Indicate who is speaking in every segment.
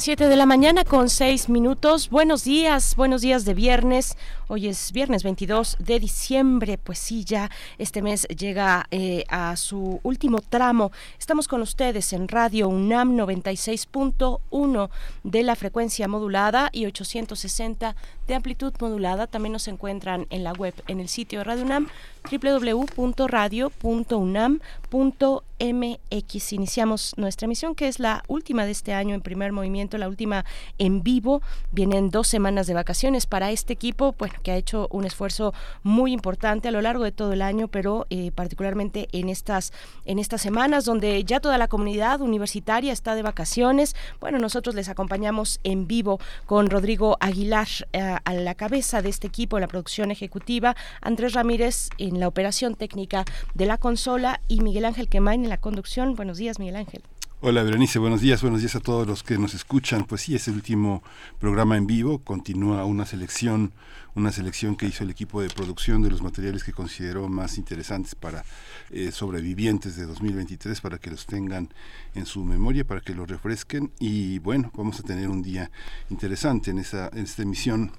Speaker 1: 7 de la mañana con 6 minutos. Buenos días, buenos días de viernes. Hoy es viernes 22 de diciembre. Pues sí, ya este mes llega eh, a su último tramo. Estamos con ustedes en Radio UNAM 96.1 de la frecuencia modulada y 860 de amplitud modulada. También nos encuentran en la web, en el sitio Radio UNAM www.radio.unam.mx. Iniciamos nuestra emisión, que es la última de este año en primer movimiento, la última en vivo. Vienen dos semanas de vacaciones para este equipo, bueno, que ha hecho un esfuerzo muy importante a lo largo de todo el año, pero eh, particularmente en estas, en estas semanas donde ya toda la comunidad universitaria está de vacaciones. Bueno, nosotros les acompañamos en vivo con Rodrigo Aguilar eh, a la cabeza de este equipo, en la producción ejecutiva, Andrés Ramírez en la operación técnica de la consola y Miguel Ángel Quemain en la conducción. Buenos días, Miguel Ángel.
Speaker 2: Hola Berenice, buenos días, buenos días a todos los que nos escuchan. Pues sí, es el último programa en vivo, continúa una selección, una selección que hizo el equipo de producción de los materiales que consideró más interesantes para eh, sobrevivientes de 2023, para que los tengan en su memoria, para que los refresquen y bueno, vamos a tener un día interesante en, esa, en esta emisión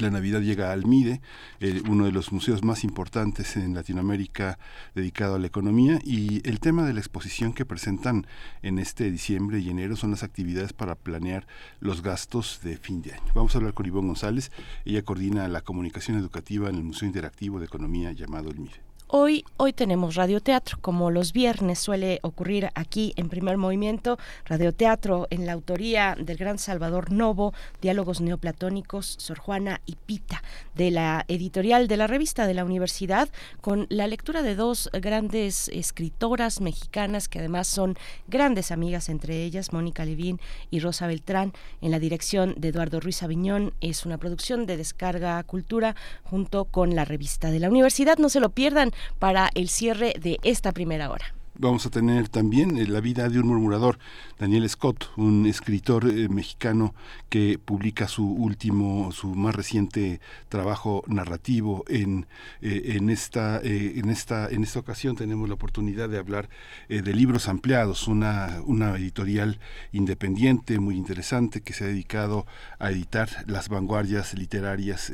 Speaker 2: la Navidad llega al MIDE, eh, uno de los museos más importantes en Latinoamérica dedicado a la economía, y el tema de la exposición que presentan en este diciembre y enero son las actividades para planear los gastos de fin de año. Vamos a hablar con Ivonne González, ella coordina la comunicación educativa en el Museo Interactivo de Economía llamado el MIDE.
Speaker 1: Hoy, hoy tenemos radioteatro, como los viernes suele ocurrir aquí en primer movimiento, radioteatro en la autoría del gran Salvador Novo, diálogos neoplatónicos, Sor Juana y Pita, de la editorial de la revista de la universidad, con la lectura de dos grandes escritoras mexicanas que además son grandes amigas entre ellas, Mónica Levín y Rosa Beltrán, en la dirección de Eduardo Ruiz Aviñón. Es una producción de Descarga Cultura junto con la revista de la universidad. No se lo pierdan para el cierre de esta primera hora.
Speaker 2: Vamos a tener también eh, La vida de un murmurador, Daniel Scott, un escritor eh, mexicano que publica su último, su más reciente trabajo narrativo. En, eh, en, esta, en, esta, en esta ocasión tenemos la oportunidad de hablar de libros ampliados, una, una editorial independiente muy interesante que se ha dedicado a editar las vanguardias literarias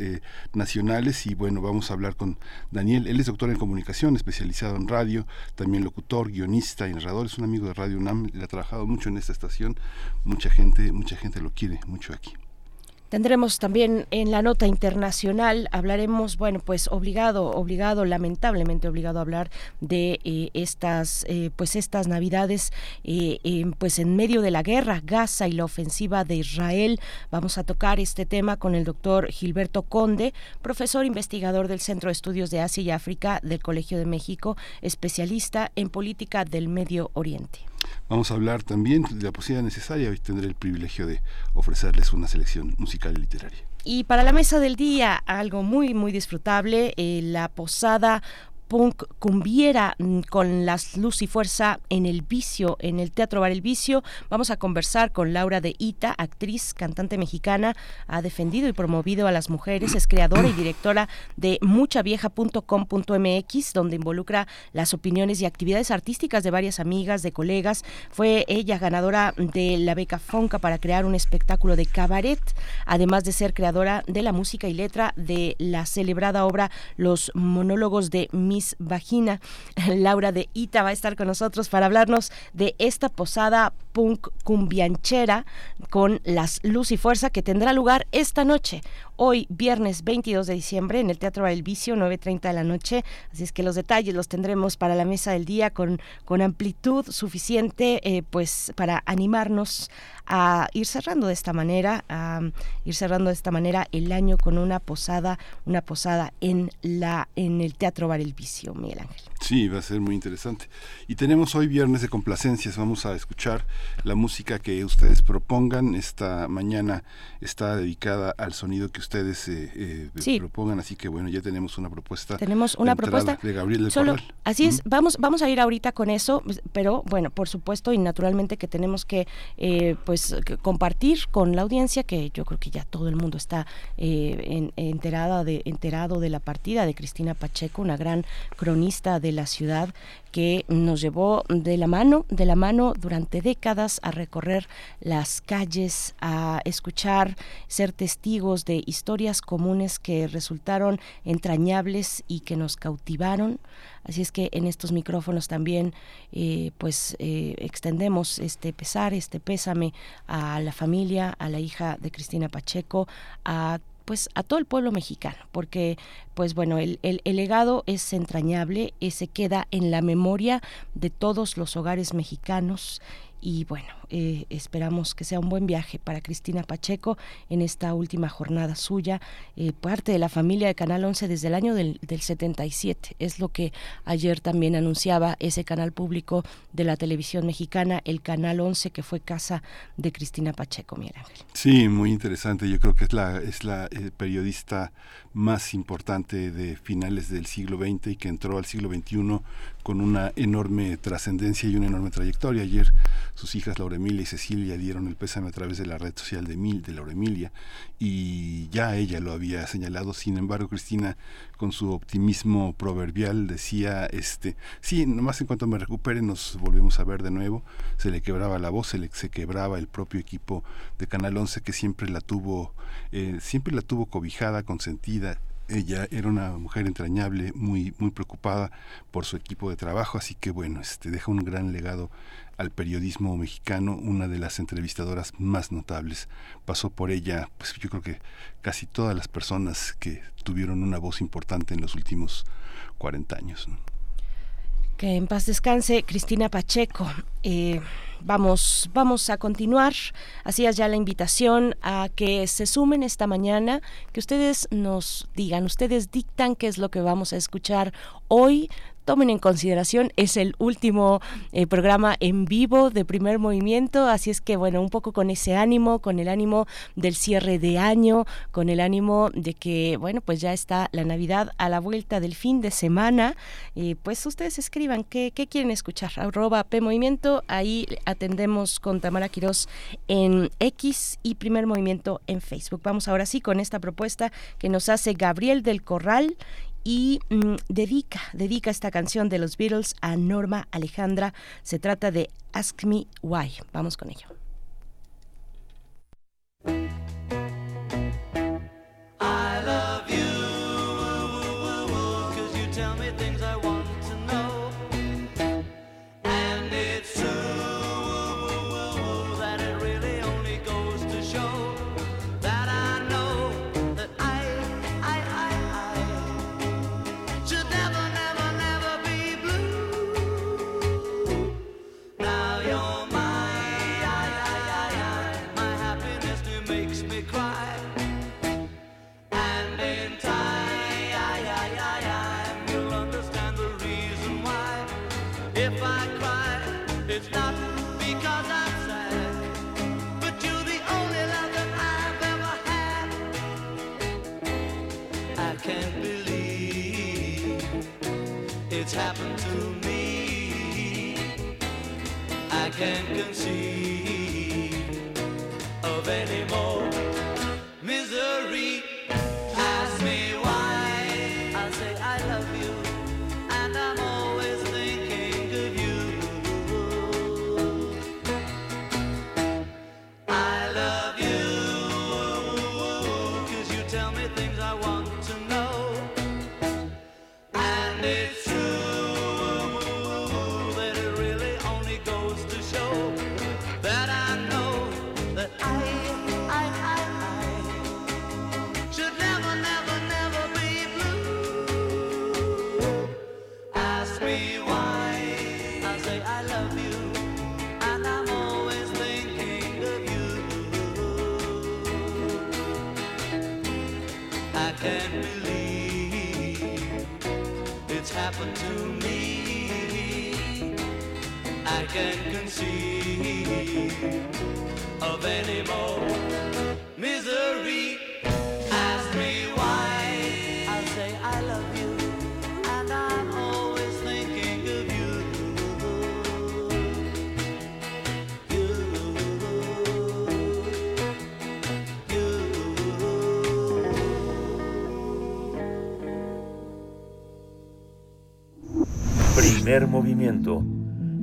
Speaker 2: nacionales. Y bueno, vamos a hablar con Daniel. Él es doctor en comunicación, especializado en radio, también locutor guionista y narrador, es un amigo de Radio UNAM, le ha trabajado mucho en esta estación, mucha gente, mucha gente lo quiere mucho aquí.
Speaker 1: Tendremos también en la nota internacional, hablaremos, bueno, pues obligado, obligado, lamentablemente obligado a hablar de eh, estas, eh, pues estas navidades, eh, pues en medio de la guerra, Gaza y la ofensiva de Israel. Vamos a tocar este tema con el doctor Gilberto Conde, profesor investigador del Centro de Estudios de Asia y África del Colegio de México, especialista en política del Medio Oriente.
Speaker 2: Vamos a hablar también de la posibilidad necesaria. Hoy tendré el privilegio de ofrecerles una selección musical y literaria.
Speaker 1: Y para la mesa del día, algo muy, muy disfrutable, eh, la posada punk cumbiera mm, con las luz y fuerza en el vicio, en el Teatro Bar El Vicio. Vamos a conversar con Laura de Ita, actriz, cantante mexicana, ha defendido y promovido a las mujeres, es creadora y directora de muchavieja.com.mx, donde involucra las opiniones y actividades artísticas de varias amigas, de colegas. Fue ella ganadora de la beca Fonca para crear un espectáculo de cabaret, además de ser creadora de la música y letra de la celebrada obra Los monólogos de Vagina. Laura de Ita va a estar con nosotros para hablarnos de esta posada punk cumbianchera con las luz y fuerza que tendrá lugar esta noche, hoy viernes 22 de diciembre en el Teatro El Vicio, 9.30 de la noche. Así es que los detalles los tendremos para la mesa del día con, con amplitud suficiente eh, pues para animarnos a ir cerrando de esta manera, a ir cerrando de esta manera el año con una posada, una posada en la en el Teatro Bar El Vicio, Miguel Ángel.
Speaker 2: Sí, va a ser muy interesante. Y tenemos hoy viernes de complacencias. Vamos a escuchar la música que ustedes propongan. Esta mañana está dedicada al sonido que ustedes eh, eh propongan. Así que bueno, ya tenemos una propuesta.
Speaker 1: Tenemos una propuesta
Speaker 2: de Gabriel del Solo,
Speaker 1: Así es. Vamos, vamos a ir ahorita con eso, pero bueno, por supuesto y naturalmente que tenemos que eh, pues compartir con la audiencia que yo creo que ya todo el mundo está eh, enterada de enterado de la partida de Cristina Pacheco, una gran cronista de la ciudad que nos llevó de la mano, de la mano durante décadas a recorrer las calles, a escuchar, ser testigos de historias comunes que resultaron entrañables y que nos cautivaron. Así es que en estos micrófonos también eh, pues eh, extendemos este pesar, este pésame a la familia, a la hija de Cristina Pacheco, a pues a todo el pueblo mexicano, porque pues bueno, el, el, legado es entrañable, se queda en la memoria de todos los hogares mexicanos y bueno, eh, esperamos que sea un buen viaje para Cristina Pacheco en esta última jornada suya, eh, parte de la familia de Canal 11 desde el año del, del, 77. Es lo que ayer también anunciaba ese canal público de la televisión mexicana, el Canal 11, que fue casa de Cristina Pacheco, Miguel Ángel.
Speaker 2: Sí, muy interesante. Yo creo que es la, es la eh, periodista más importante de finales del siglo XX y que entró al siglo XXI con una enorme trascendencia y una enorme trayectoria. Ayer sus hijas Laura Emilia y Cecilia dieron el pésame a través de la red social de Mil, de Laura Emilia, y ya ella lo había señalado. Sin embargo, Cristina, con su optimismo proverbial, decía, este, sí, nomás en cuanto me recupere nos volvemos a ver de nuevo. Se le quebraba la voz, se le se quebraba el propio equipo de Canal 11 que siempre la tuvo, eh, siempre la tuvo cobijada, consentida, ella era una mujer entrañable, muy, muy preocupada por su equipo de trabajo, así que bueno, este deja un gran legado al periodismo mexicano, una de las entrevistadoras más notables. Pasó por ella, pues yo creo que casi todas las personas que tuvieron una voz importante en los últimos 40 años.
Speaker 1: Que en paz descanse Cristina Pacheco. Eh, vamos, vamos a continuar. Hacías ya la invitación a que se sumen esta mañana, que ustedes nos digan, ustedes dictan qué es lo que vamos a escuchar hoy tomen en consideración, es el último eh, programa en vivo de primer movimiento, así es que bueno, un poco con ese ánimo, con el ánimo del cierre de año, con el ánimo de que, bueno, pues ya está la Navidad a la vuelta del fin de semana, y pues ustedes escriban qué, qué quieren escuchar, arroba P Movimiento, ahí atendemos con Tamara Quirós en X y primer movimiento en Facebook. Vamos ahora sí con esta propuesta que nos hace Gabriel del Corral y mm, dedica, dedica esta canción de los Beatles a Norma Alejandra. Se trata de Ask Me Why. Vamos con ello.
Speaker 3: I can conceive of any more misery. Ask me why. I'll say I love you, and I'm always thinking of you.
Speaker 4: Primer movimiento.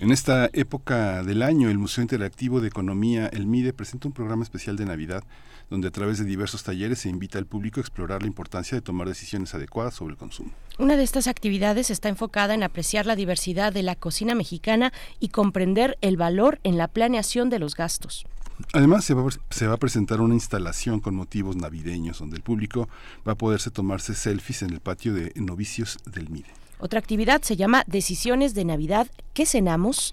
Speaker 2: En esta época del año, el Museo Interactivo de Economía, el MIDE, presenta un programa especial de Navidad donde a través de diversos talleres se invita al público a explorar la importancia de tomar decisiones adecuadas sobre el consumo.
Speaker 1: Una de estas actividades está enfocada en apreciar la diversidad de la cocina mexicana y comprender el valor en la planeación de los gastos.
Speaker 2: Además, se va, se va, a presentar una instalación con motivos navideños donde el público va a poderse tomarse selfies en el patio de novicios del MIDE.
Speaker 1: Otra actividad se llama Decisiones de Navidad. ¿Qué cenamos?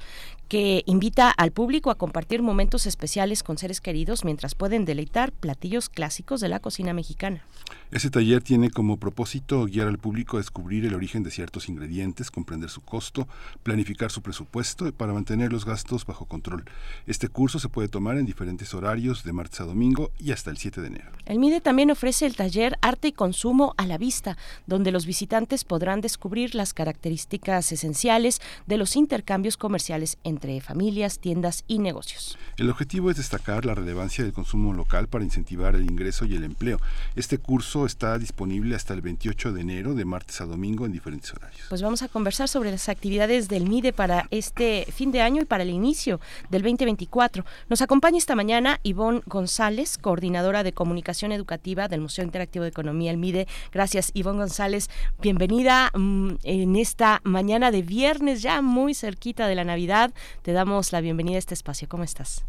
Speaker 1: Que invita al público a compartir momentos especiales con seres queridos mientras pueden deleitar platillos clásicos de la cocina mexicana.
Speaker 2: Ese taller tiene como propósito guiar al público a descubrir el origen de ciertos ingredientes, comprender su costo, planificar su presupuesto para mantener los gastos bajo control. Este curso se puede tomar en diferentes horarios de martes a domingo y hasta el 7 de enero.
Speaker 1: El MIDE también ofrece el taller Arte y Consumo a la Vista, donde los visitantes podrán descubrir las características esenciales de los intercambios comerciales entre entre familias, tiendas y negocios.
Speaker 2: El objetivo es destacar la relevancia del consumo local para incentivar el ingreso y el empleo. Este curso está disponible hasta el 28 de enero, de martes a domingo, en diferentes horarios.
Speaker 1: Pues vamos a conversar sobre las actividades del MIDE para este fin de año y para el inicio del 2024. Nos acompaña esta mañana Ivonne González, coordinadora de comunicación educativa del Museo Interactivo de Economía, el MIDE. Gracias, Ivonne González. Bienvenida mmm, en esta mañana de viernes, ya muy cerquita de la Navidad. Te damos la bienvenida a este espacio. ¿Cómo estás?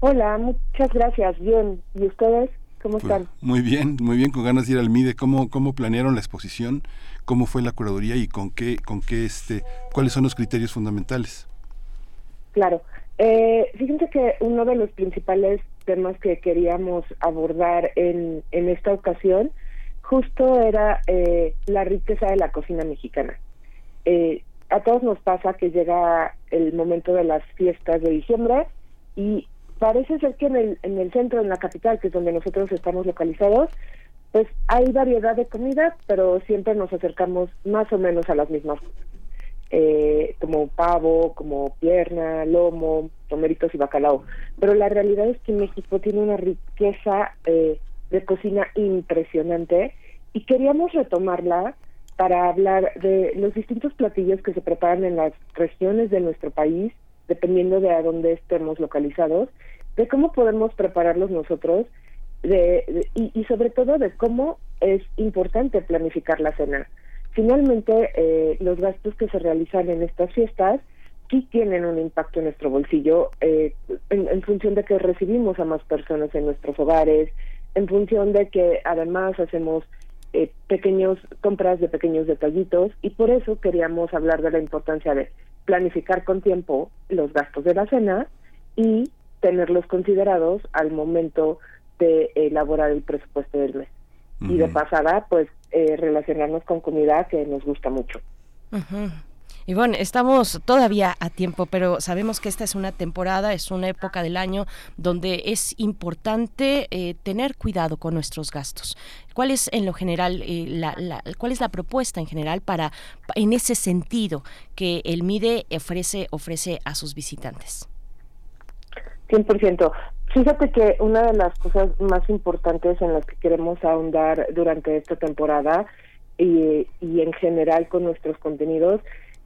Speaker 5: Hola, muchas gracias. Bien. ¿Y ustedes? ¿Cómo están?
Speaker 2: Pues, muy bien, muy bien, con ganas de ir al MIDE. ¿Cómo, cómo planearon la exposición? ¿Cómo fue la curaduría y con qué, con qué este, cuáles son los criterios fundamentales?
Speaker 5: Claro. Eh, fíjense que uno de los principales temas que queríamos abordar en, en esta ocasión justo era eh, la riqueza de la cocina mexicana. Eh, a todos nos pasa que llega el momento de las fiestas de diciembre y parece ser que en el, en el centro, en la capital, que es donde nosotros estamos localizados, pues hay variedad de comida, pero siempre nos acercamos más o menos a las mismas eh, como pavo, como pierna, lomo, tomeritos y bacalao. Pero la realidad es que México tiene una riqueza eh, de cocina impresionante y queríamos retomarla para hablar de los distintos platillos que se preparan en las regiones de nuestro país, dependiendo de a dónde estemos localizados, de cómo podemos prepararlos nosotros de, y, sobre todo de cómo es importante planificar la cena. Finalmente, eh, los gastos que se realizan en estas fiestas sí tienen un impacto en nuestro bolsillo eh, en, en función de que recibimos a más personas en nuestros hogares, en función de que además hacemos eh, pequeños compras de pequeños detallitos y por eso queríamos hablar de la importancia de planificar con tiempo los gastos de la cena y tenerlos considerados al momento de elaborar el presupuesto del mes. Uh -huh. Y de pasada, pues eh, relacionarnos con comida que nos gusta mucho.
Speaker 1: Uh -huh. Y bueno, estamos todavía a tiempo, pero sabemos que esta es una temporada, es una época del año donde es importante eh, tener cuidado con nuestros gastos. ¿Cuál es en lo general, eh, la, la, cuál es la propuesta en general para, en ese sentido, que el MIDE ofrece, ofrece a sus visitantes?
Speaker 5: 100%. Fíjate que una de las cosas más importantes en las que queremos ahondar durante esta temporada y, y en general con nuestros contenidos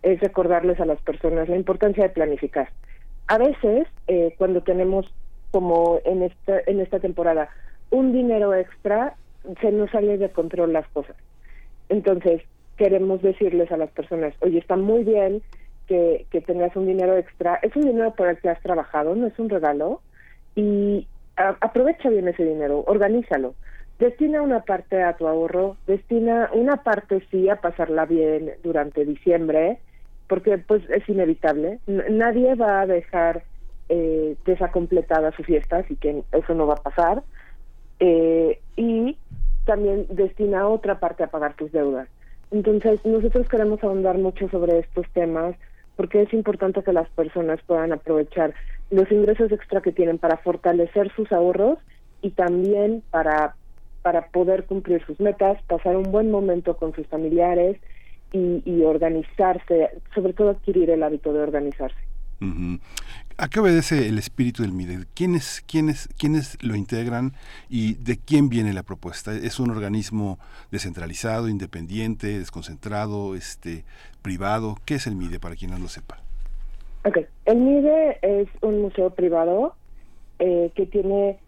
Speaker 5: es recordarles a las personas la importancia de planificar. A veces, eh, cuando tenemos, como en esta, en esta temporada, un dinero extra, se nos sale de control las cosas. Entonces, queremos decirles a las personas, oye, está muy bien que, que tengas un dinero extra, es un dinero por el que has trabajado, no es un regalo, y aprovecha bien ese dinero, organízalo. Destina una parte a tu ahorro, destina una parte sí a pasarla bien durante diciembre, porque pues es inevitable. Nadie va a dejar eh, desacompletada su fiesta, así que eso no va a pasar. Eh, y también destina otra parte a pagar tus deudas. Entonces, nosotros queremos ahondar mucho sobre estos temas porque es importante que las personas puedan aprovechar los ingresos extra que tienen para fortalecer sus ahorros y también para, para poder cumplir sus metas, pasar un buen momento con sus familiares y, y organizarse, sobre todo adquirir el hábito de organizarse.
Speaker 2: Ujú. ¿A qué obedece el espíritu del MIDE? ¿Quiénes, quiénes, ¿Quiénes lo integran y de quién viene la propuesta? ¿Es un organismo descentralizado, independiente, desconcentrado, este, privado? ¿Qué es el MIDE para quien no lo sepa?
Speaker 5: Ok, el MIDE es un museo privado eh, que tiene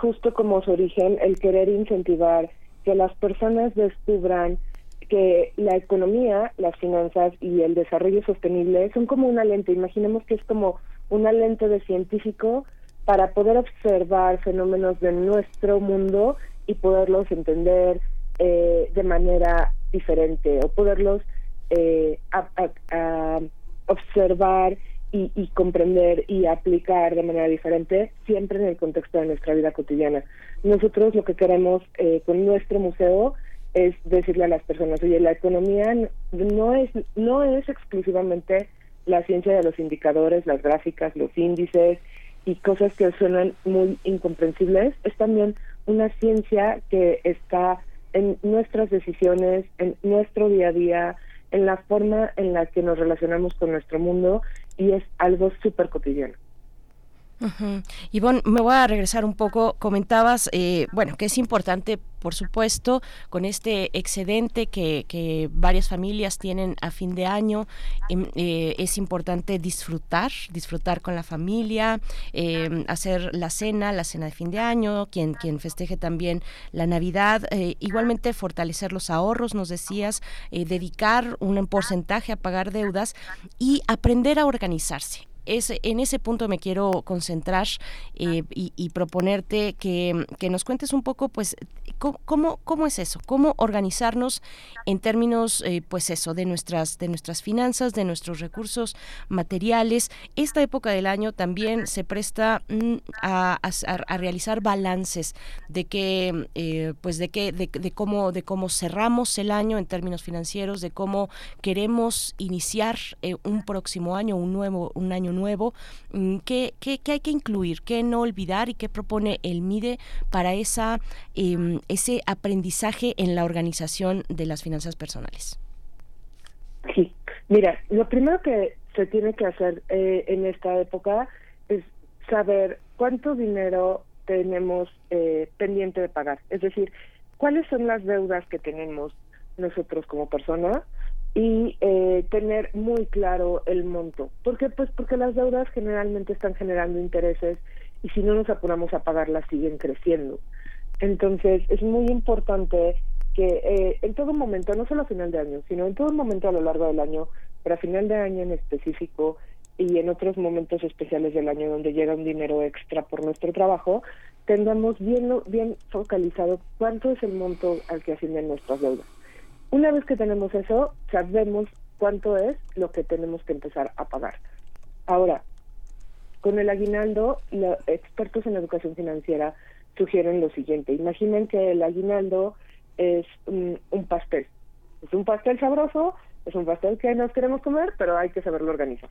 Speaker 5: justo como su origen el querer incentivar que las personas descubran que la economía, las finanzas y el desarrollo sostenible son como una lente. Imaginemos que es como una lente de científico para poder observar fenómenos de nuestro mundo y poderlos entender eh, de manera diferente o poderlos eh, a- observar y, y comprender y aplicar de manera diferente siempre en el contexto de nuestra vida cotidiana. Nosotros lo que queremos eh, con nuestro museo es decirle a las personas, oye, la economía no es no es exclusivamente la ciencia de los indicadores, las gráficas, los índices y cosas que suenan muy incomprensibles, es también una ciencia que está en nuestras decisiones, en nuestro día a día, en la forma en la que nos relacionamos con nuestro mundo y es algo súper cotidiano.
Speaker 1: Ivonne, me voy a regresar un poco. Comentabas, eh, bueno, que es importante, por supuesto, con este excedente que, que varias familias tienen a fin de año, em, eh, es importante disfrutar, disfrutar con la familia, eh, hacer la cena, la cena de fin de año, quien, quien festeje también la Navidad, eh, igualmente fortalecer los ahorros, nos decías, eh, dedicar un porcentaje a pagar deudas y aprender a organizarse es, en ese punto me quiero concentrar eh, y, y proponerte que, que nos cuentes un poco, pues, cómo, cómo, es eso, cómo organizarnos en términos, eh, pues eso, de nuestras, de nuestras finanzas, de nuestros recursos materiales. Esta época del año también se presta mm, a, a- a realizar balances de que, eh, pues, de que, de, de cómo, de cómo cerramos el año en términos financieros, de cómo queremos iniciar eh, un próximo año, un nuevo, un año nuevo, mm, ¿qué, qué, qué hay que incluir, qué no olvidar y qué propone el MIDE para esa, em, ese aprendizaje en la organización de las finanzas personales?
Speaker 5: Sí, mira, lo primero que se tiene que hacer eh, en esta época es saber cuánto dinero tenemos eh, pendiente de pagar. Es decir, cuáles son las deudas que tenemos nosotros como persona y eh, tener muy claro el monto. ¿Por qué? Pues porque las deudas generalmente están generando intereses y si no nos apuramos a pagarlas siguen creciendo. Entonces es muy importante que eh, en todo momento, no solo a final de año, sino en todo momento a lo largo del año, pero a final de año en específico y en otros momentos especiales del año donde llega un dinero extra por nuestro trabajo, tengamos bien, bien focalizado cuánto es el monto al que ascienden nuestras deudas. Una vez que tenemos eso, sabemos cuánto es lo que tenemos que empezar a pagar. Ahora, con el aguinaldo, los expertos en educación financiera sugieren lo siguiente. Imaginen que el aguinaldo es un, pastel. Es un pastel sabroso, es un pastel que nos queremos comer, pero hay que saberlo organizar.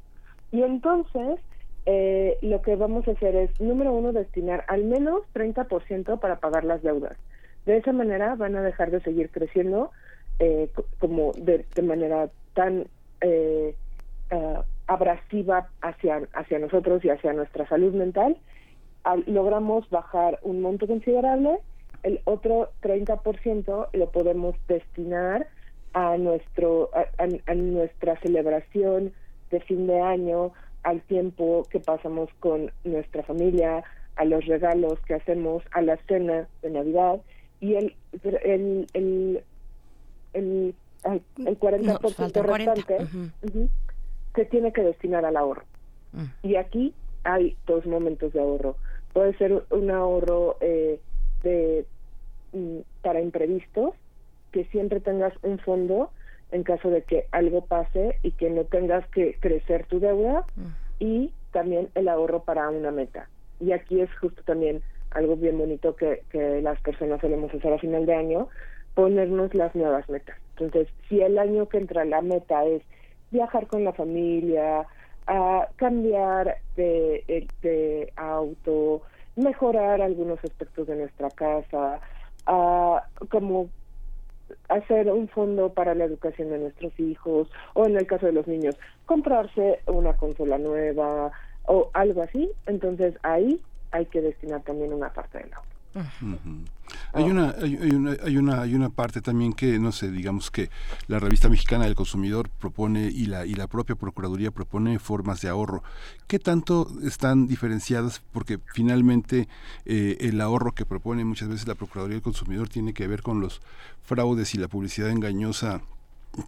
Speaker 5: Y entonces, eh, lo que vamos a hacer es, número uno, destinar al menos 30% para pagar las deudas. De esa manera van a dejar de seguir creciendo eh, co- como de, manera tan eh, ah, abrasiva hacia, hacia nosotros y hacia nuestra salud mental. Al- logramos bajar un monto considerable, el otro 30% lo podemos destinar a nuestro a- a nuestra celebración de fin de año, al tiempo que pasamos con nuestra familia, a los regalos que hacemos, a la cena de Navidad y el el el el, el 40%
Speaker 1: Nos faltan 40,
Speaker 5: restante
Speaker 1: ujú.
Speaker 5: ujú, se tiene que destinar al ahorro.
Speaker 1: Mm.
Speaker 5: Y aquí hay dos momentos de ahorro. puede ser un ahorro eh, de mm, para imprevistos, que siempre tengas un fondo en caso de que algo pase y que no tengas que crecer tu deuda y también el ahorro para una meta. Y aquí es justo también algo bien bonito que, que las personas solemos hacer a final de año, ponernos las nuevas metas. Entonces, si el año que entra la meta es viajar con la familia, a cambiar de, de auto, mejorar algunos aspectos de nuestra casa, a como hacer un fondo para la educación de nuestros hijos o en el caso de los niños comprarse una consola nueva o algo así entonces ahí hay que destinar también una parte del ahorro
Speaker 2: hay una, hay, una, hay una, hay una parte también que, no sé, digamos que la revista mexicana del consumidor propone y la, y la propia Procuraduría propone formas de ahorro. ¿Qué tanto están diferenciadas? Porque finalmente eh, el ahorro que propone muchas veces la Procuraduría del Consumidor tiene que ver con los fraudes y la publicidad engañosa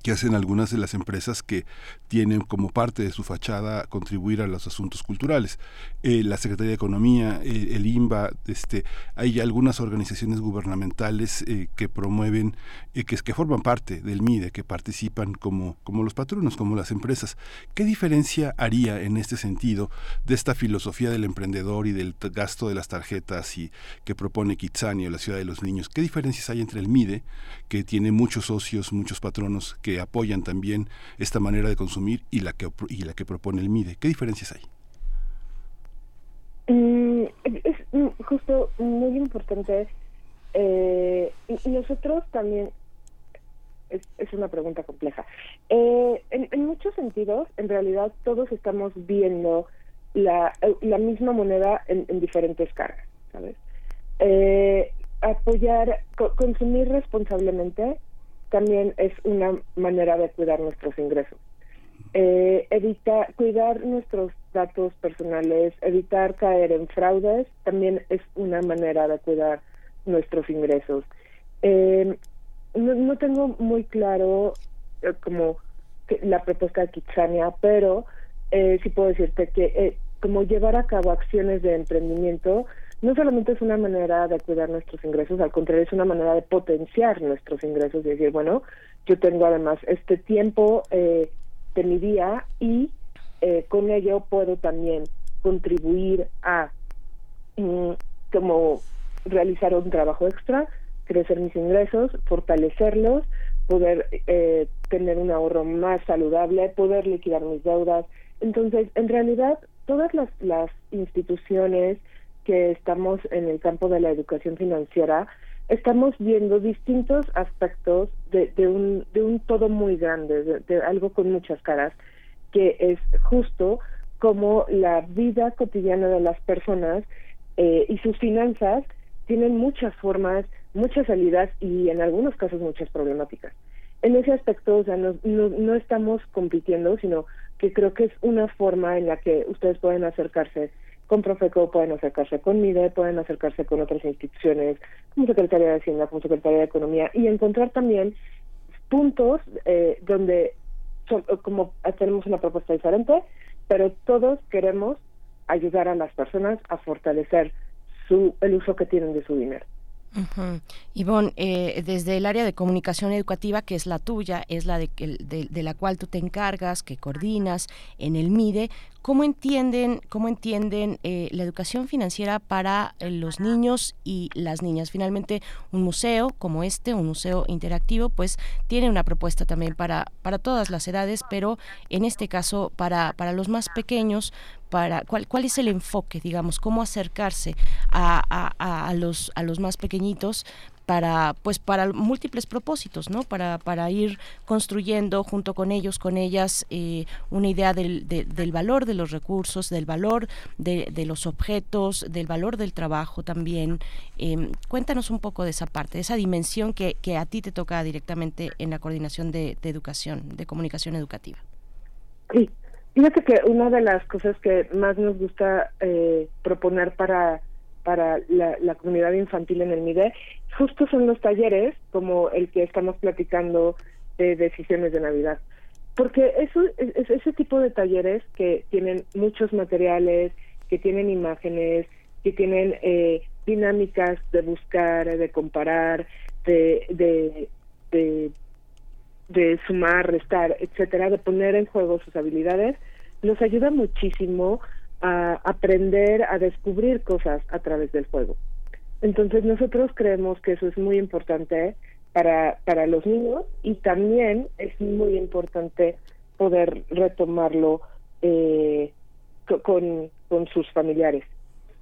Speaker 2: que hacen algunas de las empresas que tienen como parte de su fachada contribuir a los asuntos culturales. Eh, la Secretaría de Economía, eh, el INBA, este, hay algunas organizaciones gubernamentales eh, que promueven, que, que forman parte del MIDE, que participan como, como los patronos, como las empresas. ¿Qué diferencia haría en este sentido de esta filosofía del emprendedor y del gasto de las tarjetas y que propone Kitsani o la Ciudad de los Niños? ¿Qué diferencias hay entre el MIDE, que tiene muchos socios, muchos patronos, que apoyan también esta manera de consumir y la que y la que propone el MIDE. ¿Qué diferencias hay?
Speaker 5: Mm, es mm, justo muy importante. Eh, nosotros también es, una pregunta compleja. Eh, en, muchos sentidos, en realidad, todos estamos viendo la, la misma moneda en, diferentes cargas, ¿sabes? Eh, apoyar, consumir responsablemente también es una manera de cuidar nuestros ingresos. Eh, evitar, cuidar nuestros datos personales, evitar caer en fraudes, también es una manera de cuidar nuestros ingresos. Eh, no, tengo muy claro eh, como la propuesta de Kitsania, pero sí puedo decirte que como llevar a cabo acciones de emprendimiento no solamente es una manera de cuidar nuestros ingresos, al contrario, es una manera de potenciar nuestros ingresos y decir, bueno, yo tengo además este tiempo eh, de mi día y eh, con ello puedo también contribuir a mm, como realizar un trabajo extra, crecer mis ingresos, fortalecerlos, poder eh, tener un ahorro más saludable, poder liquidar mis deudas. Entonces, en realidad, todas las, las instituciones, que estamos en el campo de la educación financiera, estamos viendo distintos aspectos de, de, un, de un todo muy grande, de, algo con muchas caras, que es justo como la vida cotidiana de las personas eh, y sus finanzas tienen muchas formas, muchas salidas y en algunos casos muchas problemáticas. En ese aspecto, o sea, no, no, no estamos compitiendo, sino que creo que es una forma en la que ustedes pueden acercarse con Profeco, pueden acercarse con MIDE, pueden acercarse con otras instituciones, como Secretaría de Hacienda, como Secretaría de Economía, y encontrar también puntos eh, donde como tenemos una propuesta diferente, pero todos queremos ayudar a las personas a fortalecer su el uso que tienen de su dinero.
Speaker 1: Ivonne, eh, desde el área de comunicación educativa, que es la tuya, es la de, de, la cual tú te encargas, que coordinas en el MIDE, ¿cómo entienden, cómo entienden eh, la educación financiera para eh, los niños y las niñas? Finalmente, un museo como este, un museo interactivo, pues tiene una propuesta también para, para todas las edades, pero en este caso para, para los más pequeños, para cuál, cuál es el enfoque, digamos, cómo acercarse a, a, los, a los más pequeñitos para pues para múltiples propósitos no para para ir construyendo junto con ellos con ellas eh, una idea del, del valor de los recursos del valor de, de, los objetos del valor del trabajo también. Eh, cuéntanos un poco de esa parte de esa dimensión que, que a ti te toca directamente en la coordinación de, de educación de comunicación educativa.
Speaker 5: Sí. Fíjate que una de las cosas que más nos gusta eh, proponer para, para la, comunidad infantil en el MIDE justo son los talleres como el que estamos platicando de decisiones de Navidad. Porque eso, es, ese tipo de talleres que tienen muchos materiales, que tienen imágenes, que tienen eh, dinámicas de buscar, de comparar, de, de, de, de sumar, restar, etcétera, de poner en juego sus habilidades, nos ayuda muchísimo a aprender a descubrir cosas a través del juego. Entonces nosotros creemos que eso es muy importante para, para los niños y también es muy importante poder retomarlo eh, co- con, con sus familiares.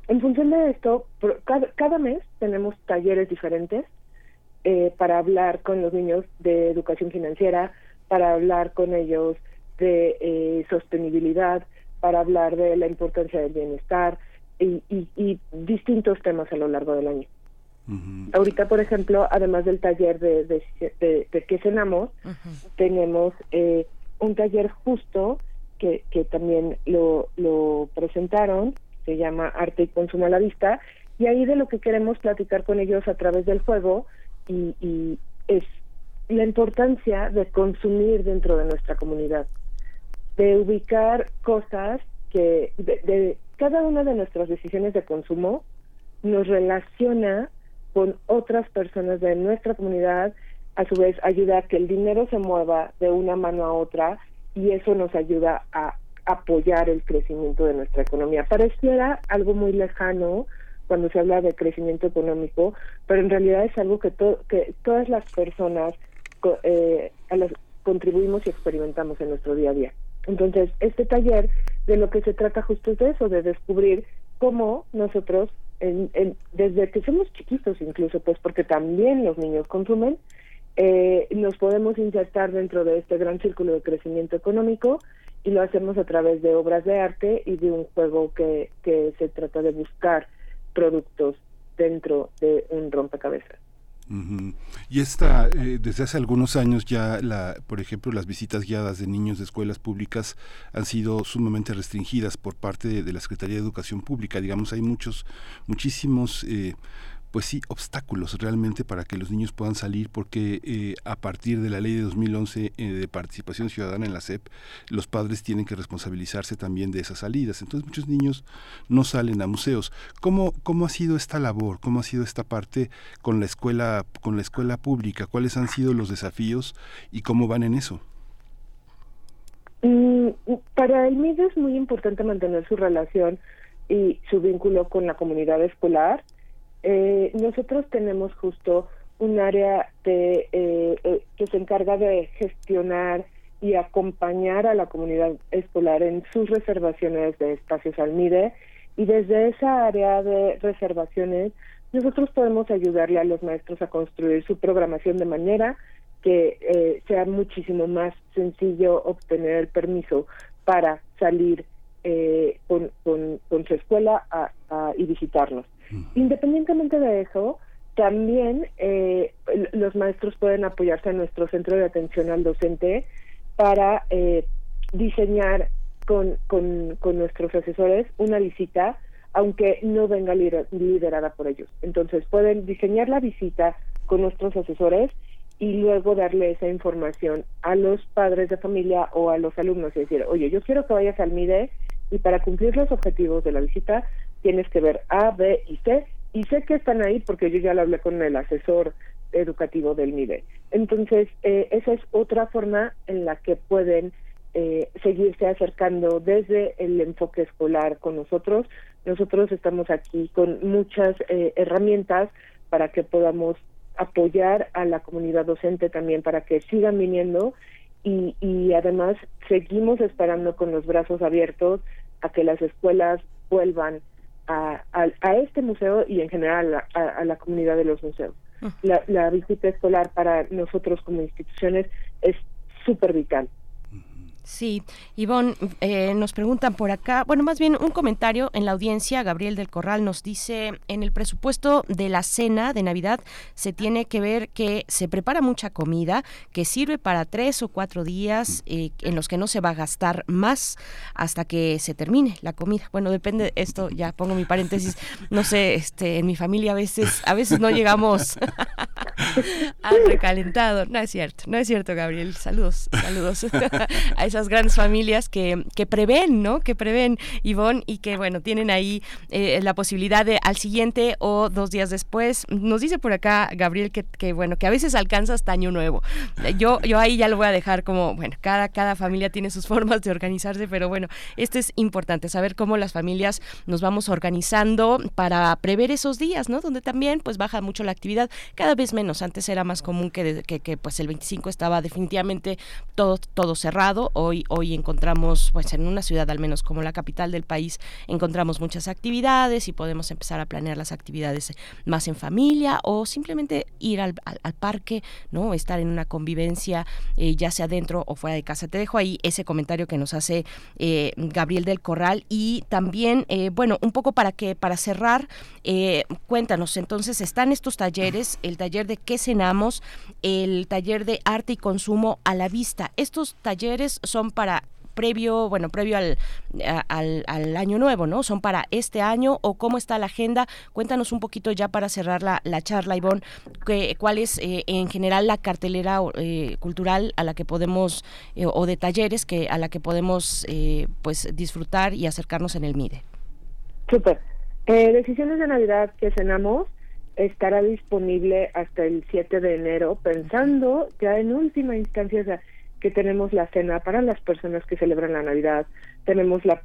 Speaker 5: En función de esto, cada, cada mes tenemos talleres diferentes eh, para hablar con los niños de educación financiera, para hablar con ellos de eh, sostenibilidad, para hablar de la importancia del bienestar y, y, y distintos temas a lo largo del año. Ahorita, por ejemplo, además del taller de, de, de, de qué cenamos, tenemos eh, un taller justo que, que también lo, lo presentaron, se llama Arte y Consumo a la Vista, y ahí de lo que queremos platicar con ellos a través del juego y, y es la importancia de consumir dentro de nuestra comunidad, de ubicar cosas que de, cada una de nuestras decisiones de consumo nos relaciona con otras personas de nuestra comunidad, a su vez ayuda a que el dinero se mueva de una mano a otra y eso nos ayuda a apoyar el crecimiento de nuestra economía. Pareciera algo muy lejano cuando se habla de crecimiento económico, pero en realidad es algo que, to- que todas las personas eh, a las contribuimos y experimentamos en nuestro día a día. Entonces, este taller de lo que se trata justo es de eso, de descubrir cómo nosotros, en, en- desde que somos chiquitos incluso, pues porque también los niños consumen, eh, nos podemos insertar dentro de este gran círculo de crecimiento económico y lo hacemos a través de obras de arte y de un juego que, que se trata de buscar productos dentro de un rompecabezas.
Speaker 2: Ujú. Y esta, eh, desde hace algunos años ya, la, por ejemplo, las visitas guiadas de niños de escuelas públicas han sido sumamente restringidas por parte de, de la Secretaría de Educación Pública. Digamos, hay muchos, muchísimos, eh, pues sí, obstáculos realmente para que los niños puedan salir, porque eh, a partir de la ley de 2011 eh, de participación ciudadana en la SEP, los padres tienen que responsabilizarse también de esas salidas. Entonces muchos niños no salen a museos. ¿Cómo, cómo ha sido esta labor? ¿Cómo ha sido esta parte con la escuela, con la escuela pública? ¿Cuáles han sido los desafíos y cómo van en eso?
Speaker 5: Mm, Para el MID es muy importante mantener su relación y su vínculo con la comunidad escolar. Eh, nosotros tenemos justo un área de, eh, eh, que se encarga de gestionar y acompañar a la comunidad escolar en sus reservaciones de espacios al MIDE y desde esa área de reservaciones nosotros podemos ayudarle a los maestros a construir su programación de manera que eh, sea muchísimo más sencillo obtener el permiso para salir eh, con, con, su escuela a- y visitarnos. Independientemente de eso, también eh, los maestros pueden apoyarse en nuestro centro de atención al docente para eh, diseñar con, con, con nuestros asesores una visita, aunque no venga lider- liderada por ellos. Entonces pueden diseñar la visita con nuestros asesores y luego darle esa información a los padres de familia o a los alumnos y decir, oye, yo quiero que vayas al MIDE y para cumplir los objetivos de la visita tienes que ver A, B y C y sé que están ahí porque yo ya lo hablé con el asesor educativo del MIDE. Entonces, eh, esa es otra forma en la que pueden eh, seguirse acercando desde el enfoque escolar con nosotros. Nosotros estamos aquí con muchas eh, herramientas para que podamos apoyar a la comunidad docente también para que sigan viniendo y, y además seguimos esperando con los brazos abiertos a que las escuelas vuelvan a, a, a este museo y en general a, a- a la comunidad de los museos. La, la visita escolar para nosotros como instituciones es súper vital.
Speaker 1: Sí, Ivonne, eh, nos preguntan por acá, bueno, más bien un comentario en la audiencia, Gabriel del Corral nos dice, en el presupuesto de la cena de Navidad se tiene que ver que se prepara mucha comida, que sirve para tres o cuatro días, eh, en los que no se va a gastar más hasta que se termine la comida. Bueno, depende, esto ya pongo mi paréntesis, no sé, este, en mi familia a veces, a veces no llegamos Han recalentado. No es cierto, no es cierto, Gabriel. Saludos, saludos esas grandes familias que, que prevén, ¿no? Que prevén, Ivonne, y que, bueno, tienen ahí eh, la posibilidad de al siguiente o dos días después. Nos dice por acá, Gabriel, que, que, bueno, que a veces alcanza hasta año nuevo. Yo, yo ahí ya lo voy a dejar como, bueno, cada, cada familia tiene sus formas de organizarse, pero bueno, esto es importante, saber cómo las familias nos vamos organizando para prever esos días, ¿no? Donde también pues baja mucho la actividad, cada vez menos. Antes era más común que, que, pues el 25 estaba definitivamente todo, todo cerrado. Hoy, hoy encontramos, pues en una ciudad al menos como la capital del país, encontramos muchas actividades y podemos empezar a planear las actividades más en familia o simplemente ir al, al, parque, ¿no? Estar en una convivencia, eh, ya sea dentro o fuera de casa. Te dejo ahí ese comentario que nos hace eh, Gabriel del Corral y también, eh, bueno, un poco para que, para cerrar, eh, cuéntanos, entonces están estos talleres, el taller de qué cenamos, el taller de arte y consumo a la vista. Estos talleres son para previo, bueno, previo al, al, año nuevo, ¿no? ¿Son para este año o cómo está la agenda? Cuéntanos un poquito ya para cerrar la, la charla, Ivonne, que, cuál es eh, en general la cartelera eh, cultural a la que podemos, eh, o de talleres que a la que podemos pues disfrutar y acercarnos en el MIDE.
Speaker 5: Súper. Decisiones de Navidad que cenamos estará disponible hasta el 7 de enero, pensando ya en última instancia, o sea, que tenemos la cena para las personas que celebran la Navidad, tenemos la,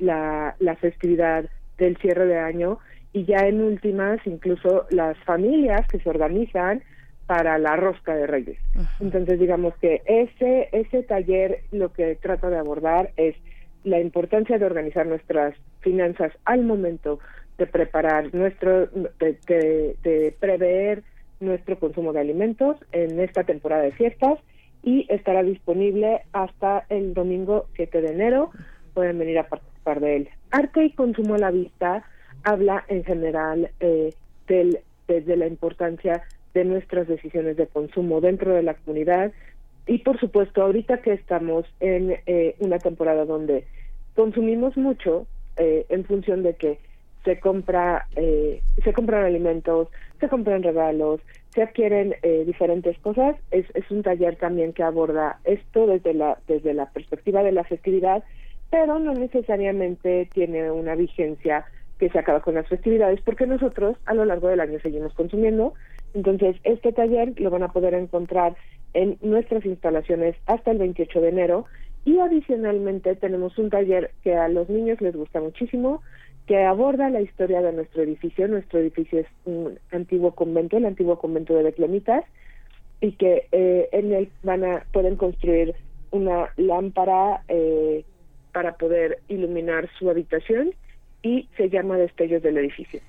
Speaker 5: la, la, festividad del cierre de año y ya en últimas incluso las familias que se organizan para la rosca de reyes. Entonces digamos que ese, ese taller lo que trata de abordar es la importancia de organizar nuestras finanzas al momento de preparar nuestro, de, de, de prever nuestro consumo de alimentos en esta temporada de fiestas y estará disponible hasta el domingo 7 de enero. Pueden venir a participar de él. Arte y consumo a la vista habla en general eh, del, desde la importancia de nuestras decisiones de consumo dentro de la comunidad y por supuesto ahorita que estamos en eh, una temporada donde consumimos mucho eh, en función de que se compra eh, se compran alimentos se compran regalos se adquieren eh, diferentes cosas. Es, es un taller también que aborda esto desde la desde la perspectiva de la festividad pero no necesariamente tiene una vigencia que se acaba con las festividades porque nosotros a lo largo del año seguimos consumiendo. Entonces este taller lo van a poder encontrar en nuestras instalaciones hasta el 28 de enero. Y adicionalmente tenemos un taller que a los niños les gusta muchísimo que aborda la historia de nuestro edificio. Nuestro edificio es un antiguo convento, el antiguo convento de Betlemitas, y que eh, en él van a pueden construir una lámpara eh, para poder iluminar su habitación y se llama Destellos del Edificio.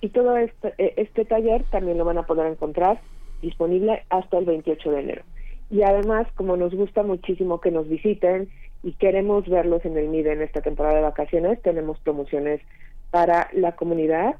Speaker 5: Y todo este, eh, este taller también lo van a poder encontrar disponible hasta el 28 de enero. Y además, como nos gusta muchísimo que nos visiten y queremos verlos en el MIDE en esta temporada de vacaciones, tenemos promociones para la comunidad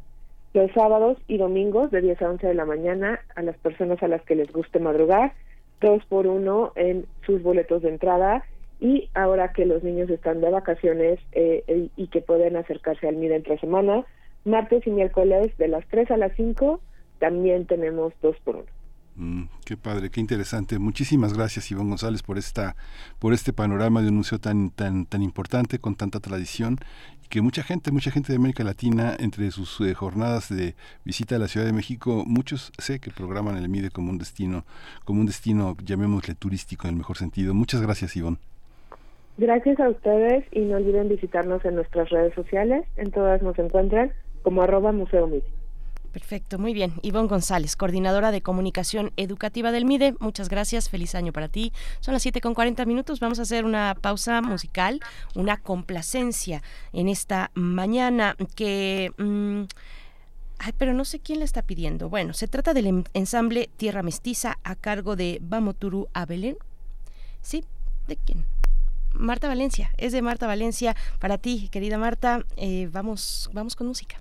Speaker 5: los sábados y domingos de 10 a 11 de la mañana a las personas a las que les guste madrugar, dos por uno en sus boletos de entrada y ahora que los niños están de vacaciones eh, y que pueden acercarse al MIDE entre semana, martes y miércoles de las 3 a las 5 también tenemos dos por uno.
Speaker 2: Mm, qué padre, qué interesante. Muchísimas gracias, Iván González, por esta, por este panorama de un museo tan, tan, tan importante, con tanta tradición, y que mucha gente, mucha gente de América Latina, entre sus eh, jornadas de visita a la Ciudad de México, muchos sé que programan el MIDE como un destino, como un destino, llamémosle turístico en el mejor sentido. Muchas gracias, Iván.
Speaker 5: Gracias a ustedes y no olviden visitarnos en nuestras redes sociales. En todas nos encuentran como arroba Museo MIDE.
Speaker 1: Perfecto, muy bien. Ivonne González, coordinadora de comunicación educativa del MIDE. Muchas gracias, feliz año para ti. Son las 7 con 40 minutos, vamos a hacer una pausa musical, una complacencia en esta mañana que... Mm, ay, pero no sé quién la está pidiendo. Bueno, se trata del ensamble Tierra Mestiza a cargo de Bamoturu Abelén. ¿Sí? ¿De quién? Marta Valencia, es de Marta Valencia. Para ti, querida Marta, eh, vamos, vamos con música.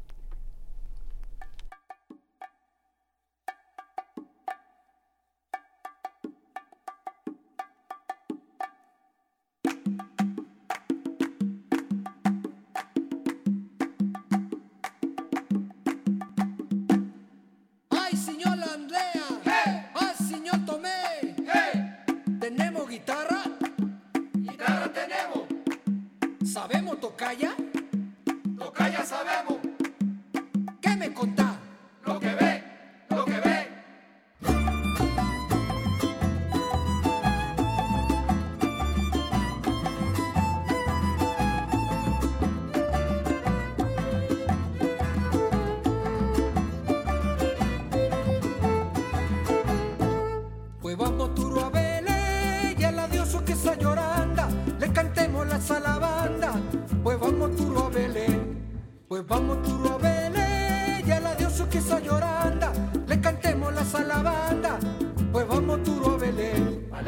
Speaker 6: ¿Sabemos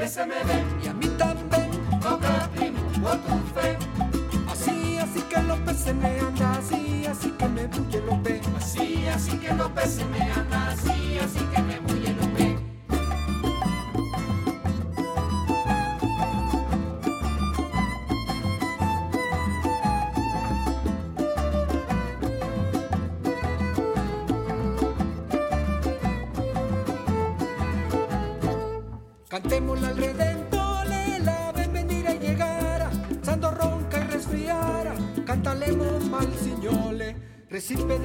Speaker 6: Belén,
Speaker 7: Parece me ve,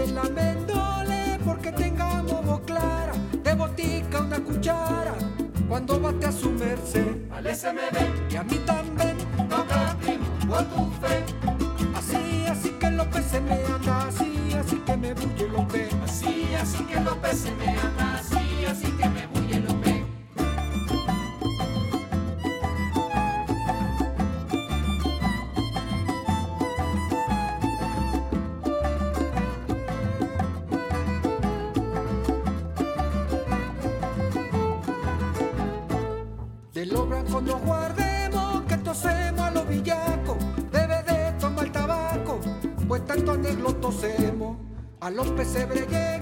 Speaker 6: recipe de la mendole, porque tengamos voz clara, de botica una cuchara, cuando bate a su merced, los pesebres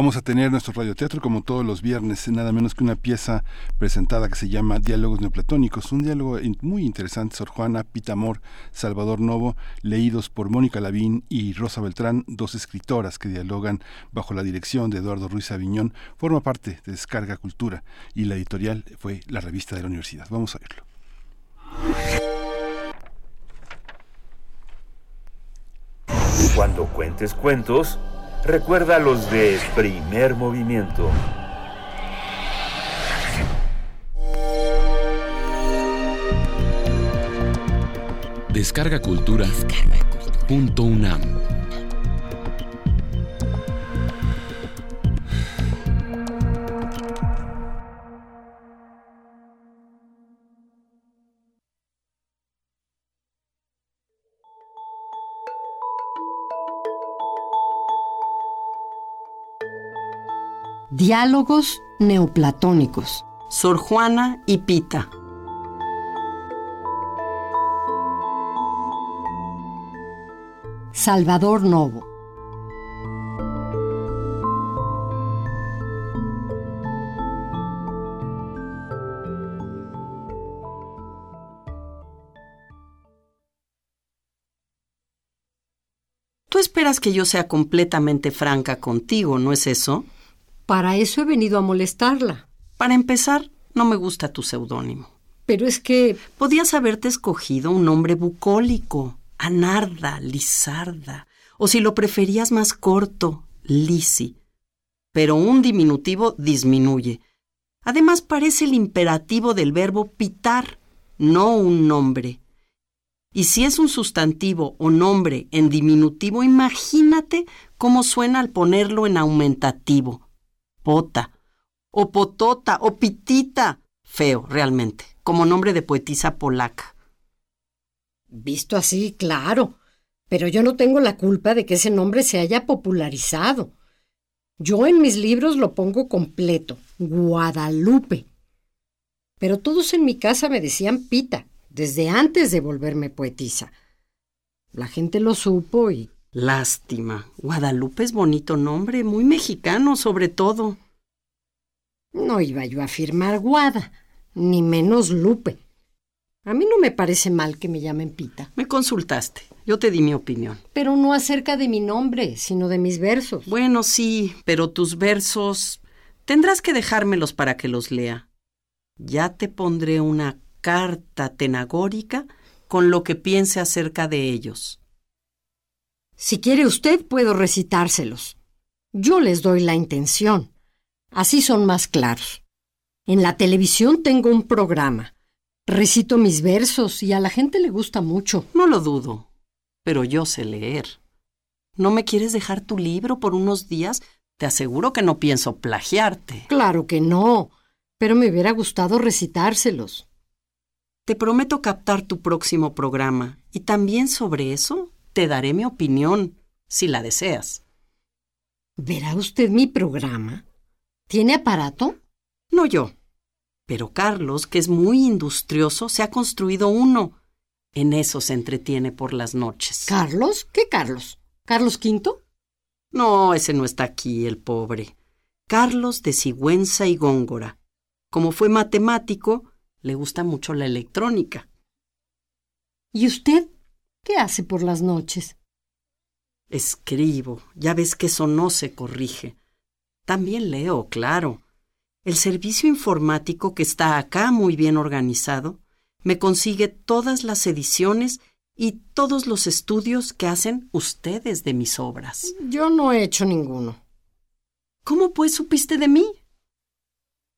Speaker 2: Vamos a tener nuestro radioteatro como todos los viernes, nada menos que una pieza presentada que se llama Diálogos Neoplatónicos, un diálogo muy interesante, Sor Juana, Pitamor, Salvador Novo, leídos por Mónica Lavín y Rosa Beltrán, dos escritoras que dialogan bajo la dirección de Eduardo Ruiz Aviñón, forma parte de Descarga Cultura y la editorial fue la revista de la universidad. Vamos a verlo.
Speaker 4: Cuando cuentes cuentos, recuerda los de primer movimiento.
Speaker 8: Descarga Cultura. Punto UNAM.
Speaker 9: Diálogos neoplatónicos. Sor Juana y Pita. Salvador Novo.
Speaker 10: Tú esperas que yo sea completamente franca contigo, ¿no es eso?
Speaker 9: Para eso he venido a molestarla.
Speaker 10: Para empezar, no me gusta tu seudónimo.
Speaker 9: Pero es que
Speaker 10: Podías haberte escogido un nombre bucólico, Anarda, Lizarda, o si lo preferías más corto, Lisi. Pero un diminutivo disminuye. Además parece el imperativo del verbo pitar, no un nombre. Y si es un sustantivo o nombre en diminutivo, imagínate cómo suena al ponerlo en aumentativo. Pota, o potota, o pitita. Feo, realmente, como nombre de poetisa polaca.
Speaker 9: Visto así, claro. Pero yo no tengo la culpa de que ese nombre se haya popularizado. Yo en mis libros lo pongo completo, Guadalupe. Pero todos en mi casa me decían Pita, desde antes de volverme poetisa. La gente lo supo y...
Speaker 10: Lástima. Guadalupe es bonito nombre, muy mexicano sobre todo.
Speaker 9: No iba yo a firmar Guada, ni menos Lupe. A mí no me parece mal que me llamen Pita.
Speaker 10: Me consultaste. Yo te di mi opinión.
Speaker 9: Pero no acerca de mi nombre, sino de mis versos.
Speaker 10: Bueno, sí, pero tus versos... Tendrás que dejármelos para que los lea. Ya te pondré una carta tenagórica con lo que piense acerca de ellos.
Speaker 9: Si quiere usted, puedo recitárselos. Yo les doy la intención. Así son más claros. En la televisión tengo un programa. Recito mis versos y a la gente le gusta mucho.
Speaker 10: No lo dudo, pero yo sé leer. ¿No me quieres dejar tu libro por unos días? Te aseguro que no pienso plagiarte.
Speaker 9: Claro que no, pero me hubiera gustado recitárselos.
Speaker 10: Te prometo captar tu próximo programa y también sobre eso te daré mi opinión, si la deseas.
Speaker 9: ¿Verá usted mi programa? ¿Tiene aparato?
Speaker 10: No yo. Pero Carlos, que es muy industrioso, se ha construido uno. En eso se entretiene por las noches.
Speaker 9: ¿Carlos? ¿Qué Carlos? ¿Carlos V?
Speaker 10: No, ese no está aquí, el pobre. Carlos de Sigüenza y Góngora. Como fue matemático, le gusta mucho la electrónica.
Speaker 9: ¿Y usted qué hace por las noches?
Speaker 10: Escribo. Ya ves que eso no se corrige. También leo, claro. El servicio informático que está acá muy bien organizado me consigue todas las ediciones y todos los estudios que hacen ustedes de mis obras.
Speaker 9: Yo no he hecho ninguno.
Speaker 10: ¿Cómo pues supiste de mí?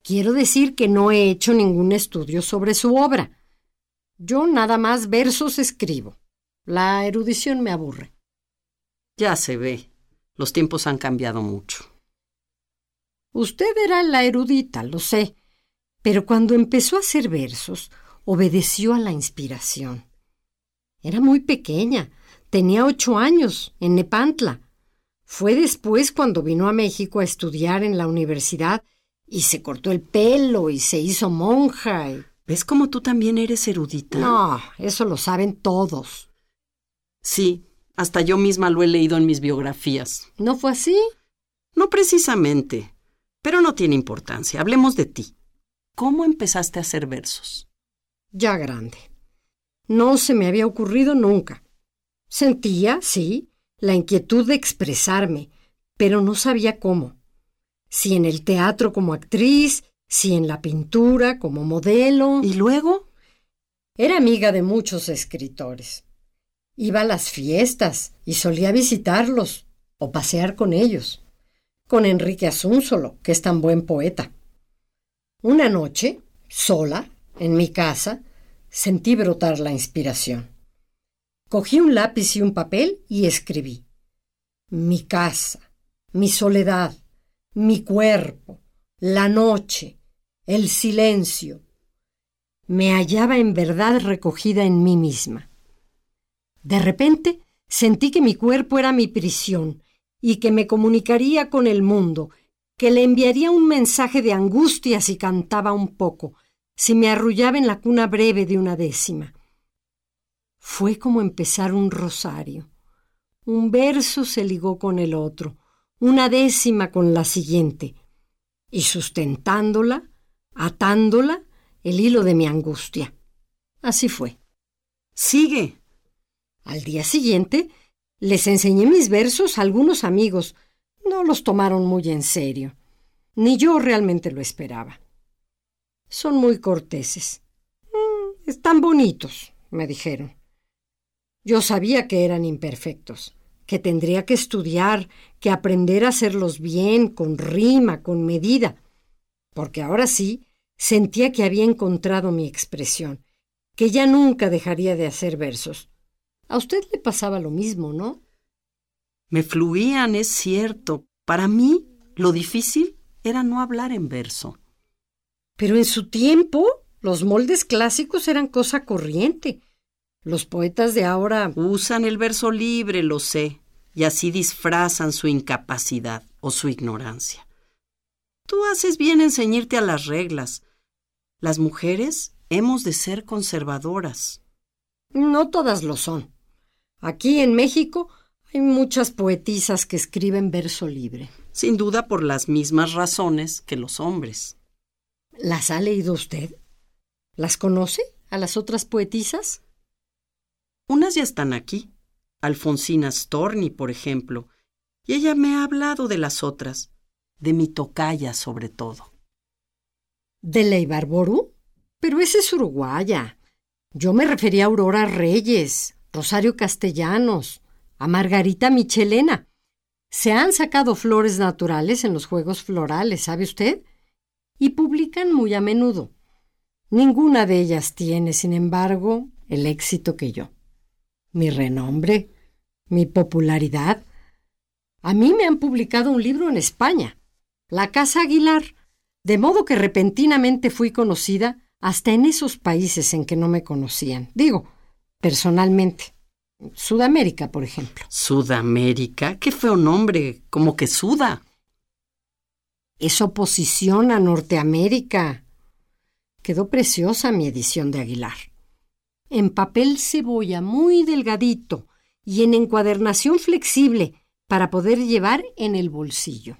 Speaker 9: Quiero decir que no he hecho ningún estudio sobre su obra. Yo nada más versos escribo. La erudición me aburre.
Speaker 10: Ya se ve. Los tiempos han cambiado mucho.
Speaker 9: Usted era la erudita, lo sé, pero cuando empezó a hacer versos, obedeció a la inspiración. Era muy pequeña, tenía ocho años, en Nepantla. Fue después cuando vino a México a estudiar en la universidad y se cortó el pelo y se hizo monja. Y...
Speaker 10: ¿Ves cómo tú también eres erudita?
Speaker 9: No, eso lo saben todos.
Speaker 10: Sí, hasta yo misma lo he leído en mis biografías.
Speaker 9: ¿No fue así?
Speaker 10: No precisamente, pero no tiene importancia. Hablemos de ti. ¿Cómo empezaste a hacer versos?
Speaker 9: Ya grande. No se me había ocurrido nunca. Sentía, sí, la inquietud de expresarme, pero no sabía cómo. Si en el teatro como actriz, si en la pintura como modelo.
Speaker 10: ¿Y luego?
Speaker 9: Era amiga de muchos escritores. Iba a las fiestas y solía visitarlos o pasear con ellos. Con Enrique Asúnzolo, que es tan buen poeta. Una noche, sola, en mi casa, sentí brotar la inspiración. Cogí un lápiz y un papel y escribí. Mi casa, mi soledad, mi cuerpo, la noche, el silencio. Me hallaba en verdad recogida en mí misma. De repente sentí que mi cuerpo era mi prisión y que me comunicaría con el mundo, que le enviaría un mensaje de angustia si cantaba un poco, si me arrullaba en la cuna breve de una décima. Fue como empezar un rosario. Un verso se ligó con el otro, una décima con la siguiente, y sustentándola, atándola, el hilo de mi angustia. Así fue.
Speaker 10: Sigue.
Speaker 9: Al día siguiente les enseñé mis versos a algunos amigos. No los tomaron muy en serio. Ni yo realmente lo esperaba. Son muy corteses. Mm, están bonitos, me dijeron. Yo sabía que eran imperfectos, que tendría que estudiar, que aprender a hacerlos bien, con rima, con medida, porque ahora sí sentía que había encontrado mi expresión, que ya nunca dejaría de hacer versos. A usted le pasaba lo mismo, ¿no?
Speaker 10: Me fluían, es cierto. Para mí, lo difícil era no hablar en verso.
Speaker 9: Pero en su tiempo, los moldes clásicos eran cosa corriente. Los poetas de ahora
Speaker 10: usan el verso libre, lo sé, y así disfrazan su incapacidad o su ignorancia. Tú haces bien en ceñirte a las reglas. Las mujeres hemos de ser conservadoras.
Speaker 9: No todas lo son. Aquí en México hay muchas poetisas que escriben verso libre.
Speaker 10: Sin duda por las mismas razones que los hombres.
Speaker 9: ¿Las ha leído usted? ¿Las conoce a las otras poetisas?
Speaker 10: Unas ya están aquí. Alfonsina Storni, por ejemplo. Y ella me ha hablado de las otras, de mi tocaya sobre todo.
Speaker 9: ¿De Leibarboru? Pero esa es uruguaya. Yo me refería a Aurora Reyes, Rosario Castellanos, a Margarita Michelena. Se han sacado flores naturales en los Juegos Florales, ¿sabe usted? Y publican muy a menudo. Ninguna de ellas tiene, sin embargo, el éxito que yo. Mi renombre, mi popularidad. A mí me han publicado un libro en España, La Casa Aguilar, de modo que repentinamente fui conocida hasta en esos países en que no me conocían. Digo, personalmente. Sudamérica, por ejemplo.
Speaker 10: Sudamérica, qué feo nombre, como que suda.
Speaker 9: Es oposición a Norteamérica. Quedó preciosa mi edición de Aguilar. En papel cebolla muy delgadito y en encuadernación flexible para poder llevar en el bolsillo.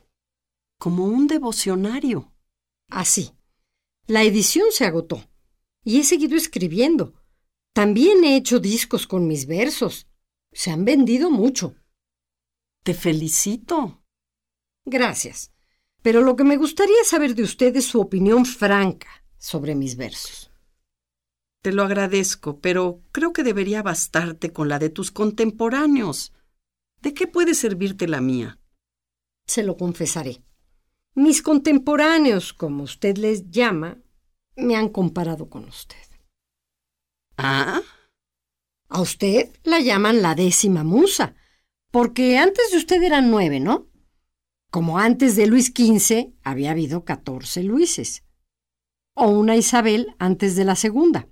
Speaker 10: Como un devocionario.
Speaker 9: Así. La edición se agotó y he seguido escribiendo. También he hecho discos con mis versos. Se han vendido mucho.
Speaker 10: Te felicito.
Speaker 9: Gracias. Pero lo que me gustaría saber de usted es su opinión franca sobre mis versos.
Speaker 10: Te lo agradezco, pero creo que debería bastarte con la de tus contemporáneos. ¿De qué puede servirte la mía?
Speaker 9: Se lo confesaré. Mis contemporáneos, como usted les llama, me han comparado con usted.
Speaker 10: ¿Ah?
Speaker 9: A usted la llaman la décima musa, porque antes de usted eran nueve, ¿no? Como antes de Luis XV había habido catorce Luises. O una Isabel antes de la segunda.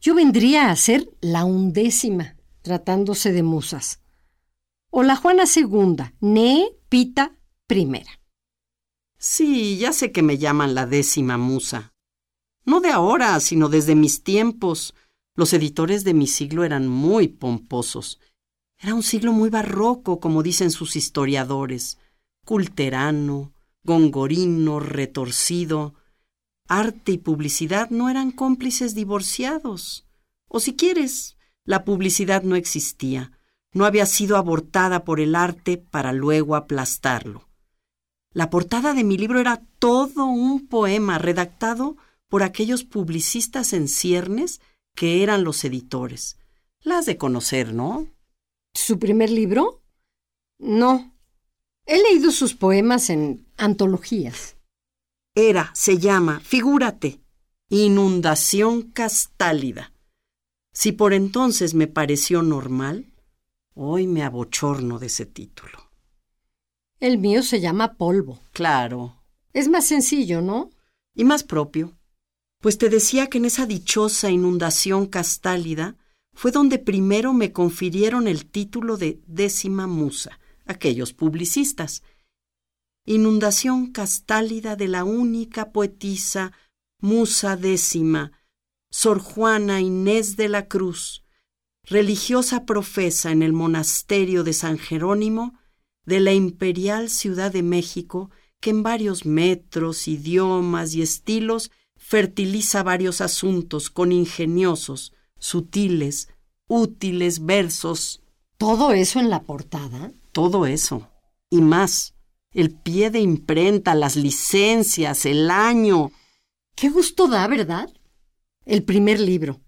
Speaker 9: Yo vendría a ser la undécima, tratándose de musas. O la Juana segunda, ne, pita, primera.
Speaker 10: Sí, ya sé que me llaman la décima musa. No de ahora, sino desde mis tiempos. Los editores de mi siglo eran muy pomposos. Era un siglo muy barroco, como dicen sus historiadores, culterano, gongorino, retorcido. Arte y publicidad no eran cómplices divorciados. O si quieres, la publicidad no existía, no había sido abortada por el arte para luego aplastarlo. La portada de mi libro era todo un poema redactado por aquellos publicistas en ciernes que eran los editores. Las de conocer, ¿no?
Speaker 9: ¿Su primer libro? No. He leído sus poemas en antologías.
Speaker 10: Era, se llama, figúrate, Inundación Castálida. Si por entonces me pareció normal, hoy me abochorno de ese título.
Speaker 9: El mío se llama Polvo.
Speaker 10: Claro.
Speaker 9: Es más sencillo, ¿no?
Speaker 10: Y más propio. Pues te decía que en esa dichosa inundación castálida fue donde primero me confirieron el título de décima musa, aquellos publicistas. Inundación castálida de la única poetisa, musa décima, Sor Juana Inés de la Cruz, religiosa profesa en el monasterio de San Jerónimo de la imperial Ciudad de México, que en varios metros, idiomas y estilos fertiliza varios asuntos con ingeniosos, sutiles, útiles versos.
Speaker 9: ¿Todo eso en la portada?
Speaker 10: Todo eso. Y más. El pie de imprenta, las licencias, el año.
Speaker 9: Qué gusto da, ¿verdad? El primer libro.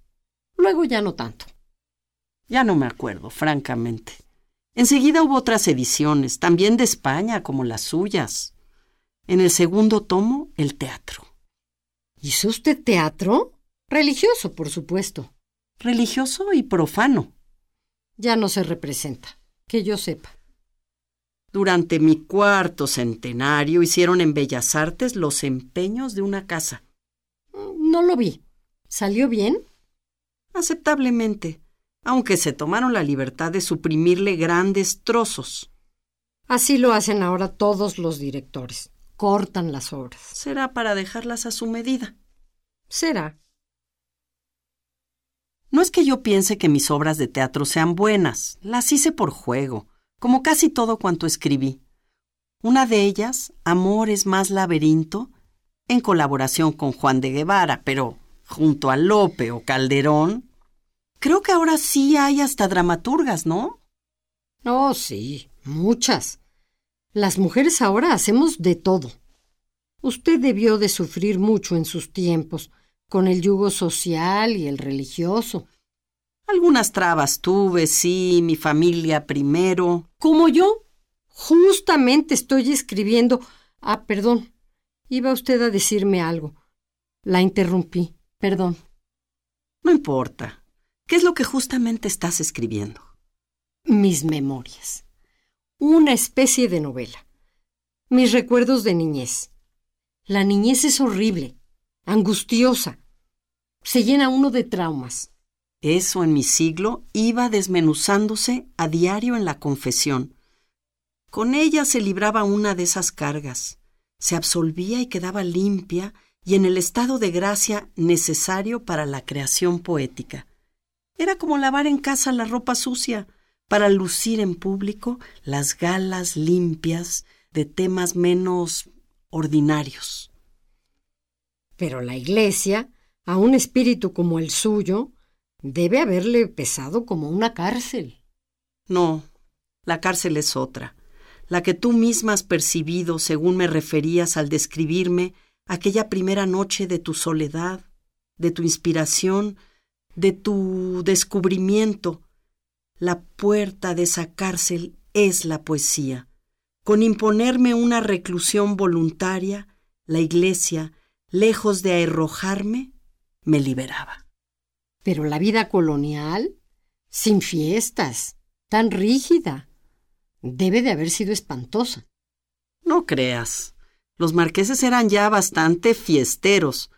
Speaker 9: Luego ya no tanto.
Speaker 10: Ya no me acuerdo, francamente. Enseguida hubo otras ediciones, también de España, como las suyas. En el segundo tomo, el teatro.
Speaker 9: ¿Hizo usted teatro? Religioso, por supuesto.
Speaker 10: Religioso y profano.
Speaker 9: Ya no se representa, que yo sepa.
Speaker 10: Durante mi cuarto centenario hicieron en Bellas Artes los empeños de una casa.
Speaker 9: No lo vi. ¿Salió bien?
Speaker 10: Aceptablemente, aunque se tomaron la libertad de suprimirle grandes trozos.
Speaker 9: Así lo hacen ahora todos los directores. Cortan las obras.
Speaker 10: Será para dejarlas a su medida.
Speaker 9: Será.
Speaker 10: No es que yo piense que mis obras de teatro sean buenas, las hice por juego, como casi todo cuanto escribí. Una de ellas, Amor es más laberinto, en colaboración con Juan de Guevara, pero junto a Lope o Calderón. Creo que ahora sí hay hasta dramaturgas, ¿no?
Speaker 9: Oh, sí, muchas. Las mujeres ahora hacemos de todo. Usted debió de sufrir mucho en sus tiempos, con el yugo social y el religioso.
Speaker 10: Algunas trabas tuve, sí, mi familia primero.
Speaker 9: ¿Como yo? Justamente estoy escribiendo. Ah, perdón. Iba usted a decirme algo. La interrumpí. Perdón.
Speaker 10: No importa. ¿Qué es lo que justamente estás escribiendo?
Speaker 9: Mis memorias. Una especie de novela. Mis recuerdos de niñez. La niñez es horrible, angustiosa. Se llena uno de traumas.
Speaker 10: Eso en mi siglo iba desmenuzándose a diario en la confesión. Con ella se libraba una de esas cargas, se absolvía y quedaba limpia y en el estado de gracia necesario para la creación poética. Era como lavar en casa la ropa sucia, para lucir en público las galas limpias de temas menos ordinarios.
Speaker 9: Pero la Iglesia, a un espíritu como el suyo, debe haberle pesado como una cárcel.
Speaker 10: No, la cárcel es otra, la que tú misma has percibido según me referías al describirme aquella primera noche de tu soledad, de tu inspiración, de tu descubrimiento. La puerta de esa cárcel es la poesía. Con imponerme una reclusión voluntaria, la iglesia, lejos de arrojarme, me liberaba.
Speaker 9: Pero la vida colonial, sin fiestas, tan rígida, debe de haber sido espantosa.
Speaker 10: No creas. Los marqueses eran ya bastante fiesteros.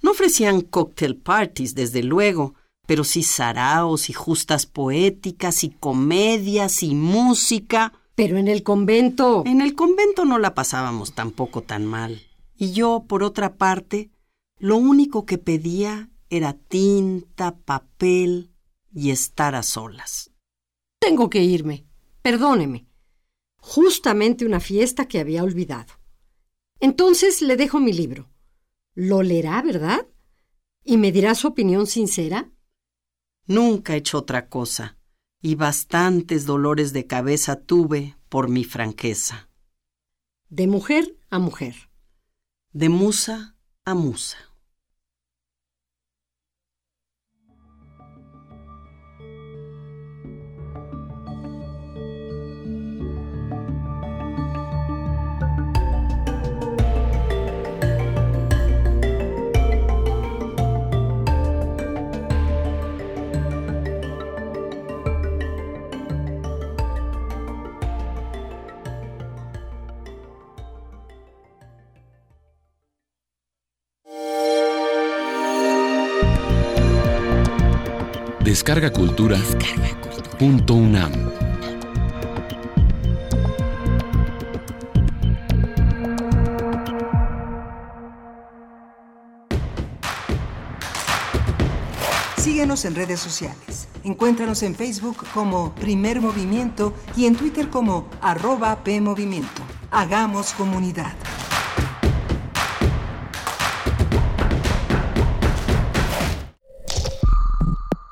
Speaker 10: No ofrecían cocktail parties, desde luego, pero sí saraos y justas poéticas y comedias y música.
Speaker 9: Pero en el convento.
Speaker 10: En el convento no la pasábamos tampoco tan mal. Y yo, por otra parte, lo único que pedía era tinta, papel y estar a solas.
Speaker 9: Tengo que irme. Perdóneme. Justamente una fiesta que había olvidado. Entonces le dejo mi libro. Lo leerá, ¿verdad? ¿Y me dirá su opinión sincera?
Speaker 10: Nunca he hecho otra cosa, y bastantes dolores de cabeza tuve por mi franqueza.
Speaker 9: De mujer a mujer.
Speaker 10: De musa a musa.
Speaker 11: Descarga Cultura. Punto UNAM.
Speaker 12: Síguenos en redes sociales. Encuéntranos en Facebook como Primer Movimiento y en Twitter como arroba PMovimiento. Hagamos comunidad.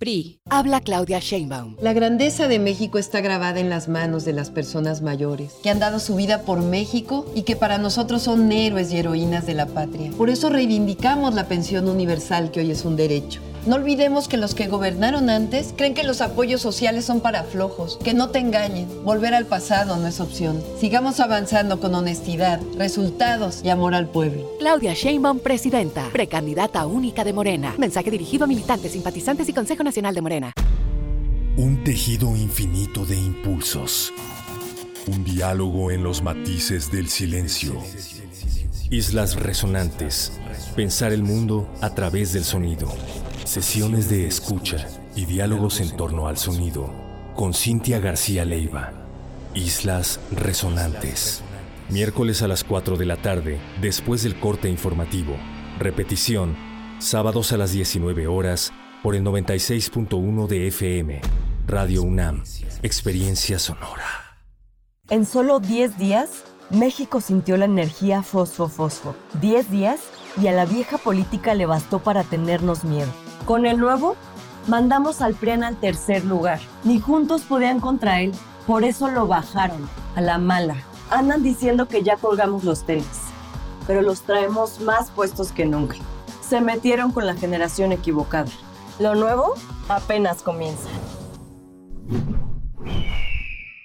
Speaker 13: PRI. Habla Claudia Sheinbaum.
Speaker 14: La grandeza de México está grabada en las manos de las personas mayores, que han dado su vida por México y que para nosotros son héroes y heroínas de la patria. Por eso reivindicamos la pensión universal que hoy es un derecho. No olvidemos que los que gobernaron antes creen que los apoyos sociales son para flojos, que no te engañen. Volver al pasado no es opción. Sigamos avanzando con honestidad, resultados y amor al pueblo.
Speaker 13: Claudia Sheinbaum, presidenta, precandidata única de Morena. Mensaje dirigido a militantes, simpatizantes y Consejo Nacional de Morena.
Speaker 15: Un tejido infinito de impulsos. Un diálogo en los matices del silencio. Islas resonantes. Pensar el mundo a través del sonido. Sesiones de escucha y diálogos en torno al sonido. Con Cintia García Leiva. Islas Resonantes. Miércoles a las 4 de la tarde, después del corte informativo. Repetición, sábados a las 19 horas, por el 96.1 de FM. Radio UNAM. Experiencia sonora.
Speaker 16: En solo 10 días, México sintió la energía fosfo-fosfo. 10 días y a la vieja política le bastó para tenernos miedo. Con el nuevo, mandamos al PRIAN al tercer lugar. Ni juntos podían contra él, por eso lo bajaron, a la mala. Andan diciendo que ya colgamos los tenis, pero los traemos más puestos que nunca. Se metieron con la generación equivocada. Lo nuevo apenas comienza.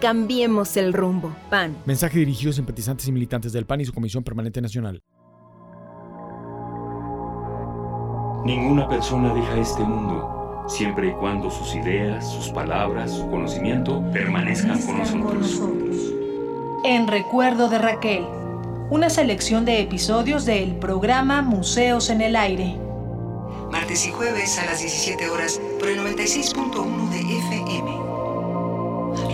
Speaker 13: Cambiemos el rumbo. PAN.
Speaker 17: Mensaje dirigido a simpatizantes y militantes del PAN y su Comisión Permanente Nacional.
Speaker 8: Ninguna persona deja este mundo, siempre y cuando sus ideas, sus palabras, su conocimiento permanezcan con nosotros.
Speaker 18: En recuerdo de Raquel, una selección de episodios del programa Museos en el Aire.
Speaker 12: Martes y jueves a las 17 horas por el 96.1 de FM.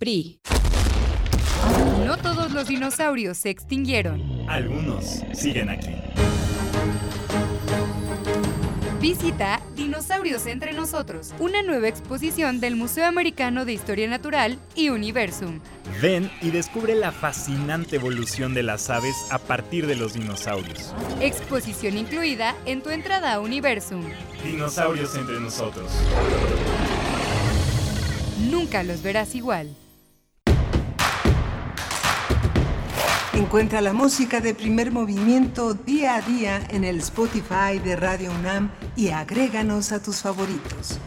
Speaker 13: PRI.
Speaker 19: No todos los dinosaurios se extinguieron.
Speaker 20: Algunos siguen aquí.
Speaker 19: Visita Dinosaurios entre nosotros, una nueva exposición del Museo Americano de Historia Natural y Universum.
Speaker 20: Ven y descubre la fascinante evolución de las aves a partir de los dinosaurios.
Speaker 19: Exposición incluida en tu entrada a Universum.
Speaker 20: Dinosaurios entre nosotros.
Speaker 19: Nunca los verás igual.
Speaker 12: Encuentra la música de primer movimiento día a día en el Spotify de Radio UNAM y agréganos a tus favoritos.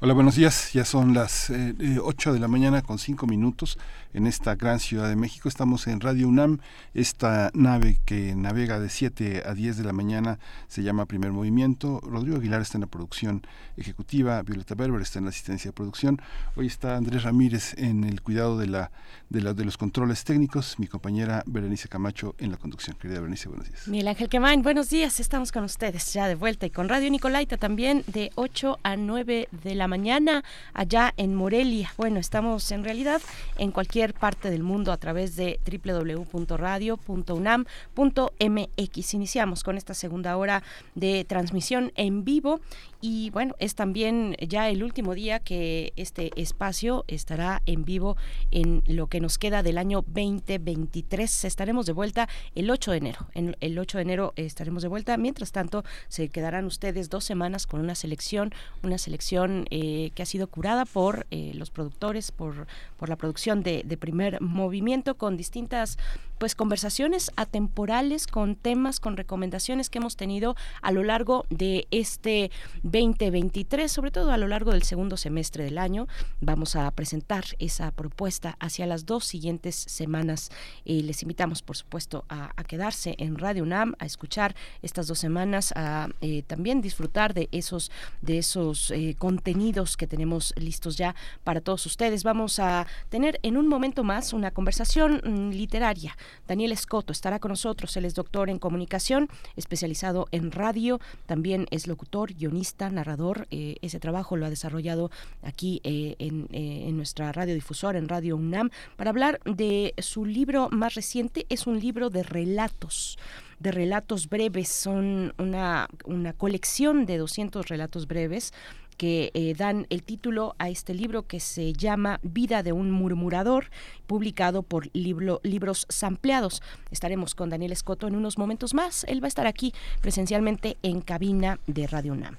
Speaker 2: Hola, buenos días. Ya son las eh, 8 de la mañana con 5 minutos en esta gran ciudad de México. Estamos en Radio UNAM. Esta nave que navega de 7 a 10 de la mañana se llama Primer Movimiento. Rodrigo Aguilar está en la producción ejecutiva. Violeta Berber está en la asistencia de producción. Hoy está Andrés Ramírez en el cuidado de, la, de, los controles técnicos. Mi compañera Berenice Camacho en la conducción. Querida Berenice, buenos días.
Speaker 1: Miguel Ángel Quemain, buenos días. Estamos con ustedes ya de vuelta y con Radio Nicolaita también de 8 a 9 de la mañana allá en Morelia. Bueno, estamos en realidad en cualquier parte del mundo a través de www.radio.unam.mx. Iniciamos con esta segunda hora de transmisión en vivo y bueno, es también ya el último día que este espacio estará en vivo en lo que nos queda del año 2023. Estaremos de vuelta el 8 de enero. En el 8 de enero estaremos de vuelta. Mientras tanto, se quedarán ustedes dos semanas con una selección, una selección eh, que ha sido curada por eh, los productores, por, por la producción de, de primer movimiento, con distintas pues conversaciones atemporales con temas, con recomendaciones que hemos tenido a lo largo de este 2023, sobre todo a lo largo del segundo semestre del año. Vamos a presentar esa propuesta hacia las dos siguientes semanas. y les invitamos, por supuesto, a, quedarse en Radio UNAM, a escuchar estas dos semanas, a eh, también disfrutar de esos, de esos eh, contenidos que tenemos listos ya para todos ustedes. Vamos a tener en un momento más una conversación mm, literaria Daniel Escoto estará con nosotros. Él es doctor en comunicación, especializado en radio. También es locutor, guionista, narrador. Eh, ese trabajo lo ha desarrollado aquí eh, en, eh, en, nuestra radiodifusora, en Radio UNAM, para hablar de su libro más reciente. Es un libro de relatos de relatos breves, son una, una colección de 200 relatos breves que eh, dan el título a este libro que se llama Vida de un murmurador, publicado por libro, Libros Sampleados. Estaremos con Daniel Escoto en unos momentos más. Él va a estar aquí presencialmente en cabina de Radio UNAM.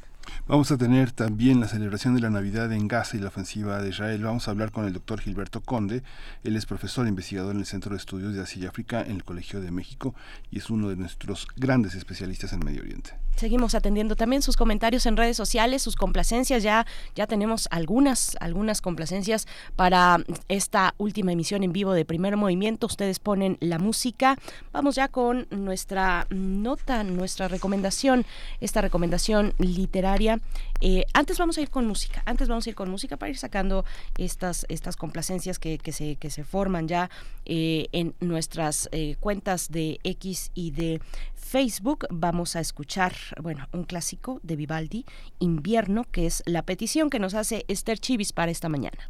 Speaker 2: Vamos a tener también la celebración de la Navidad en Gaza y la ofensiva de Israel. Vamos a hablar con el doctor Gilberto Conde. Él es profesor e investigador en el Centro de Estudios de Asia y África en el Colegio de México y es uno de nuestros grandes especialistas en Medio Oriente.
Speaker 1: Seguimos atendiendo también sus comentarios en redes sociales, sus complacencias. Ya, ya tenemos algunas, algunas complacencias para esta última emisión en vivo de Primer Movimiento. Ustedes ponen la música. Vamos ya con nuestra nota, nuestra recomendación, esta recomendación literaria eh, antes vamos a ir con música, antes vamos a ir con música para ir sacando estas, estas complacencias que, se, que se forman ya eh, en nuestras eh, cuentas de X y de Facebook. Vamos a escuchar, bueno, un clásico de Vivaldi, Invierno, que es la petición que nos hace Esther Chivis para esta mañana.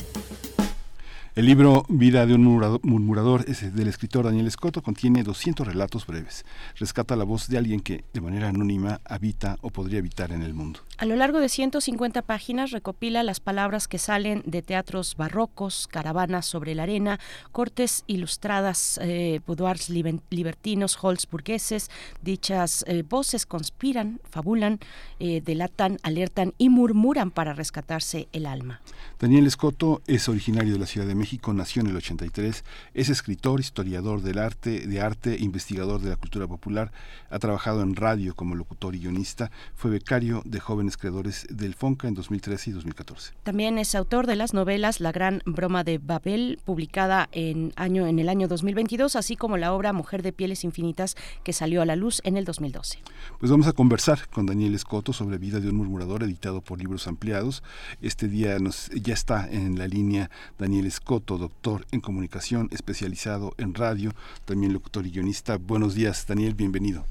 Speaker 2: El libro Vida de un murmurador es del escritor Daniel Escoto, contiene 200 relatos breves. Rescata la voz de alguien que de manera anónima habita o podría habitar en el mundo.
Speaker 1: A lo largo de 150 páginas recopila las palabras que salen de teatros barrocos, caravanas sobre la arena, cortes ilustradas, eh, boudoirs libertinos, halls burgueses. Dichas eh, voces conspiran, fabulan, eh, delatan, alertan y murmuran para rescatarse el alma.
Speaker 2: Daniel Escoto es originario de la Ciudad de México, nació en el 83, es escritor, historiador del arte, de arte, investigador de la cultura popular, ha trabajado en radio como locutor y guionista, fue becario de jóvenes creadores del FONCA en 2013 y 2014.
Speaker 1: También es autor de las novelas La Gran Broma de Babel, publicada en, año, en el año 2022, así como la obra Mujer de Pieles Infinitas, que salió a la luz en el 2012.
Speaker 2: Pues vamos a conversar con Daniel Escoto sobre Vida de un Murmurador, editado por Libros Ampliados. Este día nos, ya está en la línea Daniel Escoto, doctor en comunicación, especializado en radio, también locutor y guionista. Buenos días, Daniel, bienvenido.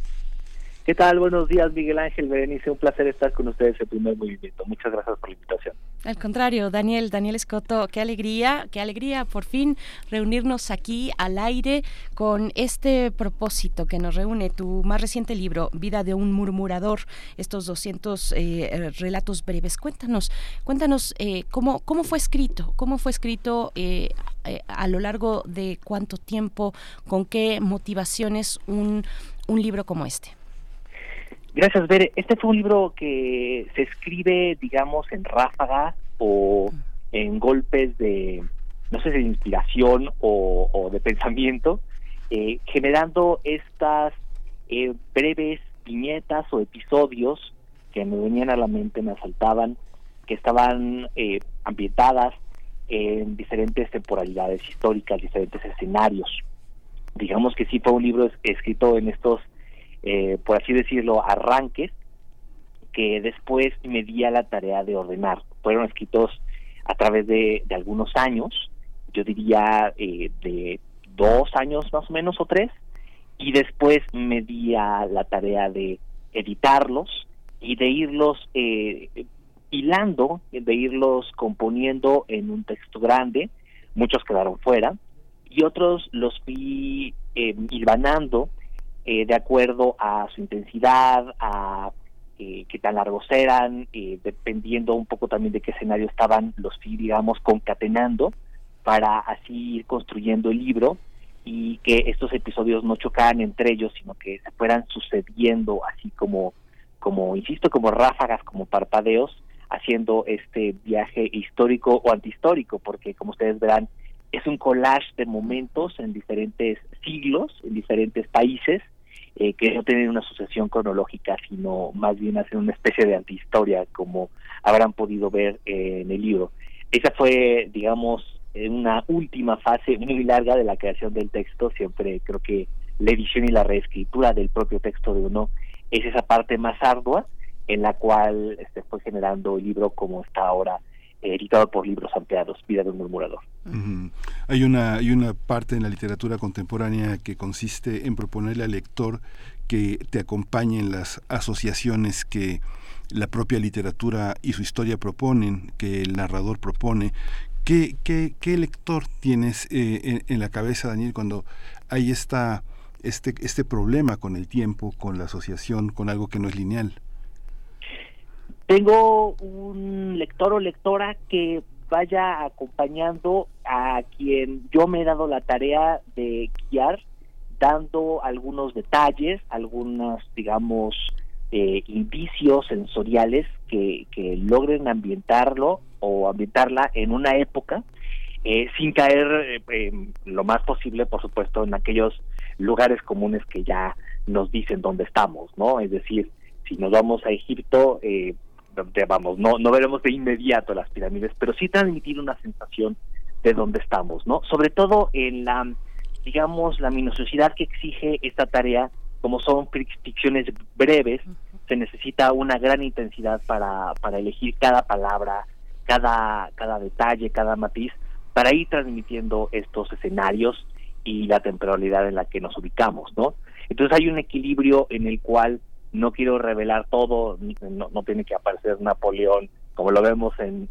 Speaker 21: ¿Qué tal? Buenos días, Miguel Ángel Berenice. Un placer estar con ustedes en primer movimiento. Muchas gracias por la invitación.
Speaker 1: Al contrario, Daniel, Daniel Escoto, qué alegría, qué alegría por fin reunirnos aquí al aire con este propósito que nos reúne tu más reciente libro, Vida de un murmurador, estos 200 eh, relatos breves. Cuéntanos, cuéntanos eh, cómo, cómo fue escrito, cómo fue escrito eh, a lo largo de cuánto tiempo, con qué motivaciones un, un libro como este.
Speaker 21: Gracias, Bere. Este fue un libro que se escribe, digamos, en ráfagas o en golpes de, no sé, de inspiración o, de pensamiento, eh, generando estas eh, breves viñetas o episodios que me venían a la mente, me asaltaban, que estaban eh, ambientadas en diferentes temporalidades históricas, diferentes escenarios. Digamos que sí fue un libro escrito en estos eh, por así decirlo, arranques que después me di a la tarea de ordenar. Fueron escritos a través de, algunos años, yo diría eh, de dos años más o menos o tres, y después me di a la tarea de editarlos y de irlos eh, hilando, de irlos componiendo en un texto grande. Muchos quedaron fuera y otros los fui eh, eh, de acuerdo a su intensidad, a eh, qué tan largos eran, eh, dependiendo un poco también de qué escenario estaban, los digamos, concatenando para así ir construyendo el libro y que estos episodios no chocaran entre ellos, sino que se fueran sucediendo así como, como insisto, como ráfagas, como parpadeos, haciendo este viaje histórico o antihistórico, porque como ustedes verán, es un collage de momentos en diferentes siglos, en diferentes países, eh, que no tienen una sucesión cronológica, sino más bien hacen una especie de antihistoria, como habrán podido ver eh, en el libro. Esa fue, digamos, una última fase muy larga de la creación del texto. Siempre creo que la edición y la reescritura del propio texto de uno es esa parte más ardua en la cual se este, fue generando el libro como está ahora editado por libros ampliados, Vida de un murmurador.
Speaker 2: Hay una hay una parte en la literatura contemporánea que consiste en proponerle al lector que te acompañe en las asociaciones que la propia literatura y su historia proponen, que el narrador propone. ¿Qué, qué, qué lector tienes eh, en, la cabeza, Daniel, cuando hay esta, este, este problema con el tiempo, con la asociación, con algo que no es lineal?
Speaker 21: Tengo un lector o lectora que vaya acompañando a quien yo me he dado la tarea de guiar, dando algunos detalles, algunos, digamos, eh, indicios sensoriales que, que logren ambientarlo o ambientarla en una época, eh, sin caer eh, lo más posible, por supuesto, en aquellos lugares comunes que ya nos dicen dónde estamos, ¿no? Es decir, si nos vamos a Egipto, eh, vamos, no, no veremos de inmediato las pirámides, pero sí transmitir una sensación de dónde estamos, ¿no? Sobre todo en la, digamos, la minuciosidad que exige esta tarea, como son ficciones breves, se necesita una gran intensidad para, para elegir cada palabra, cada, cada detalle, cada matiz, para ir transmitiendo estos escenarios y la temporalidad en la que nos ubicamos, ¿no? Entonces hay un equilibrio en el cual no quiero revelar todo, no, no tiene que aparecer Napoleón como lo vemos en,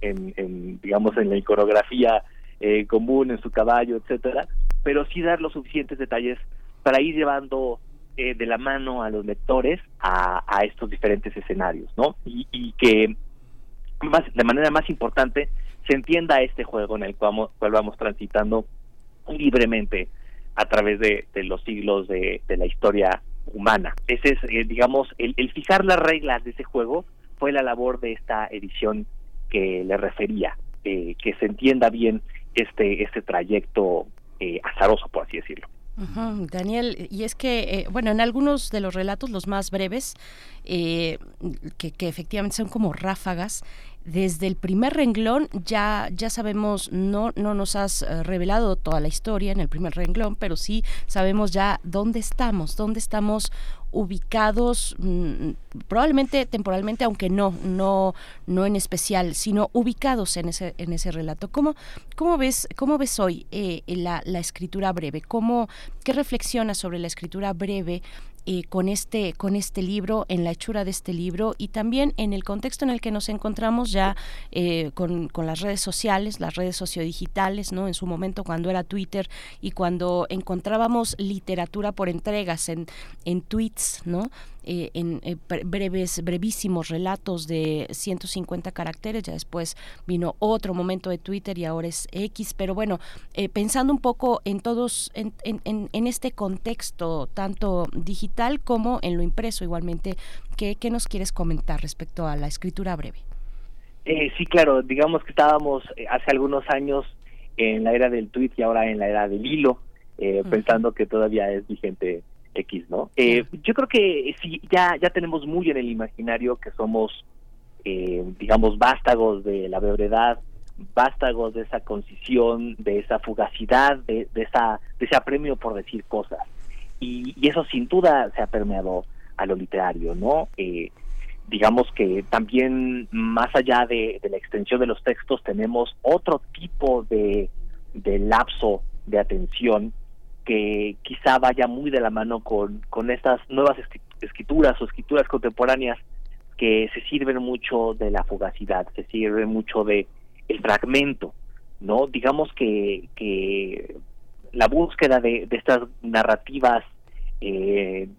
Speaker 21: digamos en la iconografía eh, común en su caballo, etcétera, pero sí dar los suficientes detalles para ir llevando eh, de la mano a los lectores a, a estos diferentes escenarios, ¿no? Y, que más, de manera más importante se entienda este juego en el cual, vamos transitando libremente a través de, los siglos de, la historia humana. Ese es, eh, digamos, el, el fijar las reglas de ese juego fue la labor de esta edición que le refería, eh, que se entienda bien este, este trayecto eh, azaroso, por así decirlo.
Speaker 1: Daniel, y es que, eh, bueno, en algunos de los relatos, los más breves, que, que, efectivamente son como ráfagas, desde el primer renglón ya, ya sabemos, no, no nos has eh, revelado toda la historia en el primer renglón, pero sí sabemos ya dónde estamos, dónde estamos ubicados mm, probablemente temporalmente aunque no no no en especial sino ubicados en ese en ese relato. Cómo cómo ves cómo ves hoy eh, la, la escritura breve cómo qué reflexionas sobre la escritura breve eh, con este con este libro en la hechura de este libro y también en el contexto en el que nos encontramos ya eh, con, con, las redes sociales las redes sociodigitales no en su momento cuando era Twitter y cuando encontrábamos literatura por entregas en en tweets no eh, en eh, breves, brevísimos relatos de 150 caracteres, ya después vino otro momento de Twitter y ahora es X, pero bueno, eh, pensando un poco en todos, en, en, en, este contexto, tanto digital como en lo impreso igualmente, ¿qué, qué nos quieres comentar respecto a la escritura breve?
Speaker 21: sí, claro, digamos que estábamos hace algunos años en la era del tweet y ahora en la era del hilo, pensando que todavía es vigente X, ¿no? Eh, yo creo que sí, ya, ya tenemos muy en el imaginario que somos, eh, digamos, vástagos de la brevedad, vástagos de esa concisión, de esa fugacidad, de, de, esa, de ese apremio por decir cosas. Y, y, eso sin duda se ha permeado a lo literario, ¿no? Eh, digamos que también más allá de, de, la extensión de los textos tenemos otro tipo de, de lapso de atención que quizá vaya muy de la mano con, con estas nuevas escrituras o escrituras contemporáneas que se sirven mucho de la fugacidad, se sirven mucho de el fragmento, ¿no? Digamos que, que la búsqueda de, de estas narrativas eh,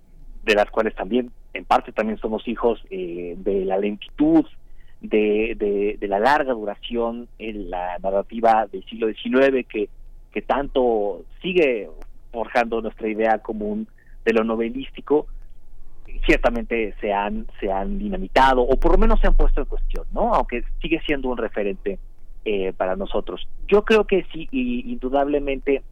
Speaker 21: de las cuales también en parte también somos hijos eh, de la lentitud, de, de, de, la larga duración en la narrativa del siglo XIX que, que tanto sigue forjando nuestra idea común de lo novelístico, ciertamente se han, se han dinamitado o por lo menos se han puesto en cuestión, ¿no? Aunque sigue siendo un referente eh, para nosotros. Yo creo que sí, y indudablemente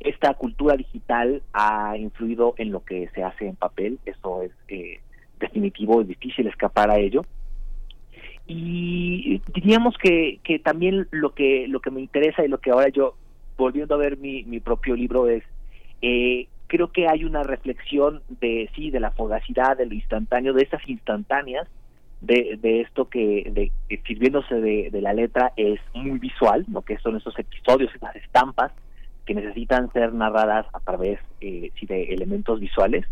Speaker 21: esta cultura digital ha influido en lo que se hace en papel, eso es eh, definitivo, es difícil escapar a ello. Y diríamos que, que también lo que lo que me interesa y lo que ahora yo volviendo a ver mi, mi propio libro es eh, creo que hay una reflexión de sí de la fogacidad de lo instantáneo de esas instantáneas de, de esto que de, sirviéndose de, de, la letra es muy visual lo que son esos episodios esas estampas que necesitan ser narradas a través eh, sí, de elementos visuales.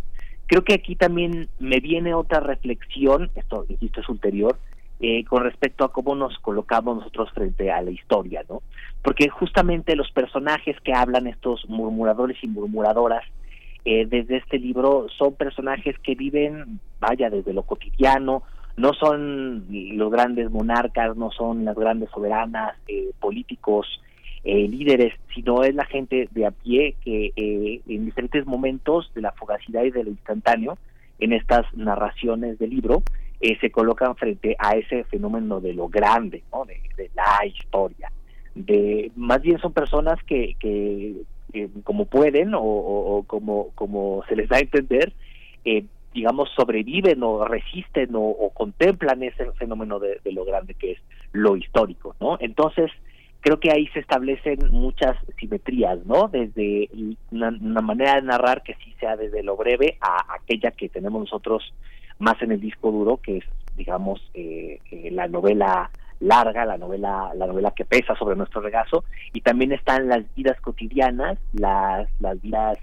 Speaker 21: Creo que aquí también me viene otra reflexión esto insisto es ulterior eh, con respecto a cómo nos colocamos nosotros frente a la historia, ¿no? Porque justamente los personajes que hablan estos murmuradores y murmuradoras eh, desde este libro son personajes que viven, vaya, desde lo cotidiano, no son los grandes monarcas, no son las grandes soberanas, eh, políticos, eh, líderes, sino es la gente de a pie que eh, en diferentes momentos de la fugacidad y de lo instantáneo, en estas narraciones del libro, eh, se colocan frente a ese fenómeno de lo grande, ¿no? de, la historia. De, más bien son personas que, que como pueden o, como, como se les da a entender, eh, digamos, sobreviven o resisten o, contemplan ese fenómeno de, de, lo grande que es lo histórico, ¿no? Entonces, creo que ahí se establecen muchas simetrías, ¿no? Desde una, una manera de narrar que sí sea desde lo breve a aquella que tenemos nosotros más en el disco duro, que es, digamos, eh, eh, la novela larga, la novela, la novela que pesa sobre nuestro regazo, y también están las vidas cotidianas, las, las vidas,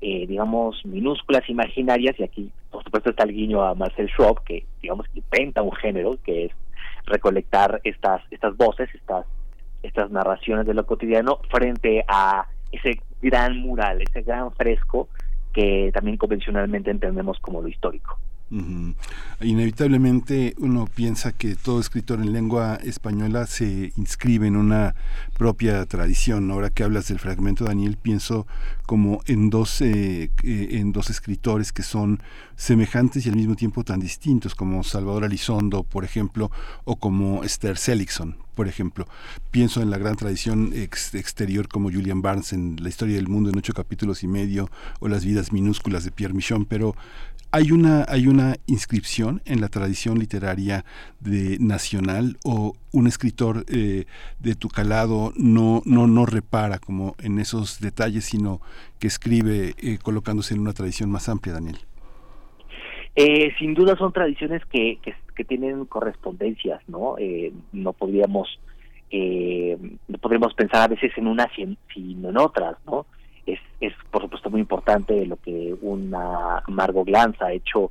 Speaker 21: eh, digamos, minúsculas, imaginarias, y aquí, por supuesto, está el guiño a Marcel Schwab, que, digamos, inventa un género, que es recolectar estas, estas voces, estas, estas narraciones de lo cotidiano, frente a ese gran mural, ese gran fresco que también convencionalmente entendemos como lo histórico.
Speaker 22: Inevitablemente uno piensa que todo escritor en lengua española se inscribe en una propia tradición. Ahora que hablas del fragmento, Daniel, pienso como en dos, eh, en dos escritores que son semejantes y al mismo tiempo tan distintos, como Salvador Alizondo, por ejemplo, o como Esther Seligson, por ejemplo. Pienso en la gran tradición exterior como Julian Barnes en La historia del mundo en ocho capítulos y medio, o Las vidas minúsculas de Pierre Michon, pero hay una, hay una inscripción en la tradición literaria de nacional o un escritor eh, de tu calado no, no, no repara como en esos detalles, sino que escribe eh, colocándose en una tradición más amplia, Daniel.
Speaker 21: Eh, sin duda son tradiciones que, que, tienen correspondencias, ¿no? no podríamos no podríamos pensar a veces en unas sino en otras, ¿no? Es, es por supuesto muy importante lo que una Margot Glantz ha hecho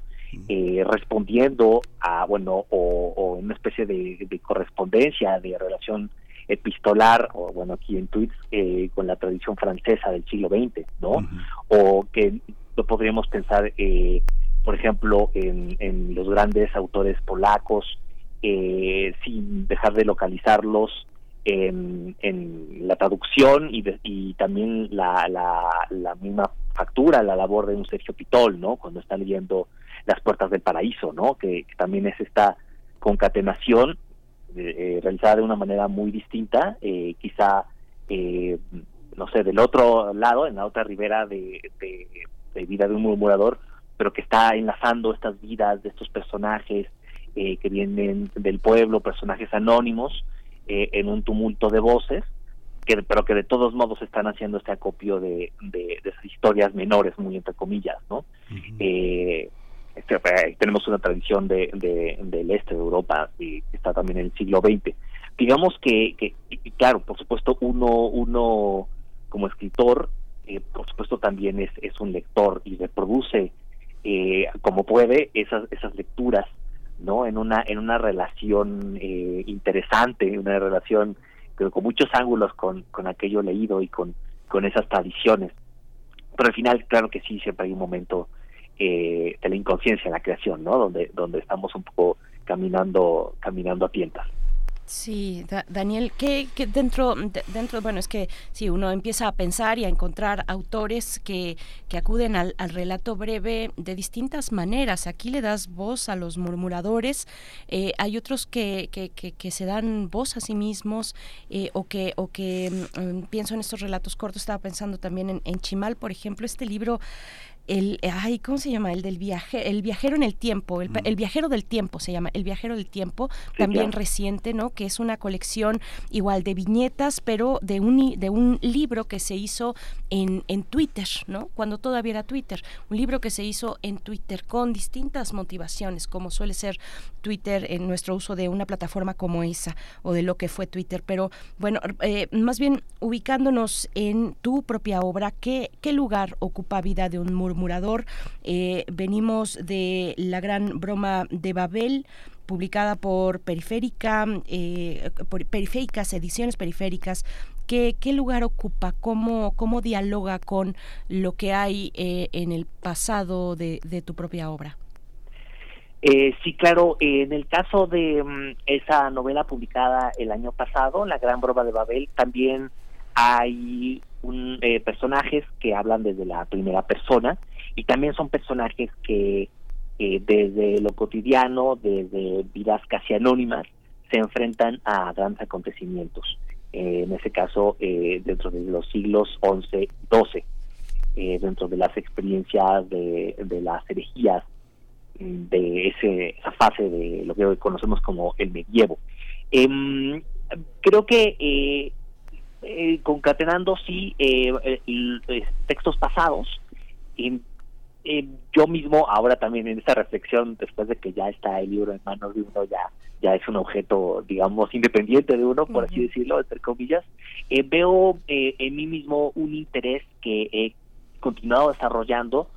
Speaker 21: eh, respondiendo a, bueno, o, en una especie de, correspondencia, de relación epistolar, o bueno, aquí en tweets, eh, con la tradición francesa del siglo XX, ¿no? O que lo podríamos pensar, eh, por ejemplo, en, en los grandes autores polacos, sin dejar de localizarlos en, en la traducción y, y también la, la, misma factura, la labor de un Sergio Pitol, ¿no? Cuando está leyendo Las Puertas del Paraíso, ¿no? Que, también es esta concatenación eh, eh, realizada de una manera muy distinta, eh, quizá, no sé, del otro lado, en la otra ribera de, de, vida de un murmurador, pero que está enlazando estas vidas de estos personajes que vienen del pueblo, personajes anónimos, eh, en un tumulto de voces, que, pero que de todos modos están haciendo este acopio de, de, esas historias menores, muy entre comillas, ¿no? Eh, este, eh, tenemos una tradición de, del este de Europa y está también en el siglo XX. Digamos que, que claro, por supuesto, uno, uno como escritor, por supuesto también es, es un lector y reproduce como puede esas, esas lecturas ¿no? En una, en una relación eh, interesante, una relación con muchos ángulos con, con aquello leído y con, con esas tradiciones. Pero al final, claro que sí, siempre hay un momento eh, de la inconsciencia en la creación, ¿no? Donde, donde estamos un poco caminando, caminando a tientas.
Speaker 1: Sí, Daniel, ¿qué, dentro, dentro, bueno, es que si uno empieza a pensar y a encontrar autores que, que acuden al, relato breve de distintas maneras. Aquí le das voz a los murmuradores, eh, hay otros que, que, que, se dan voz a sí mismos eh, o que, o que mm, pienso en estos relatos cortos, estaba pensando también en, en Chimal, por ejemplo, este libro el ay cómo se llama el del viaje el viajero en el tiempo el, viajero del tiempo se llama el viajero del tiempo también reciente no que es una colección igual de viñetas pero de un de un libro que se hizo en, en Twitter no cuando todavía era Twitter. Un libro que se hizo en Twitter con distintas motivaciones como suele ser Twitter en nuestro uso de una plataforma como esa o de lo que fue Twitter. Pero bueno eh, más bien ubicándonos en tu propia obra qué qué lugar ocupa vida de un muro murmurador. Eh, venimos de la gran broma de Babel publicada por Periférica, eh, Periféricas, Ediciones Periféricas, ¿Qué, ¿Qué, lugar ocupa? ¿Cómo, ¿Cómo dialoga con lo que hay eh, en el pasado de, tu propia obra?
Speaker 21: sí, claro. en el caso de mm, esa novela publicada el año pasado, La Gran Broma de Babel, también hay un, eh, personajes que hablan desde la primera persona y también son personajes que eh, desde lo cotidiano, desde vidas casi anónimas, se enfrentan a grandes acontecimientos. Eh, en ese caso, dentro de los siglos XI, XII, dentro de las experiencias de, las herejías, de ese, esa fase de lo que hoy conocemos como el medievo. Em, creo que eh, concatenando sí eh, eh, textos pasados eh, yo mismo ahora también en esta reflexión, después de que ya está el libro en manos de uno, ya, ya es un objeto, digamos, independiente de uno, por así decirlo, entre comillas, eh, veo eh, en mí mismo un interés que he continuado desarrollando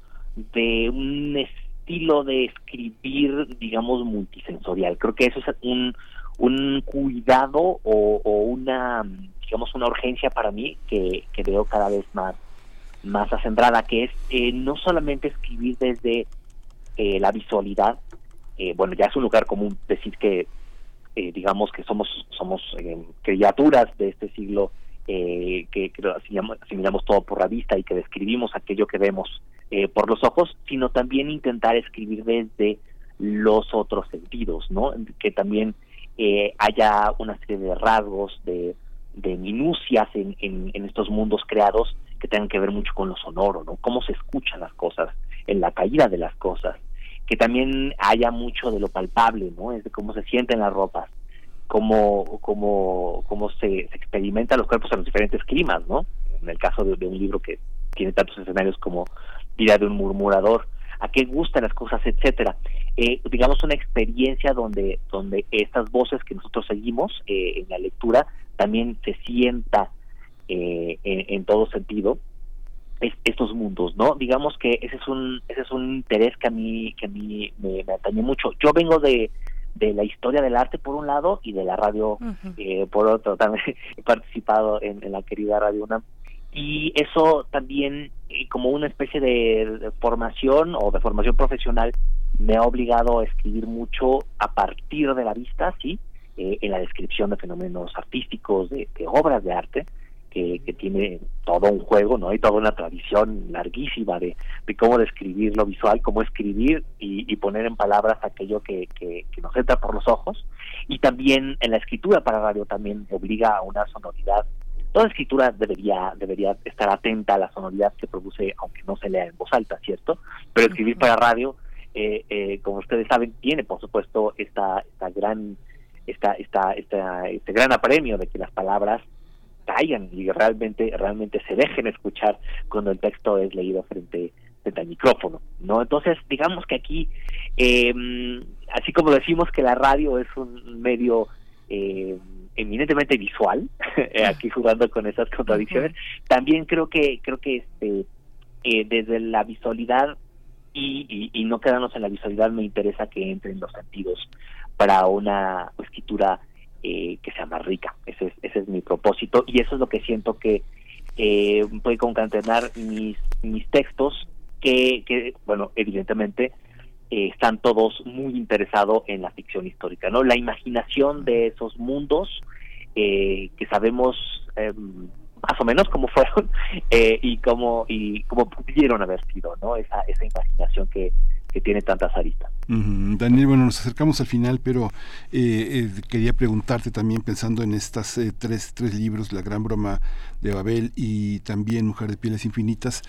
Speaker 21: de un estilo de escribir, digamos, multisensorial. Creo que eso es un, un cuidado o, o una, digamos, una urgencia para mí que, que veo cada vez más más acendrada, que es eh, no solamente escribir desde eh, la visualidad, eh, bueno, ya es un lugar común decir que, digamos que somos somos criaturas de este siglo, que, que asimilamos, todo por la vista y que describimos aquello que vemos por los ojos, sino también intentar escribir desde los otros sentidos, ¿no? Que también haya una serie de rasgos, de, de minucias en, en, en estos mundos creados que tengan que ver mucho con lo sonoro, ¿no? Cómo se escuchan las cosas, en la caída de las cosas, que también haya mucho de lo palpable, ¿no? Es de cómo se sienten las ropas, cómo, cómo, cómo se, experimenta los cuerpos en los diferentes climas, ¿no? En el caso de, un libro que tiene tantos escenarios como Vida de un murmurador, a qué gustan las cosas, etcétera. Eh, digamos una experiencia donde donde estas voces que nosotros seguimos eh, en la lectura también se sienta eh, en, todo sentido estos mundos, ¿no? Digamos que ese es un ese es un interés que a mí que a mí me, atañe mucho. Yo vengo de de la historia del arte por un lado y de la radio eh, por otro. También he participado en, la querida Radio UNAM y eso también eh, como una especie de, formación o de formación profesional me ha obligado a escribir mucho a partir de la vista, sí, en la descripción de fenómenos artísticos, de obras de arte que, tiene todo un juego, ¿no? Hay toda una tradición larguísima de, cómo describir lo visual, cómo escribir y, poner en palabras aquello que, que, nos entra por los ojos. Y también en la escritura para radio también obliga a una sonoridad. Toda escritura debería, debería estar atenta a la sonoridad que produce, aunque no se lea en voz alta, ¿cierto? Pero escribir para radio, eh, eh, como ustedes saben, tiene por supuesto esta, esta gran esta, esta, esta, este gran apremio de que las palabras caigan y realmente realmente se dejen escuchar cuando el texto es leído frente, frente al micrófono no entonces digamos que aquí em, así como decimos que la radio es un medio em, eminentemente visual aquí jugando con esas contradicciones también creo que creo que este eh, desde la visualidad y, y, no quedarnos en la visualidad me interesa que entren los sentidos para una escritura eh, que sea más rica. Ese es, ese es mi propósito y eso es lo que siento que eh, puede concatenar mis, mis textos que, que bueno, evidentemente eh, están todos muy interesados en la ficción histórica, ¿no? La imaginación de esos mundos eh, que sabemos em, más o menos cómo fueron y cómo y cómo pudieron haber sido, ¿no? Esa, esa imaginación que, que tiene tantas aristas.
Speaker 22: Daniel, bueno, nos acercamos al final, pero eh, eh, quería preguntarte también, pensando en estas eh, tres, tres libros, La Gran Broma de Babel y también Mujer de Pieles Infinitas,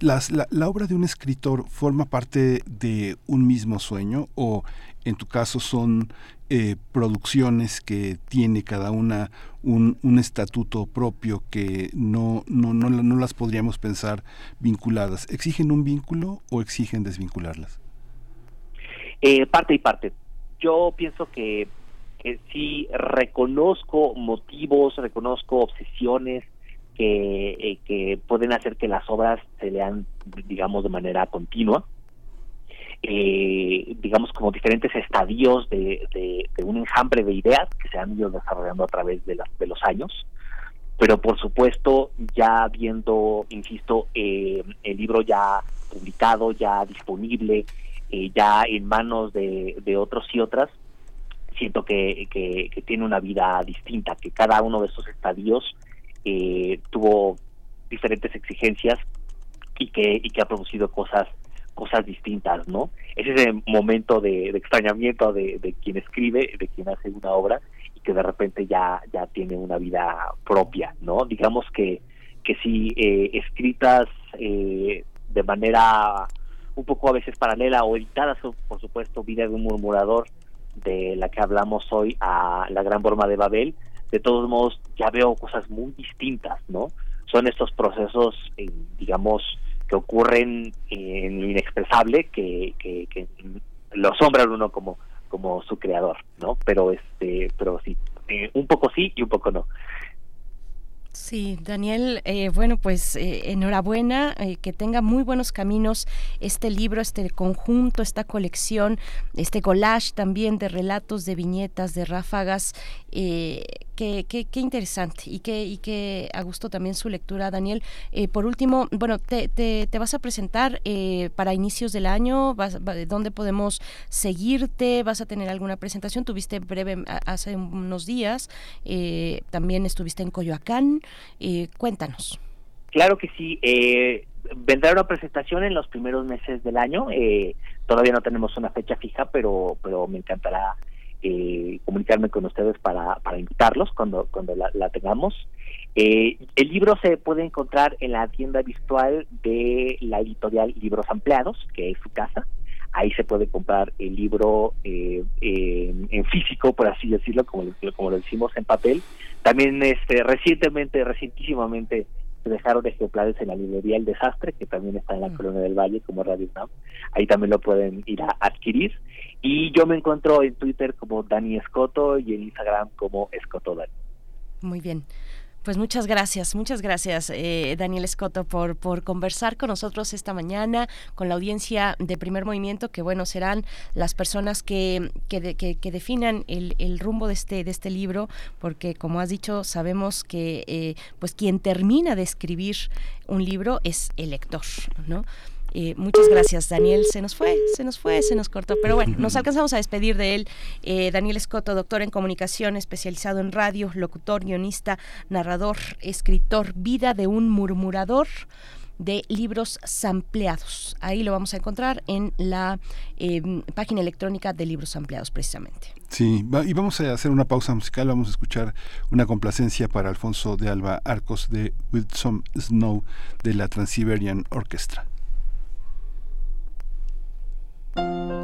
Speaker 22: las, la, la, obra de un escritor forma parte de un mismo sueño o en tu caso son eh, producciones que tiene cada una un, un estatuto propio que no, no, no, no, las podríamos pensar vinculadas. ¿Exigen un vínculo o exigen desvincularlas?
Speaker 21: Eh, parte y parte. Yo pienso que, que sí reconozco motivos, reconozco obsesiones que, eh, que pueden hacer que las obras se lean, digamos, de manera continua eh, digamos, como diferentes estadios de, un enjambre de ideas que se han ido desarrollando a través de, de los años. Pero por supuesto, ya viendo, insisto, eh, el libro ya publicado, ya disponible, eh, ya en manos de, de otros y otras, siento que, que, que, tiene una vida distinta, que cada uno de esos estadios eh, tuvo diferentes exigencias y que, y que ha producido cosas cosas distintas, ¿no? Es ese momento de, extrañamiento de, quien escribe, de quien hace una obra y que de repente ya, ya tiene una vida propia, ¿no? Digamos que, que sí, eh, escritas eh, de manera un poco a veces paralela o editadas, por supuesto, Vida de un murmurador, de la que hablamos hoy, a La Gran Forma de Babel, de todos modos ya veo cosas muy distintas, ¿no? Son estos procesos, eh, digamos, que ocurren en lo inexpresable que, que, que lo asombran uno como como su creador, ¿no? Pero este, pero sí, eh, un poco sí y un poco no.
Speaker 1: Sí, Daniel, eh, bueno, pues eh, enhorabuena, eh, que tenga muy buenos caminos este libro, este conjunto, esta colección, este collage también de relatos, de viñetas, de ráfagas. Qué, qué, qué, interesante y que, y que a gusto también su lectura, Daniel. por último, bueno, te, te, te vas a presentar para inicios del año, vas, ¿dónde podemos seguirte? ¿Vas a tener alguna presentación? Tuviste breve hace unos días, también estuviste en Coyoacán. Eh, cuéntanos.
Speaker 21: Claro que sí. Eh, vendrá una presentación en los primeros meses del año. Eh, todavía no tenemos una fecha fija, pero pero me encantará eh, comunicarme con ustedes para, para invitarlos cuando cuando la, tengamos. Eh, el libro se puede encontrar en la tienda virtual de la editorial Libros Ampliados, que es su casa. Ahí se puede comprar el libro eh, en, físico, por así decirlo, como, como lo decimos en papel. También este recientemente, recientísimamente, se dejaron ejemplares en la librería El Desastre, que también está en la mm. Colonia del Valle, como Radio UNAM. Ahí también lo pueden ir a adquirir. Y yo me encuentro en Twitter como Dani Escoto y en Instagram como Escoto Dani.
Speaker 1: Muy bien. Pues muchas gracias, muchas gracias eh, Daniel Escoto por, por conversar con nosotros esta mañana, con la audiencia de primer movimiento, que bueno, serán las personas que, que, que, definan el, el, rumbo de este, de este libro, porque como has dicho, sabemos que eh, pues quien termina de escribir un libro es el lector, ¿no? Eh, muchas gracias, Daniel. Se nos fue, se nos fue, se nos cortó. Pero bueno, nos alcanzamos a despedir de él. Eh, Daniel Escoto, doctor en comunicación, especializado en radio, locutor, guionista, narrador, escritor, vida de un murmurador de libros sampleados. Ahí lo vamos a encontrar en la em, página electrónica de libros ampliados precisamente.
Speaker 22: Sí, y vamos a hacer una pausa musical, vamos a escuchar una complacencia para Alfonso de Alba Arcos de With Some Snow de la Transiberian Orchestra. Música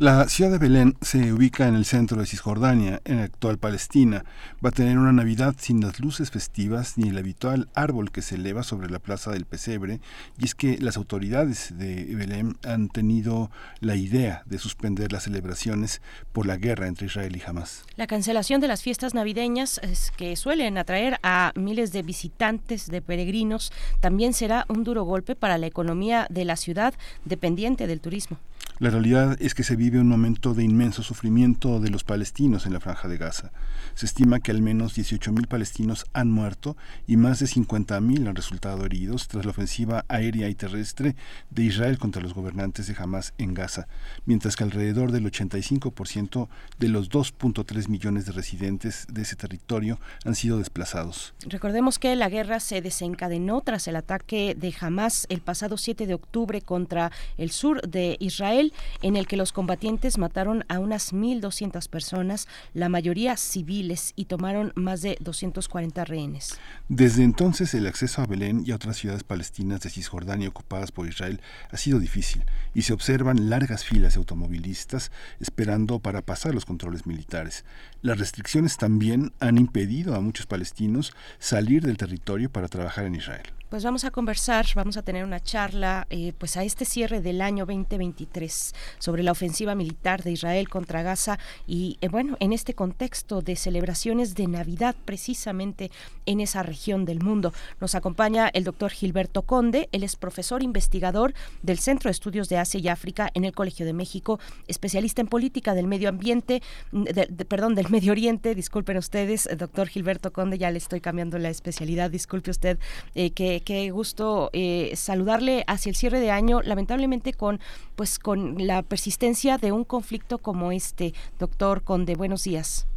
Speaker 2: La ciudad de Belén se ubica en el centro de Cisjordania, en la actual Palestina. Va a tener una Navidad sin las luces festivas ni el habitual árbol que se eleva sobre la plaza del pesebre, y es que las autoridades de Belén han tenido la idea de suspender las celebraciones por la guerra entre Israel y Hamas.
Speaker 1: La cancelación de las fiestas navideñas es que suelen atraer a miles de visitantes, de peregrinos, también será un duro golpe para la economía de la ciudad dependiente del turismo.
Speaker 2: La realidad es que se vive un momento de inmenso sufrimiento de los palestinos en la franja de Gaza. Se estima que al menos 18.000 palestinos han muerto y más de 50.000 han resultado heridos tras la ofensiva aérea y terrestre de Israel contra los gobernantes de Hamas en Gaza, mientras que alrededor del 85% de los 2.3 millones de residentes de ese territorio han sido desplazados.
Speaker 1: Recordemos que la guerra se desencadenó tras el ataque de Hamas el pasado 7 de octubre contra el sur de Israel en el que los combatientes mataron a unas 1.200 personas, la mayoría civiles, y tomaron más de 240 rehenes.
Speaker 2: Desde entonces el acceso a Belén y a otras ciudades palestinas de Cisjordania ocupadas por Israel ha sido difícil y se observan largas filas de automovilistas esperando para pasar los controles militares. Las restricciones también han impedido a muchos palestinos salir del territorio para trabajar en Israel
Speaker 1: pues vamos a conversar, vamos a tener una charla eh, pues a este cierre del año 2023 sobre la ofensiva militar de Israel contra Gaza y eh, bueno, en este contexto de celebraciones de Navidad precisamente en esa región del mundo. Nos acompaña el doctor Gilberto Conde, él es profesor investigador del Centro de Estudios de Asia y África en el Colegio de México, especialista en política del medio ambiente, mm, perdón, del Medio Oriente, disculpen ustedes, doctor Gilberto Conde, ya le estoy cambiando la especialidad, disculpe usted eh, que qué gusto eh, saludarle hacia el cierre de año, lamentablemente con pues con la persistencia de un conflicto como este. Doctor Conde, buenos días.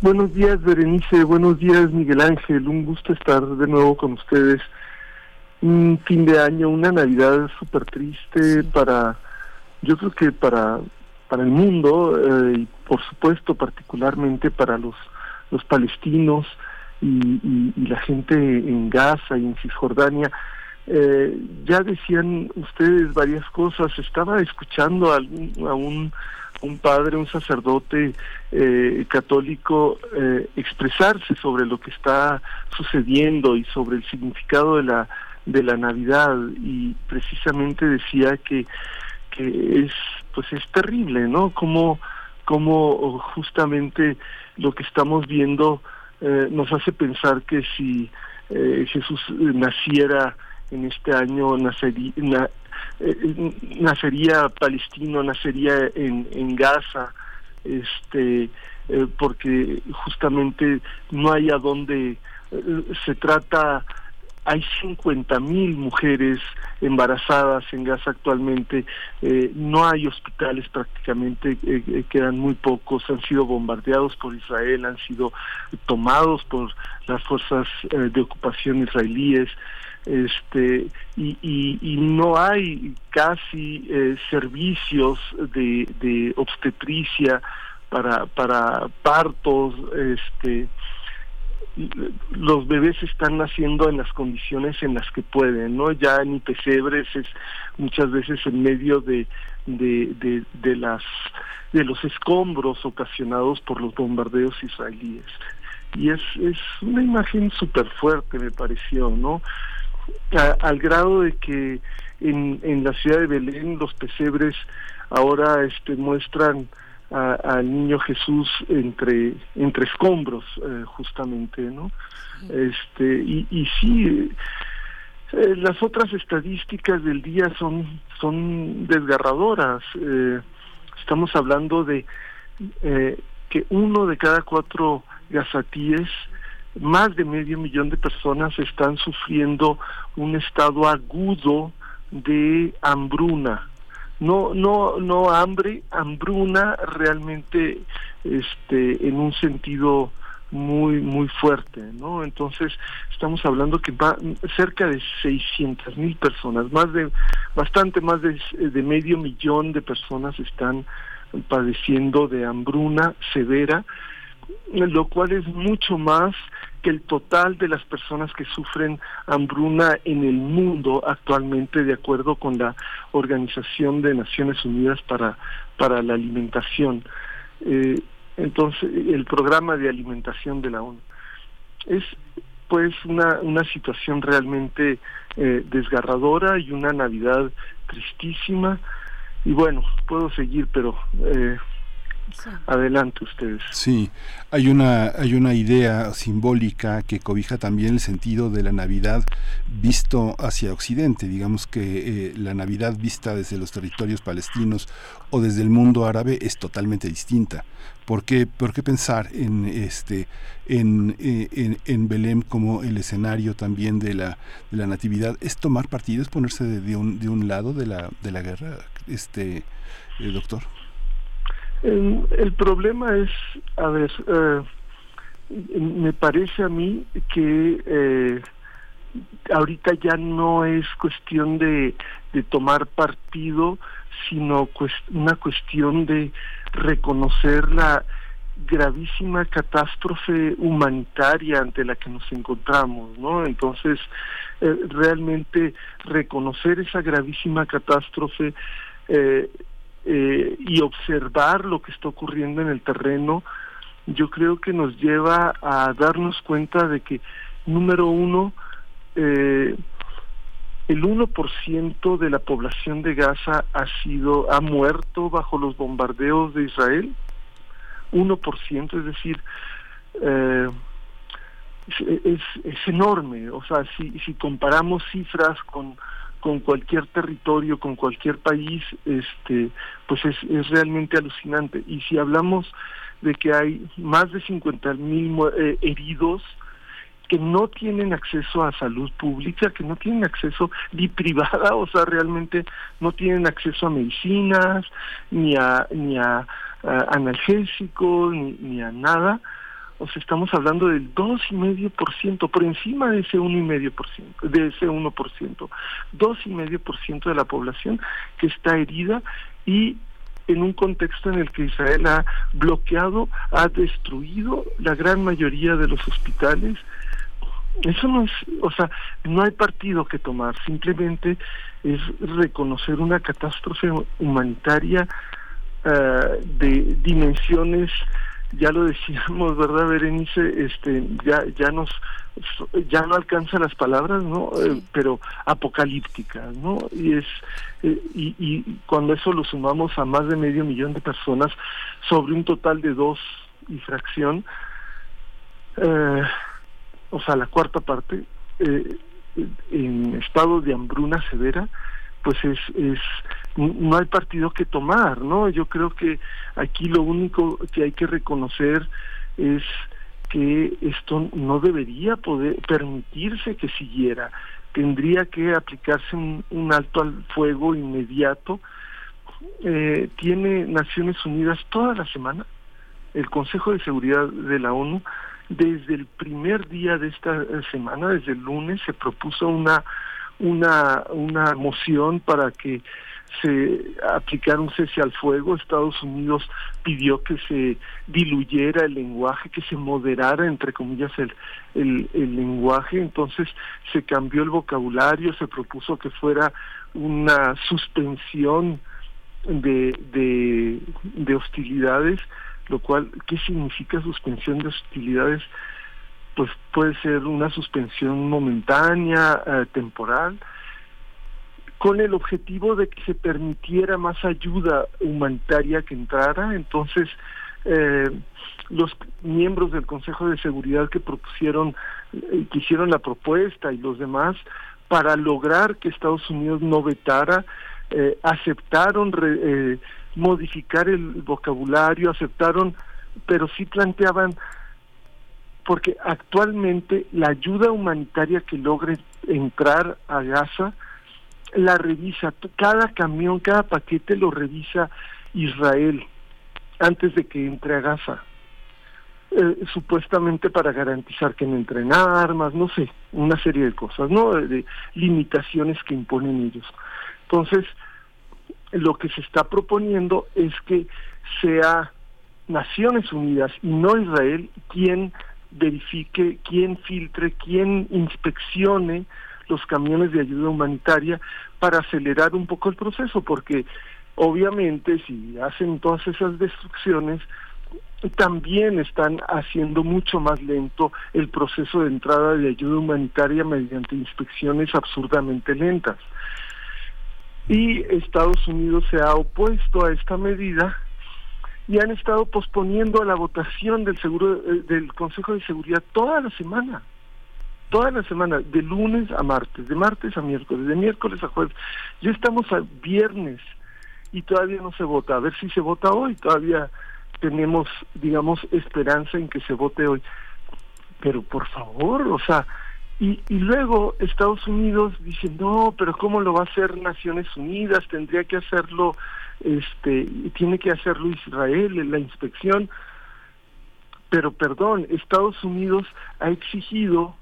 Speaker 23: Buenos días, Berenice. Buenos días, Miguel Ángel. Un gusto estar de nuevo con ustedes. Un fin de año, una Navidad súper triste para, yo creo que para, para el mundo eh, y por supuesto particularmente para los, los palestinos y, la gente en Gaza y en Cisjordania. Eh, ya decían ustedes varias cosas. Estaba escuchando a, un, un padre, un sacerdote eh, católico eh, expresarse sobre lo que está sucediendo y sobre el significado de la de la Navidad y precisamente decía que que es pues es terrible, ¿no? Como como justamente lo que estamos viendo eh, nos hace pensar que si eh, Jesús naciera en este año, nacería, eh, nacería palestino, nacería en, en Gaza, este, porque justamente no hay a dónde, se trata hay 50 mil mujeres embarazadas en Gaza actualmente, eh, no hay hospitales prácticamente, eh, eh, quedan muy pocos, han sido bombardeados por Israel, han sido tomados por las fuerzas de ocupación israelíes, este y, y, no hay casi servicios de, de obstetricia para para partos este los bebés están naciendo en las condiciones en las que pueden, ¿no? Ya ni pesebres es muchas veces en medio de, de, de, las de los escombros ocasionados por los bombardeos israelíes. Y es, es una imagen súper fuerte, me pareció, ¿no? al grado de que en, en la ciudad de Belén los pesebres ahora este, muestran al niño Jesús entre entre escombros eh, justamente no este y, y sí eh, las otras estadísticas del día son son desgarradoras. Eh, estamos hablando de que uno de cada cuatro gazatíes más de medio millón de personas están sufriendo un estado agudo de hambruna no no no hambre hambruna realmente este en un sentido muy muy fuerte no entonces estamos hablando que va cerca de 600 mil personas más de bastante más de, de medio millón de personas están padeciendo de hambruna severa lo cual es mucho más que el total de las personas que sufren hambruna en el mundo actualmente, de acuerdo con la Organización de Naciones Unidas para, para la Alimentación, eh, entonces el programa de alimentación de la ONU. Es pues una, una situación realmente eh, desgarradora y una Navidad tristísima. Y bueno, puedo seguir, pero eh, Adelante ustedes.
Speaker 22: Sí, hay una, hay una idea simbólica que cobija también el sentido de la Navidad visto hacia Occidente. Digamos que eh, la Navidad vista desde los territorios palestinos o desde el mundo árabe es totalmente distinta. ¿Por qué, por qué pensar en, este, en, eh, en, en, Belém como el escenario también de la, de la natividad? ¿Es tomar partido, es ponerse de, un, de un lado de la, de la guerra, este, eh, doctor?
Speaker 23: El problema es, a ver, eh, me parece a mí que eh, ahorita ya no es cuestión de, de tomar partido, sino una cuestión de reconocer la gravísima catástrofe humanitaria ante la que nos encontramos, ¿no? Entonces, eh, realmente reconocer esa gravísima catástrofe eh, eh, y observar lo que está ocurriendo en el terreno, yo creo que nos lleva a darnos cuenta de que, número uno, eh, el 1% de la población de Gaza ha sido, ha muerto bajo los bombardeos de Israel. 1%, es decir, eh, es, es, enorme. O sea, si, si comparamos cifras con con cualquier territorio, con cualquier país, este, pues es, es realmente alucinante. Y si hablamos de que hay más de 50 mil eh, heridos que no tienen acceso a salud pública, que no tienen acceso ni privada, o sea, realmente no tienen acceso a medicinas, ni a, ni a, analgésicos, ni, ni a nada, o sea, estamos hablando del dos y medio por ciento, por encima de ese uno y medio por ciento, de ese uno por ciento, dos y medio por ciento de la población que está herida y en un contexto en el que Israel ha bloqueado, ha destruido la gran mayoría de los hospitales. Eso no es, o sea, no hay partido que tomar, simplemente es reconocer una catástrofe humanitaria uh, de dimensiones ya lo decíamos, ¿verdad, Berenice? Este, ya, ya nos, ya no alcanza las palabras, ¿no? Eh, pero apocalípticas, ¿no? Y es, eh, y, y cuando eso lo sumamos a más de medio millón de personas sobre un total de dos y fracción, eh, o sea, la cuarta parte, en estado de hambruna severa, pues es, es no hay partido que tomar, ¿no? Yo creo que aquí lo único que hay que reconocer es que esto no debería poder permitirse que siguiera, tendría que aplicarse un, alto al fuego inmediato. Eh, tiene Naciones Unidas toda la semana, el Consejo de Seguridad de la ONU, desde el primer día de esta semana, desde el lunes, se propuso una una, una moción para que se aplicara un cese al fuego. Estados Unidos pidió que se diluyera el lenguaje, que se moderara, entre comillas, el, el, lenguaje. Entonces se cambió el vocabulario, se propuso que fuera una suspensión de, de, de hostilidades, lo cual, ¿qué significa suspensión de hostilidades? pues puede ser una suspensión momentánea, eh, temporal, con el objetivo de que se permitiera más ayuda humanitaria que entrara. Entonces, eh, los miembros del Consejo de Seguridad que propusieron, eh, que hicieron la propuesta y los demás, para lograr que Estados Unidos no vetara, eh, aceptaron modificar el vocabulario, aceptaron, pero sí planteaban porque actualmente la ayuda humanitaria que logre entrar a Gaza la revisa, cada camión, cada paquete lo revisa Israel antes de que entre a Gaza. Eh, supuestamente para garantizar que no entren armas, no sé, una serie de cosas, ¿no? De, limitaciones que imponen ellos. Entonces, lo que se está proponiendo es que sea Naciones Unidas y no Israel quien verifique, quién filtre, quién inspeccione los camiones de ayuda humanitaria para acelerar un poco el proceso, porque obviamente si hacen todas esas destrucciones, también están haciendo mucho más lento el proceso de entrada de ayuda humanitaria mediante inspecciones absurdamente lentas. Y Estados Unidos se ha opuesto a esta medida y han estado posponiendo la votación del eh, del Consejo de Seguridad toda la semana. Toda la semana, de lunes a martes, de martes a miércoles, de miércoles a jueves. Ya estamos a viernes y todavía no se vota. A ver si se vota hoy. Todavía tenemos, digamos, esperanza en que se vote hoy. Pero por favor, o sea, y, y luego Estados Unidos dice, no, pero ¿cómo lo va a hacer Naciones Unidas? Tendría que hacerlo, este, tiene que hacerlo Israel en la inspección. Pero perdón, Estados Unidos ha exigido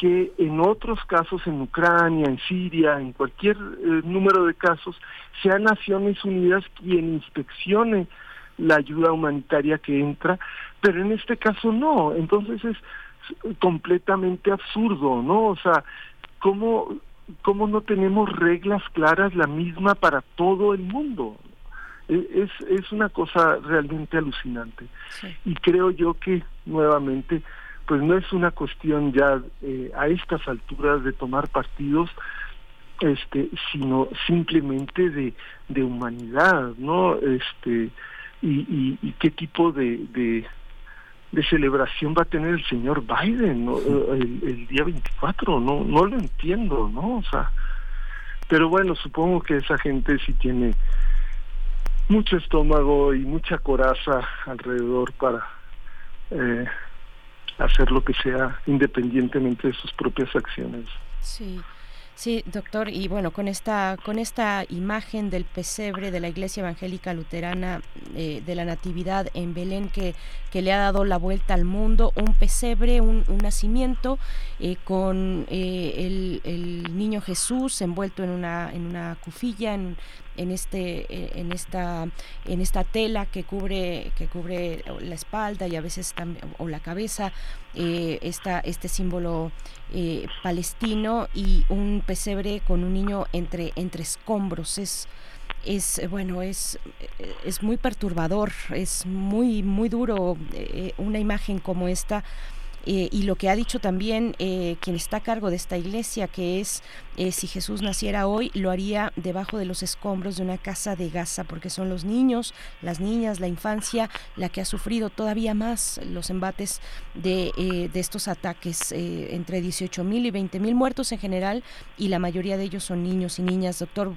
Speaker 23: que en otros casos, en Ucrania, en Siria, en cualquier eh, número de casos, sea Naciones Unidas quien inspeccione la ayuda humanitaria que entra, pero en este caso no, entonces es completamente absurdo, ¿no? O sea, ¿cómo, cómo no tenemos reglas claras la misma para todo el mundo? E, es, es una cosa realmente alucinante. Y creo yo que nuevamente, pues no es una cuestión ya eh, a estas alturas de tomar partidos, este, sino simplemente de, de humanidad, ¿no? Este, y, y, qué tipo de, de, celebración va a tener el señor Biden el, el, día 24, no, no lo entiendo, ¿no? O sea, pero bueno, supongo que esa gente sí tiene mucho estómago y mucha coraza alrededor para eh, hacer lo que sea independientemente de sus propias acciones.
Speaker 1: Sí. Sí, doctor, y bueno, con esta, con esta imagen del pesebre de la Iglesia Evangélica Luterana eh, de la Natividad en Belén que, que le ha dado la vuelta al mundo, un pesebre, un, nacimiento eh, con eh, el, niño Jesús envuelto en una, en una cufilla, en, en este eh, en esta en esta tela que cubre que cubre la espalda y a veces también o la cabeza eh, este símbolo eh, palestino y un pesebre con un niño entre entre escombros. Es es bueno es es muy perturbador es muy muy duro una imagen como esta eh, y lo que ha dicho también eh, quien está a cargo de esta iglesia, que es eh, si Jesús naciera hoy, lo haría debajo de los escombros de una casa de Gaza, porque son los niños, las niñas, la infancia, la que ha sufrido todavía más los embates de, de estos ataques, entre 18 mil y 20 mil muertos en general, y la mayoría de ellos son niños y niñas. Doctor,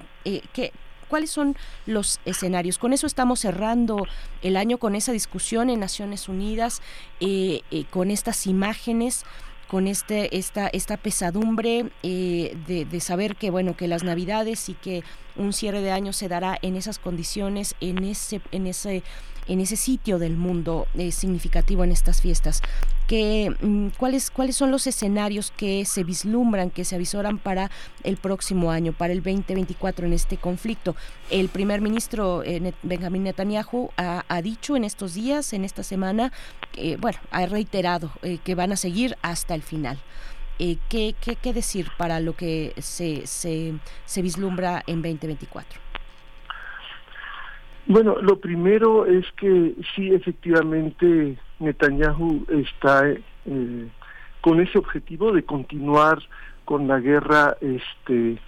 Speaker 1: ¿qué, ¿Cuáles son los escenarios? Con eso estamos cerrando el año con esa discusión en Naciones Unidas, eh, eh, con estas imágenes con este esta esta pesadumbre eh, de, de, saber que bueno que las navidades y que un cierre de año se dará en esas condiciones en ese en ese en ese sitio del mundo eh, significativo en estas fiestas. Que, mm, ¿cuáles, ¿Cuáles son los escenarios que se vislumbran, que se avisoran para el próximo año, para el 2024 en este conflicto? El primer ministro eh, Benjamin Netanyahu ha, dicho en estos días, en esta semana, bueno, ha reiterado eh, que van a seguir hasta el final. ¿qué, qué, qué, decir para lo que se, se, se vislumbra en 2024?
Speaker 23: Bueno, lo primero es que sí, efectivamente, Netanyahu está eh, con ese objetivo de continuar con la guerra, este,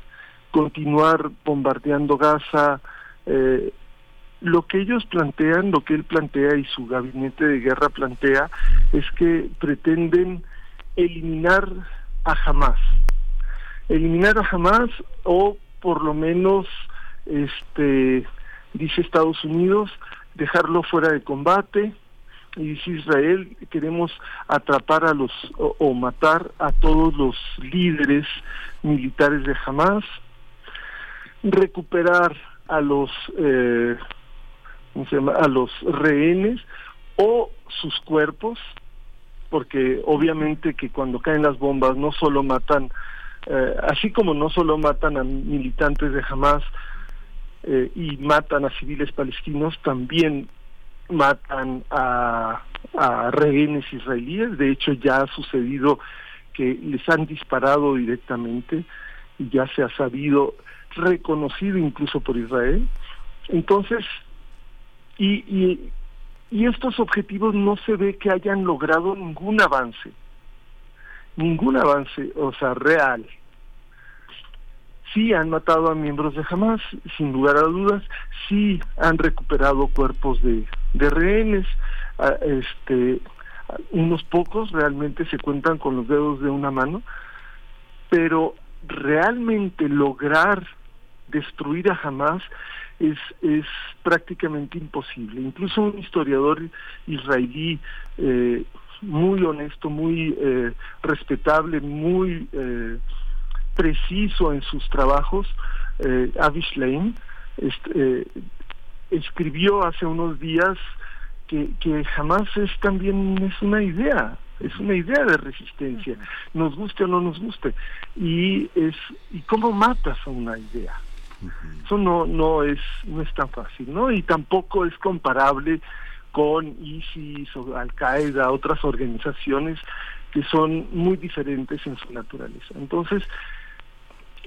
Speaker 23: continuar bombardeando Gaza. Eh, lo que ellos plantean, lo que él plantea y su gabinete de guerra plantea, es que pretenden eliminar a Hamas. Eliminar a Hamas o por lo menos este dice Estados Unidos, dejarlo fuera de combate, y dice Israel, queremos atrapar a los o, matar a todos los líderes militares de Hamas, recuperar a los eh, a los rehenes o sus cuerpos, porque obviamente que cuando caen las bombas no solo matan, eh, así como no solo matan a militantes de Hamas, eh, y matan a civiles palestinos, también matan a, a rehenes israelíes, de hecho ya ha sucedido que les han disparado directamente y ya se ha sabido, reconocido incluso por Israel. Entonces, y, y, y estos objetivos no se ve que hayan logrado ningún avance, ningún avance, o sea, real. Sí han matado a miembros de Hamas, sin lugar a dudas, sí han recuperado cuerpos de, de rehenes, este, unos pocos realmente se cuentan con los dedos de una mano, pero realmente lograr destruir a Hamas es, es prácticamente imposible. Incluso un historiador israelí eh, muy honesto, muy eh, respetable, muy eh, preciso en sus trabajos, eh, Avish Lein, este, escribió hace unos días que, que jamás es también es una idea, es una idea de resistencia, nos guste o no nos guste, y es y cómo matas a una idea. Eso no no es no es tan fácil, ¿no? Y tampoco es comparable con ISIS o Al Qaeda, otras organizaciones que son muy diferentes en su naturaleza. Entonces,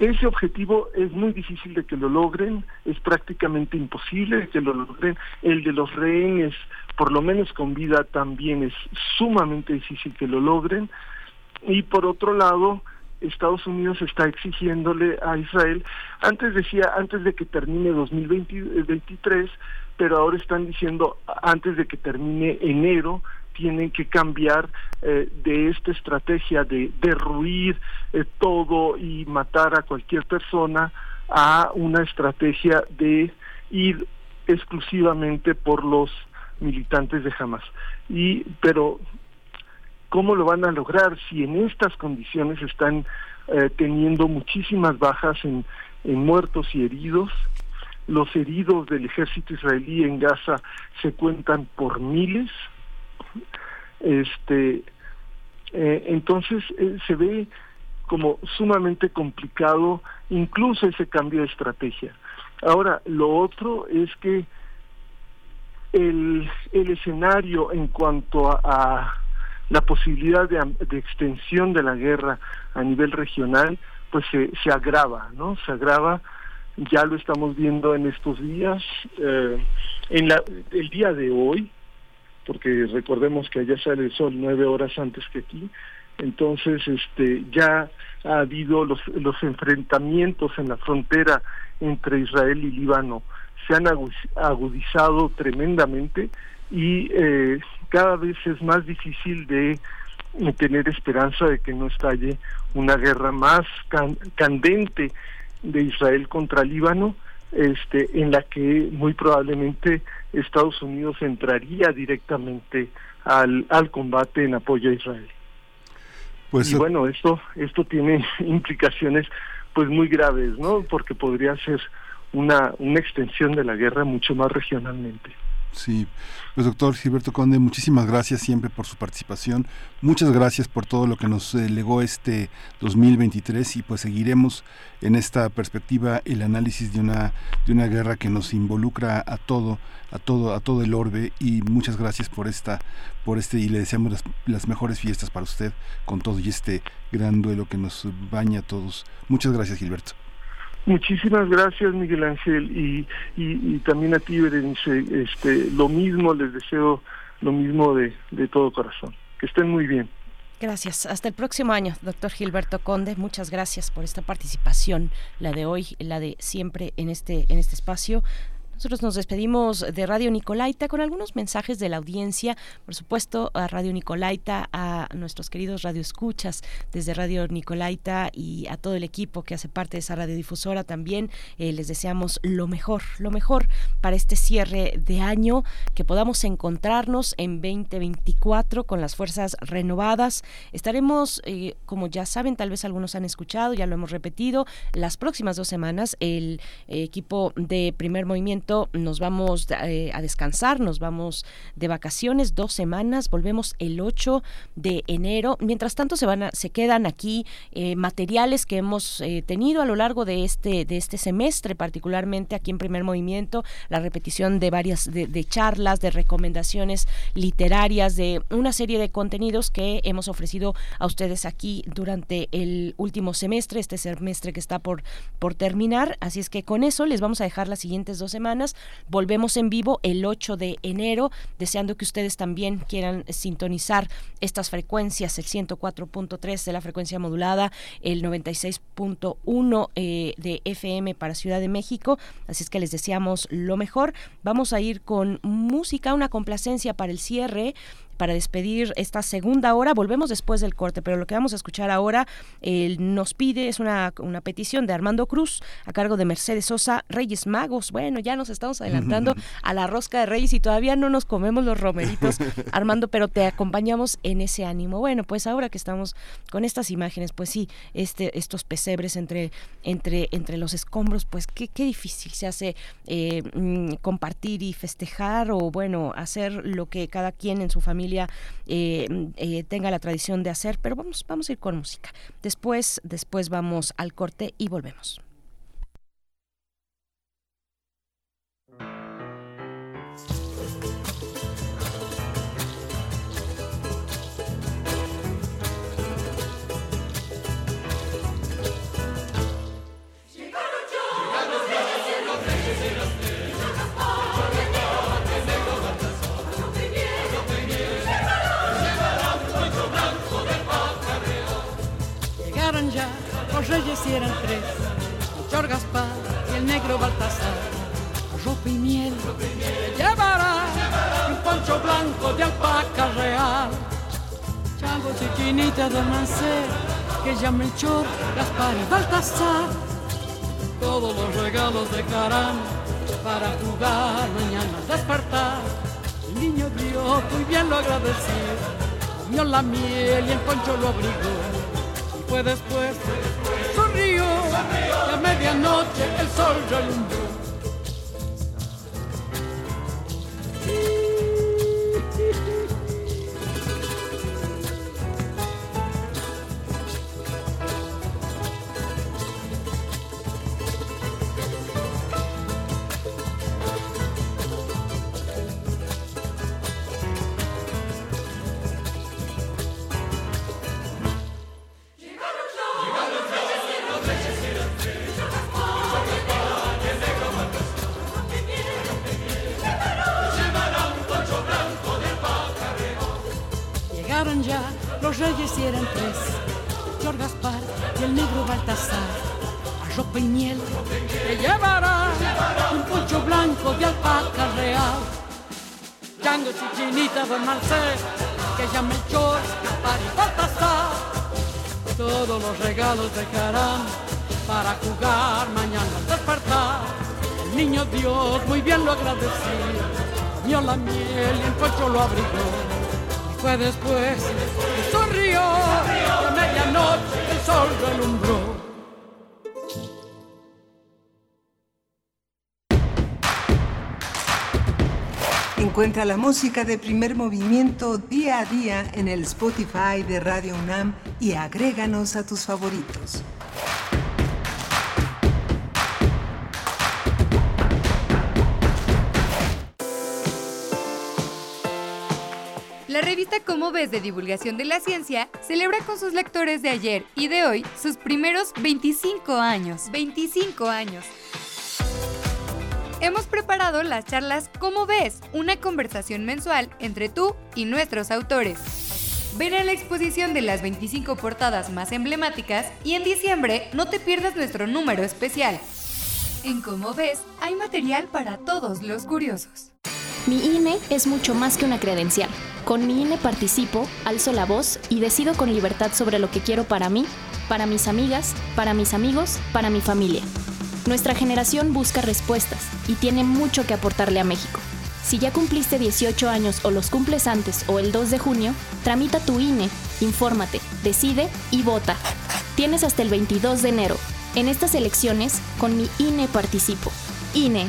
Speaker 23: ese objetivo es muy difícil de que lo logren, es prácticamente imposible de que lo logren. El de los rehenes, por lo menos con vida, también es sumamente difícil que lo logren. Y por otro lado, Estados Unidos está exigiéndole a Israel, antes decía, antes de que termine 2023, pero ahora están diciendo antes de que termine enero tienen que cambiar eh, de esta estrategia de derruir eh, todo y matar a cualquier persona a una estrategia de ir exclusivamente por los militantes de Hamas. Y pero ¿cómo lo van a lograr si en estas condiciones están eh, teniendo muchísimas bajas en, en muertos y heridos? Los heridos del ejército israelí en Gaza se cuentan por miles este eh, entonces eh, se ve como sumamente complicado incluso ese cambio de estrategia. Ahora, lo otro es que el, el escenario en cuanto a, la posibilidad de, de, extensión de la guerra a nivel regional, pues se, se agrava, ¿no? Se agrava, ya lo estamos viendo en estos días, eh, en la, el día de hoy, porque recordemos que allá sale el sol nueve horas antes que aquí, entonces este ya ha habido los, los enfrentamientos en la frontera entre Israel y Líbano. Se han agudizado tremendamente y eh, cada vez es más difícil de tener esperanza de que no estalle una guerra más can candente de Israel contra Líbano este, en la que muy probablemente Estados Unidos entraría directamente al, al combate en apoyo a Israel. Pues, y bueno, esto, esto tiene implicaciones pues muy graves, ¿no? Porque podría ser una, una extensión de la guerra mucho más regionalmente.
Speaker 22: Sí, pues doctor Gilberto Conde, muchísimas gracias siempre por su participación, muchas gracias por todo lo que nos eh, legó este 2023 y pues seguiremos en esta perspectiva el análisis de una de una guerra que nos involucra a todo, a todo, a todo el orbe y muchas gracias por esta, por este y le deseamos las, las mejores fiestas para usted con todo y este gran duelo que nos baña a todos. Muchas gracias Gilberto.
Speaker 23: Muchísimas gracias, Miguel Ángel, y, y, también a ti, Berenice. Este, lo mismo, les deseo lo mismo de, de todo corazón. Que estén muy bien.
Speaker 1: Gracias. Hasta el próximo año, doctor Gilberto Conde. Muchas gracias por esta participación, la de hoy, la de siempre en este, en este espacio. Nosotros nos despedimos de Radio Nicolaita con algunos mensajes de la audiencia, por supuesto, a Radio Nicolaita, a nuestros queridos radioescuchas desde Radio Nicolaita y a todo el equipo que hace parte de esa radiodifusora también. Eh, les deseamos lo mejor, lo mejor para este cierre de año, que podamos encontrarnos en 2024 con las fuerzas renovadas. Estaremos, eh, como ya saben, tal vez algunos han escuchado, ya lo hemos repetido, las próximas dos semanas el eh, equipo de primer movimiento nos vamos eh, a descansar, nos vamos de vacaciones dos semanas, volvemos el 8 de enero. Mientras tanto se van se quedan aquí eh, materiales que hemos eh, tenido a lo largo de este de este semestre, particularmente aquí en Primer Movimiento, la repetición de varias de, charlas, de recomendaciones literarias, de una serie de contenidos que hemos ofrecido a ustedes aquí durante el último semestre, este semestre que está por por terminar. Así es que con eso les vamos a dejar las siguientes dos semanas. Volvemos en vivo el 8 de enero, deseando que ustedes también quieran sintonizar estas frecuencias, el 104.3 de la frecuencia modulada, el 96.1 eh, de FM para Ciudad de México. Así es que les deseamos lo mejor. Vamos a ir con música, una complacencia para el cierre para despedir esta segunda hora. Volvemos después del corte, pero lo que vamos a escuchar ahora nos pide, es una, una petición de Armando Cruz a cargo de Mercedes Sosa, Reyes Magos. Bueno, ya nos estamos adelantando a la rosca de Reyes y todavía no nos comemos los romeritos, Armando, pero te acompañamos en ese ánimo. Bueno, pues ahora que estamos con estas imágenes, pues sí, este, estos pesebres entre, entre, entre los escombros, pues qué, qué difícil se hace eh, mm, compartir y festejar o bueno, hacer lo que cada quien en su familia eh, eh, tenga la tradición de hacer, pero vamos, vamos a ir con música. Después, después vamos al corte y volvemos.
Speaker 24: Reyes eran tres, Chor Gaspar y el negro Baltasar. Ropa y miel llevará un poncho blanco de alpaca real. Chango chiquinita de Mancé, que ya Melchor, Gaspar y Baltasar. Todos los regalos de Caram para jugar mañana al despertar. El niño dio muy bien lo agradeció, comió la miel y el poncho lo abrigó fue después, sonrió, y a medianoche el sol relumbró. Los reyes eran tres, Flor Gaspar y el negro Baltasar. A ropa y miel que llevará un poncho blanco de alpaca real. Django Chichinita Don Marcel, que ya Melchor, Gaspar y Baltasar. Todos los regalos dejarán para jugar mañana al despertar. El niño Dios muy bien lo agradeció, comió la miel y el poncho lo abrigó fue después sonrió, a medianoche el sol relumbró.
Speaker 12: Encuentra la música de primer movimiento día a día en el Spotify de Radio UNAM y agréganos a tus favoritos.
Speaker 19: La revista Cómo ves de divulgación de la ciencia celebra con sus lectores de ayer y de hoy sus primeros 25 años. 25 años. Hemos preparado las charlas Cómo ves, una conversación mensual entre tú y nuestros autores. Ven a la exposición de las 25 portadas más emblemáticas y en diciembre no te pierdas nuestro número especial. En Cómo ves, hay material para todos los curiosos.
Speaker 25: Mi INE es mucho más que una credencial. Con mi INE participo, alzo la voz y decido con libertad sobre lo que quiero para mí, para mis amigas, para mis amigos, para mi familia. Nuestra generación busca respuestas y tiene mucho que aportarle a México. Si ya cumpliste 18 años o los cumples antes o el 2 de junio, tramita tu INE, infórmate, decide y vota. Tienes hasta el 22 de enero. En estas elecciones, con mi INE participo. INE.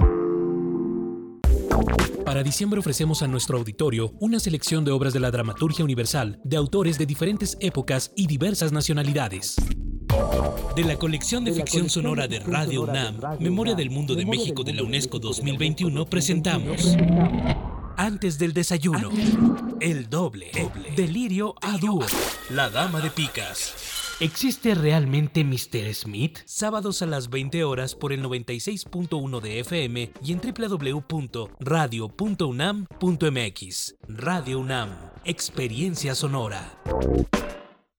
Speaker 26: Para diciembre ofrecemos a nuestro auditorio una selección de obras de la dramaturgia universal de autores de diferentes épocas y diversas nacionalidades. De la colección de ficción sonora de Radio UNAM, Memoria del Mundo de México de la UNESCO 2021, presentamos Antes del desayuno, El Doble, Delirio a Dúo, La Dama de Picas. ¿Existe realmente Mr. Smith? Sábados a las 20 horas por el 96.1 de FM y en www.radio.unam.mx. Radio UNAM, Experiencia Sonora.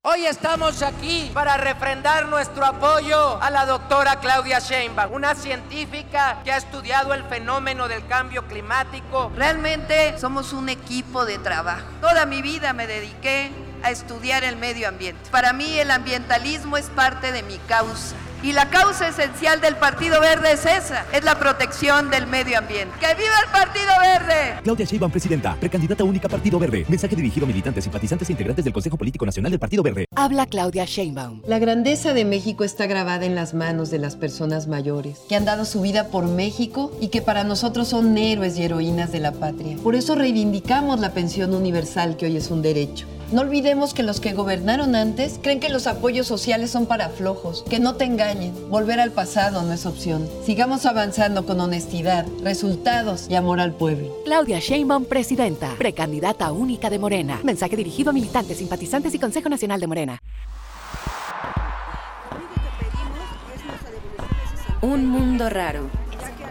Speaker 27: Hoy estamos aquí para refrendar nuestro apoyo a la doctora Claudia Sheinbaum, una científica que ha estudiado el fenómeno del cambio climático.
Speaker 28: Realmente somos un equipo de trabajo. Toda mi vida me dediqué a estudiar el medio ambiente. Para mí el ambientalismo es parte de mi causa. Y la causa esencial del Partido Verde es esa, es la protección del medio ambiente. ¡Que viva el Partido Verde!
Speaker 29: Claudia Sheinbaum, presidenta, precandidata única Partido Verde. Mensaje dirigido a militantes, simpatizantes e integrantes del Consejo Político Nacional del Partido Verde.
Speaker 30: Habla Claudia Sheinbaum.
Speaker 14: La grandeza de México está grabada en las manos de las personas mayores, que han dado su vida por México y que para nosotros son héroes y heroínas de la patria. Por eso reivindicamos la pensión universal, que hoy es un derecho. No olvidemos que los que gobernaron antes creen que los apoyos sociales son para flojos, que no te engañen. Volver al pasado no es opción. Sigamos avanzando con honestidad, resultados y amor al pueblo.
Speaker 30: Claudia Sheinbaum, presidenta, precandidata única de Morena. Mensaje dirigido a militantes, simpatizantes y Consejo Nacional de Morena.
Speaker 31: Un mundo raro.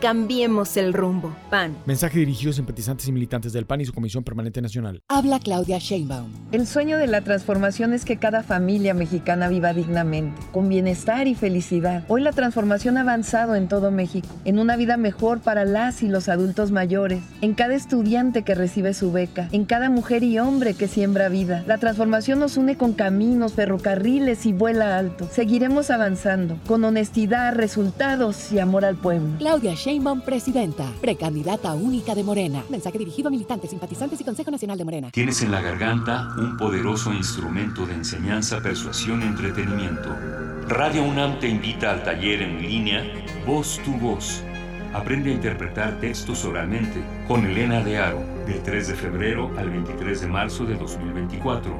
Speaker 16: Cambiemos el rumbo. PAN.
Speaker 17: Mensaje dirigido a simpatizantes y militantes del PAN y su Comisión Permanente Nacional.
Speaker 30: Habla Claudia Sheinbaum.
Speaker 14: El sueño de la transformación es que cada familia mexicana viva dignamente, con bienestar y felicidad. Hoy la transformación ha avanzado en todo México, en una vida mejor para las y los adultos mayores, en cada estudiante que recibe su beca, en cada mujer y hombre que siembra vida. La transformación nos une con caminos, ferrocarriles y vuela alto. Seguiremos avanzando, con honestidad, resultados y amor al pueblo.
Speaker 30: Claudia Sheinbaum, presidenta, precandidata única de Morena. Mensaje dirigido a militantes, simpatizantes y Consejo Nacional de Morena.
Speaker 8: Tienes en la garganta un poderoso instrumento de enseñanza, persuasión y entretenimiento. Radio UNAM te invita al taller en línea Voz tu Voz. Aprende a interpretar textos oralmente con Elena de Aro, del 3 de febrero al 23 de marzo de 2024.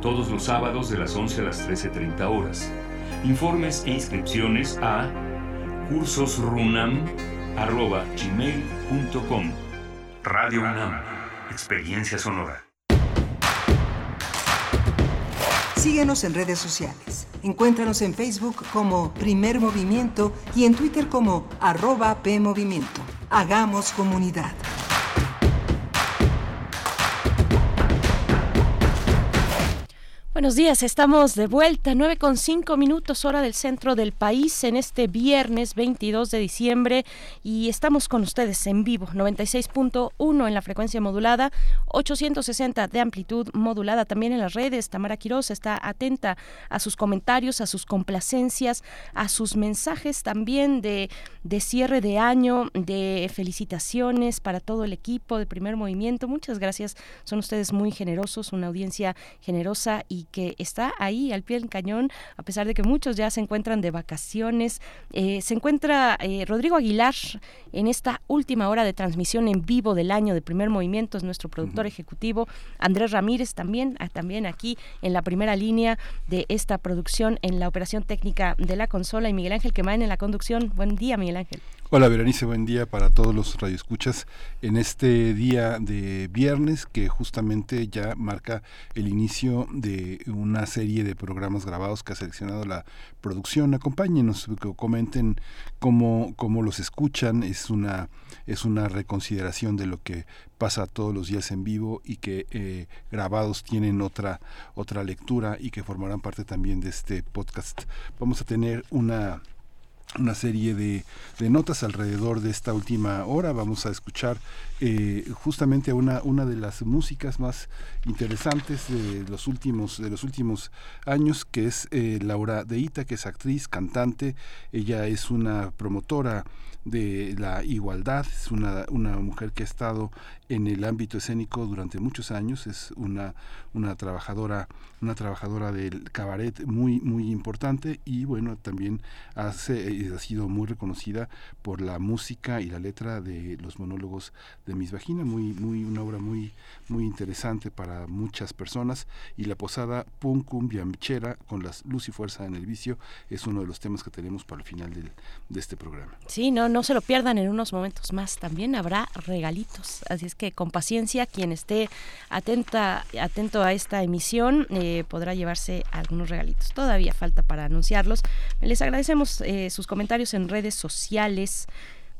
Speaker 8: Todos los sábados de las 11 a las 13.30 horas. Informes e inscripciones a cursosrunam.gmail.com Radio UNAM, experiencia sonora.
Speaker 12: Síguenos en redes sociales. Encuéntranos en Facebook como Primer Movimiento y en Twitter como arroba PMovimiento. Hagamos comunidad.
Speaker 1: Buenos días, estamos de vuelta, 9 con 5 minutos hora del centro del país en este viernes 22 de diciembre y estamos con ustedes en vivo, 96.1 en la frecuencia modulada, 860 de amplitud modulada también en las redes. Tamara Quiroz está atenta a sus comentarios, a sus complacencias, a sus mensajes también de, de cierre de año, de felicitaciones para todo el equipo de primer movimiento. Muchas gracias, son ustedes muy generosos, una audiencia generosa y que está ahí al pie del cañón, a pesar de que muchos ya se encuentran de vacaciones. Eh, se encuentra eh, Rodrigo Aguilar en esta última hora de transmisión en vivo del año de primer movimiento, es nuestro productor ejecutivo. Andrés Ramírez también, ah, también aquí en la primera línea de esta producción en la operación técnica de la consola y Miguel Ángel Quemain en la conducción. Buen día, Miguel Ángel.
Speaker 2: Hola Berenice, buen día para todos los radioescuchas en este día de viernes que justamente ya marca el inicio de una serie de programas grabados que ha seleccionado la producción. Acompáñenos, comenten cómo, cómo los escuchan, es una, es una reconsideración de lo que pasa todos los días en vivo y que eh, grabados tienen otra, otra lectura y que formarán parte también de este podcast. Vamos a tener una una serie de, de, notas alrededor de esta última hora. Vamos a escuchar eh, justamente una, una de las músicas más interesantes de los últimos, de los últimos años, que es eh, Laura Deita, que es actriz, cantante. Ella es una promotora de la igualdad, es una, una mujer que ha estado en el ámbito escénico durante muchos años, es una, una trabajadora, una trabajadora del cabaret muy, muy importante y bueno, también hace, ha sido muy reconocida por la música y la letra de los monólogos de Miss Vagina, muy, muy, una obra muy, muy interesante para muchas personas. Y la posada Pum Cumbia con las luz y fuerza en el vicio es uno de los temas que tenemos para el final del, de este programa.
Speaker 1: Sí, no, no se lo pierdan. En unos momentos más, también habrá regalitos, así es que con paciencia quien esté atenta, atento a esta emisión eh, podrá llevarse algunos regalitos. Todavía falta para anunciarlos. Les agradecemos eh, sus comentarios en redes sociales.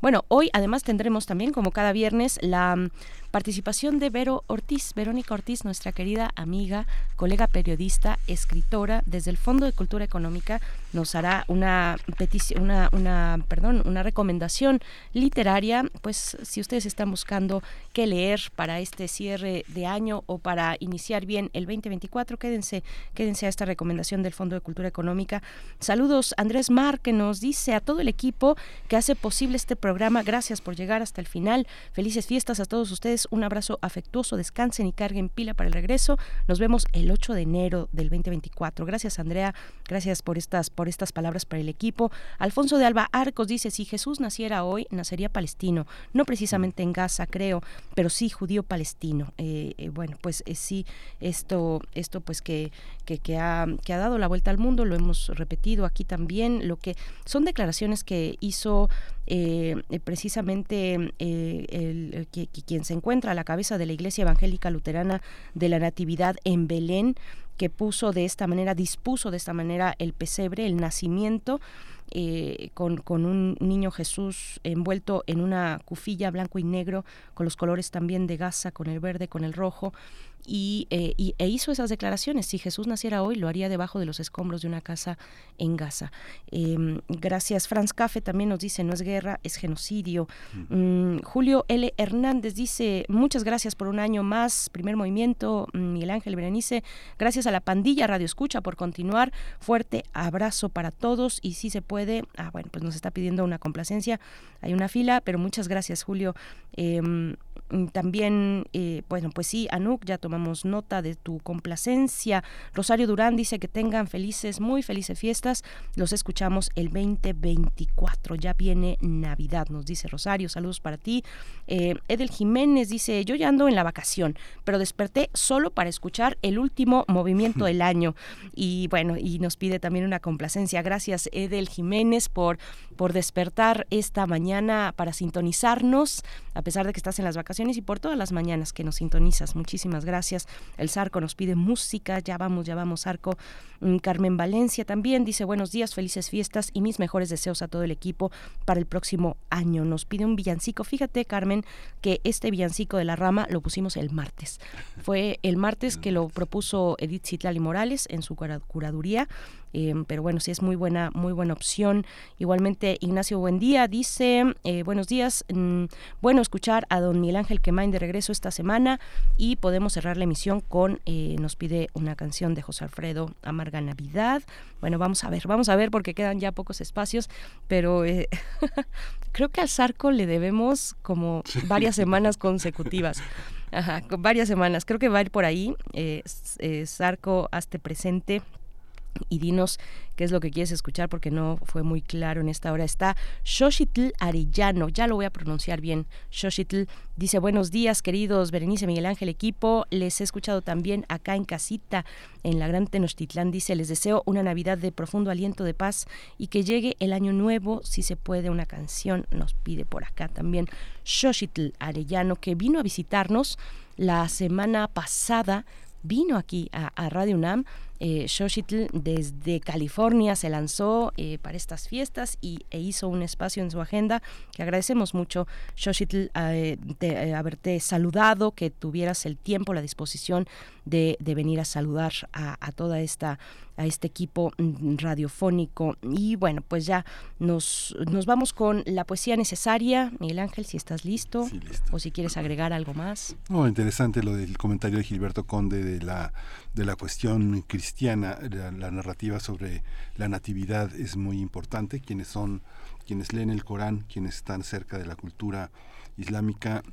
Speaker 1: Bueno, hoy además tendremos también, como cada viernes, la Participación de Vero Ortiz, Verónica Ortiz, nuestra querida amiga, colega periodista, escritora, desde el Fondo de Cultura Económica nos hará una petición, una, perdón, una recomendación literaria, pues si ustedes están buscando qué leer para este cierre de año o para iniciar bien el 2024, quédense, quédense a esta recomendación del Fondo de Cultura Económica. Saludos Andrés Mar que nos dice a todo el equipo que hace posible este programa, gracias por llegar hasta el final. Felices fiestas a todos ustedes un abrazo afectuoso, descansen y carguen pila para el regreso. Nos vemos el 8 de enero del 2024. Gracias Andrea, gracias por estas, por estas palabras para el equipo. Alfonso de Alba Arcos dice, si Jesús naciera hoy, nacería palestino, no precisamente en Gaza, creo, pero sí judío palestino. Eh, eh, bueno, pues eh, sí, esto, esto pues que, que, ha, que ha dado la vuelta al mundo, lo hemos repetido aquí también, lo que son declaraciones que hizo precisamente el, quien se encuentra encuentra a la cabeza de la Iglesia Evangélica Luterana de la Natividad en Belén, que puso de esta manera, dispuso de esta manera el pesebre, el nacimiento, eh, con, con, un niño Jesús envuelto en una cufilla blanco y negro, con los colores también de Gaza, con el verde, con el rojo, eh, y, e hizo esas declaraciones. Si Jesús naciera hoy, lo haría debajo de los escombros de una casa en Gaza. Em, gracias. Franz Café también nos dice, no es guerra, es genocidio. Mm, Julio L. Hernández dice, muchas gracias por un año más. Primer movimiento, mm, Miguel Ángel Berenice. Gracias a la pandilla Radio Escucha por continuar. Fuerte abrazo para todos y si se puede, ah, bueno, pues nos está pidiendo una complacencia. Hay una fila, pero muchas gracias, Julio. Em, también, eh, bueno, pues sí, Anuk, ya tomamos nota de tu complacencia. Rosario Durán dice que tengan felices, muy felices fiestas. Los escuchamos el 2024. Ya viene Navidad, nos dice Rosario. Saludos para ti. Eh, Edel Jiménez dice, yo ya ando en la vacación, pero desperté solo para escuchar el último movimiento del año. Y bueno, y nos pide también una complacencia. Gracias, Edel Jiménez, por, por despertar esta mañana para sintonizarnos, a pesar de que estás en las vacaciones y por todas las mañanas que nos sintonizas. Muchísimas gracias. El Zarco nos pide música, ya vamos, ya vamos, Zarco. Mm, Carmen Valencia también dice buenos días, felices fiestas y mis mejores deseos a todo el equipo para el próximo año. Nos pide un villancico. Fíjate, Carmen, que este villancico de la rama lo pusimos el martes. Fue el martes que lo propuso Edith Citlali Morales en su curaduría Em, pero bueno, sí es muy buena, muy buena opción. Igualmente, Ignacio Buendía dice, eh, buenos días, mm, bueno escuchar a don Miguel Ángel Quemain de regreso esta semana y podemos cerrar la emisión con, eh, nos pide una canción de José Alfredo, Amarga Navidad. Bueno, vamos a ver, vamos a ver porque quedan ya pocos espacios, pero eh, creo que al Zarco le debemos como varias semanas consecutivas. Ajá, con varias semanas. Creo que va a ir por ahí. Sarco, hazte presente y dinos qué es lo que quieres escuchar porque no fue muy claro en esta hora. Está Xochitl Arellano, ya lo voy a pronunciar bien. Xochitl dice buenos días queridos Berenice Miguel Ángel equipo, les he escuchado también acá en casita en la Gran Tenochtitlán. Dice les deseo una Navidad de profundo aliento de paz y que llegue el año nuevo si se puede una canción nos pide por acá también Xochitl Arellano que vino a visitarnos la semana pasada vino aquí a, a Radio UNAM eh, Xochitl desde California se lanzó eh, para estas fiestas y, e hizo un espacio en su agenda que agradecemos mucho, Xochitl, eh, de eh, haberte saludado, que tuvieras el tiempo, la disposición de, de venir a saludar a, a toda esta a este equipo mm, radiofónico. Y bueno, pues ya nos, nos vamos con la poesía necesaria. Miguel Ángel, si estás listo,
Speaker 2: Sí, listo.
Speaker 1: o si quieres agregar algo más.
Speaker 2: No, interesante lo del comentario de Gilberto Conde de la, de la cuestión cristiana, la, la narrativa sobre la natividad es muy importante. Quienes son, quienes leen el Corán, quienes están cerca de la cultura islámica,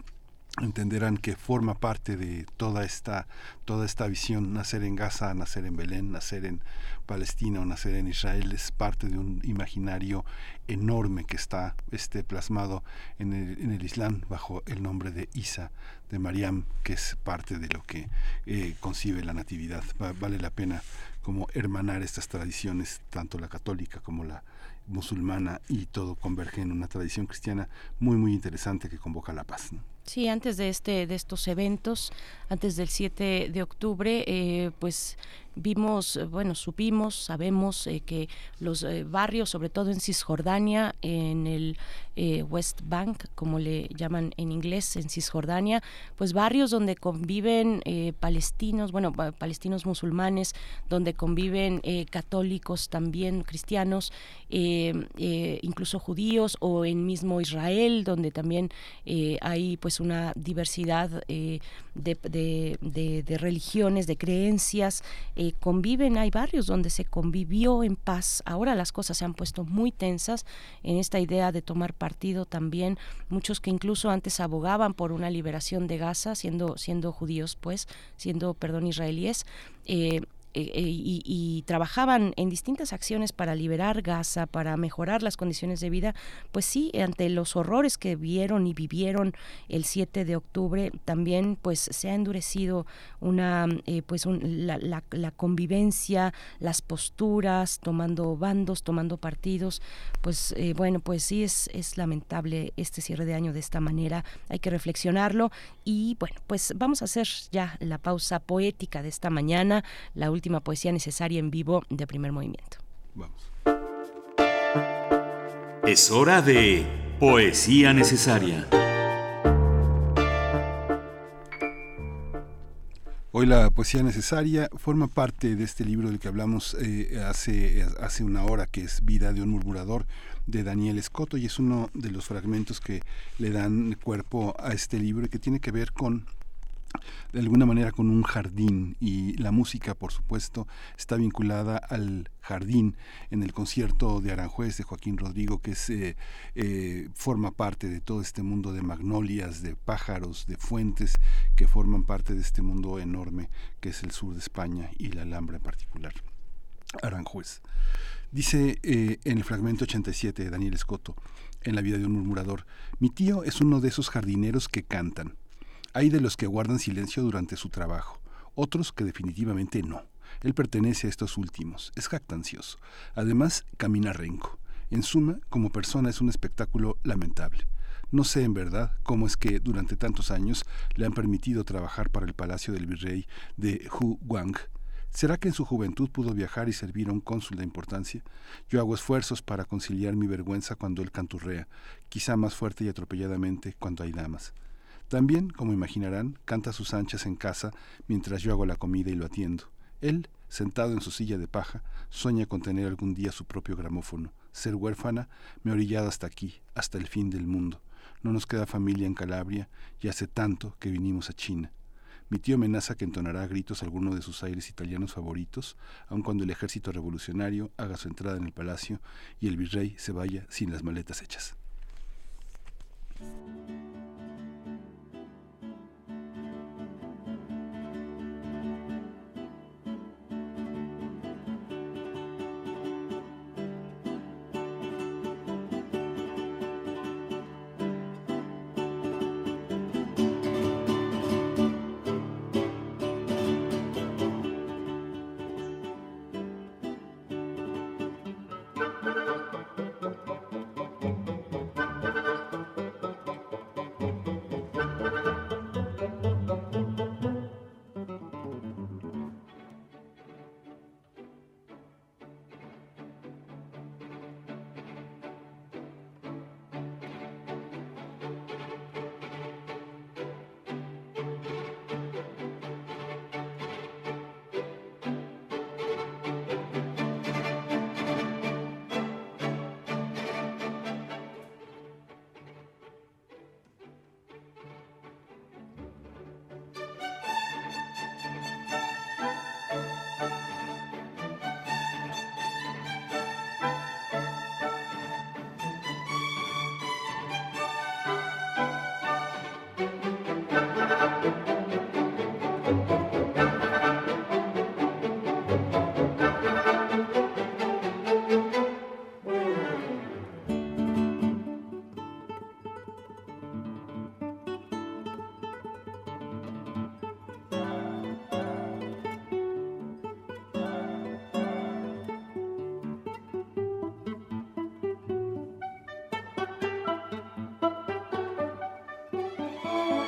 Speaker 2: entenderán que forma parte de toda esta toda esta visión nacer en Gaza nacer en Belén nacer en Palestina o nacer en Israel es parte de un imaginario enorme que está este plasmado en el, Islam bajo el nombre de Isa de Mariam que es parte de lo que eh, concibe la natividad Va- vale la pena como hermanar estas tradiciones tanto la católica como la musulmana y todo converge en una tradición cristiana muy muy interesante que convoca la paz.
Speaker 1: Sí, antes de este de estos eventos, antes del 7 de octubre, eh, pues vimos, eh, bueno, supimos, sabemos eh, que los eh, barrios, sobre todo en Cisjordania, en el West Bank, como le llaman en inglés, en Cisjordania, pues barrios donde conviven palestinos, bueno, pa- palestinos musulmanes, donde conviven católicos también, cristianos, incluso judíos, o en mismo Israel, donde también hay pues una diversidad de, de- de- religiones, de creencias, conviven, hay barrios donde se convivió en paz. Ahora las cosas se han puesto muy tensas en esta idea de tomar partido también, muchos que incluso antes abogaban por una liberación de Gaza, siendo, siendo judíos, pues, siendo, perdón, israelíes. eh, eh, eh, y, y trabajaban en distintas acciones para liberar Gaza, para mejorar las condiciones de vida, pues sí, ante los horrores que vieron y vivieron el 7 de octubre, también pues se ha endurecido una eh, pues un- la, la- la convivencia, las posturas, tomando bandos, tomando partidos, pues eh, bueno, pues sí es, es lamentable este cierre de año de esta manera, hay que reflexionarlo y bueno, pues vamos a hacer ya la pausa poética de esta mañana, la última poesía necesaria en vivo de primer movimiento.
Speaker 8: Es hora de Poesía Necesaria.
Speaker 2: Hoy la poesía necesaria forma parte de este libro del que hablamos eh, hace, hace una hora, que es Vida de un murmurador, de Daniel Escoto, y es uno de los fragmentos que le dan cuerpo a este libro y que tiene que ver con de alguna manera con un jardín y la música por supuesto está vinculada al jardín en el concierto de Aranjuez de Joaquín Rodrigo que es, eh, eh, forma parte de todo este mundo de magnolias, de pájaros, de fuentes que forman parte de este mundo enorme que es el sur de España y la Alhambra en particular. Aranjuez. Dice eh, en el fragmento 87 de Daniel Escoto, en La vida de un murmurador, mi tío es uno de esos jardineros que cantan. Hay de los que guardan silencio durante su trabajo, otros que definitivamente no. Él pertenece a estos últimos, es jactancioso. Además, camina renco. En suma, como persona es un espectáculo lamentable. No sé en verdad cómo es que durante tantos años le han permitido trabajar para el palacio del virrey de Hu Guang. ¿Será que en su juventud pudo viajar y servir a un cónsul de importancia? Yo hago esfuerzos para conciliar mi vergüenza cuando él canturrea, quizá más fuerte y atropelladamente cuando hay damas. También, como imaginarán, canta sus anchas en casa mientras yo hago la comida y lo atiendo. Él, sentado en su silla de paja, sueña con tener algún día su propio gramófono. Ser huérfana me ha orillado hasta aquí, hasta el fin del mundo. No nos queda familia en Calabria y hace tanto que vinimos a China. Mi tío amenaza que entonará a gritos alguno de sus aires italianos favoritos, aun cuando el ejército revolucionario haga su entrada en el palacio y el virrey se vaya sin las maletas hechas.
Speaker 8: Bye.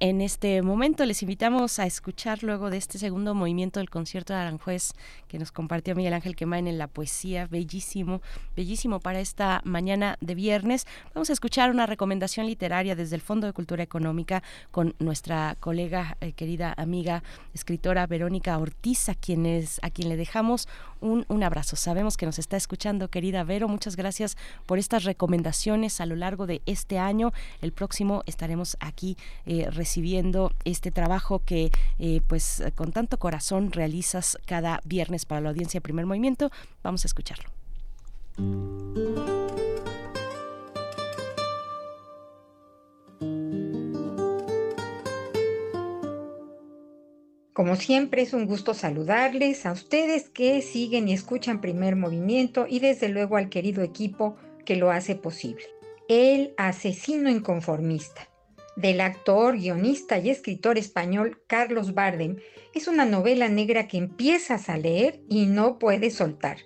Speaker 1: en este momento les invitamos a escuchar luego de este segundo movimiento del concierto de Aranjuez que nos compartió Miguel Ángel Quemain en la poesía, bellísimo, bellísimo para esta mañana de viernes. Vamos a escuchar una recomendación literaria desde el Fondo de Cultura Económica con nuestra colega, eh, querida amiga, escritora Verónica Ortiz, a quien, a quien le dejamos un, un abrazo. Sabemos que nos está escuchando, querida Vero. Muchas gracias por estas recomendaciones a lo largo de este año. El próximo estaremos aquí eh, recibiendo este trabajo que eh, pues con tanto corazón realizas cada viernes para la audiencia primer movimiento. Vamos a escucharlo.
Speaker 32: Como siempre es un gusto saludarles a ustedes que siguen y escuchan primer movimiento y desde luego al querido equipo que lo hace posible. El asesino inconformista del actor, guionista y escritor español Carlos Bardem es una novela negra que empiezas a leer y no puedes soltar.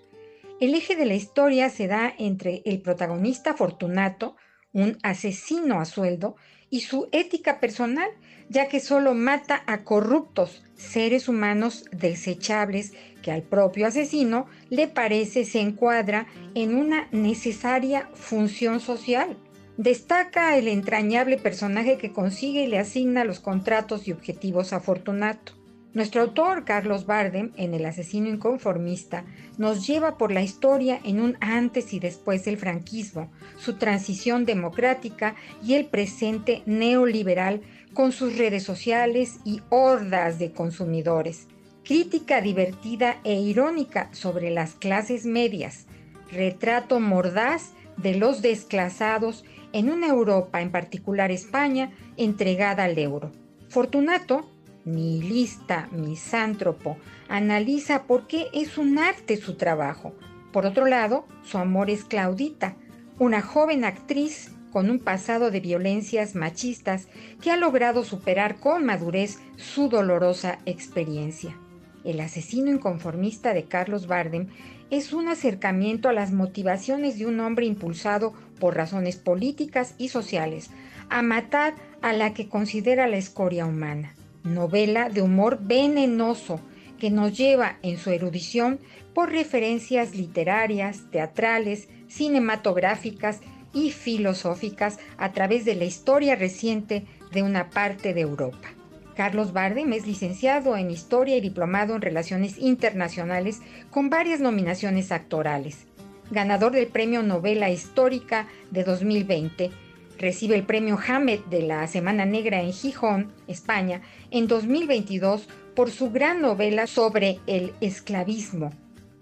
Speaker 32: El eje de la historia se da entre el protagonista Fortunato, un asesino a sueldo, y su ética personal, ya que solo mata a corruptos seres humanos desechables que al propio asesino le parece se encuadra en una necesaria función social. Destaca el entrañable personaje que consigue y le asigna los contratos y objetivos a Fortunato. Nuestro autor, Carlos Bardem, en El asesino inconformista, nos lleva por la historia en un antes y después del franquismo, su transición democrática y el presente neoliberal con sus redes sociales y hordas de consumidores. Crítica divertida e irónica sobre las clases medias. Retrato mordaz de los desclasados en una Europa, en particular España, entregada al euro. Fortunato, nihilista, misántropo, analiza por qué es un arte su trabajo. Por otro lado, su amor es Claudita, una joven actriz con un pasado de violencias machistas que ha logrado superar con madurez su dolorosa experiencia. El asesino inconformista de Carlos Bardem es un acercamiento a las motivaciones de un hombre impulsado por razones políticas y sociales a matar a la que considera la escoria humana. Novela de humor venenoso que nos lleva en su erudición por referencias literarias, teatrales, cinematográficas y filosóficas a través de la historia reciente de una parte de Europa. Carlos Bardem es licenciado en Historia y diplomado en Relaciones Internacionales con varias nominaciones actorales. Ganador del Premio Novela Histórica de 2020, recibe el Premio Hamed de la Semana Negra en Gijón, España, en 2022 por su gran novela sobre el esclavismo,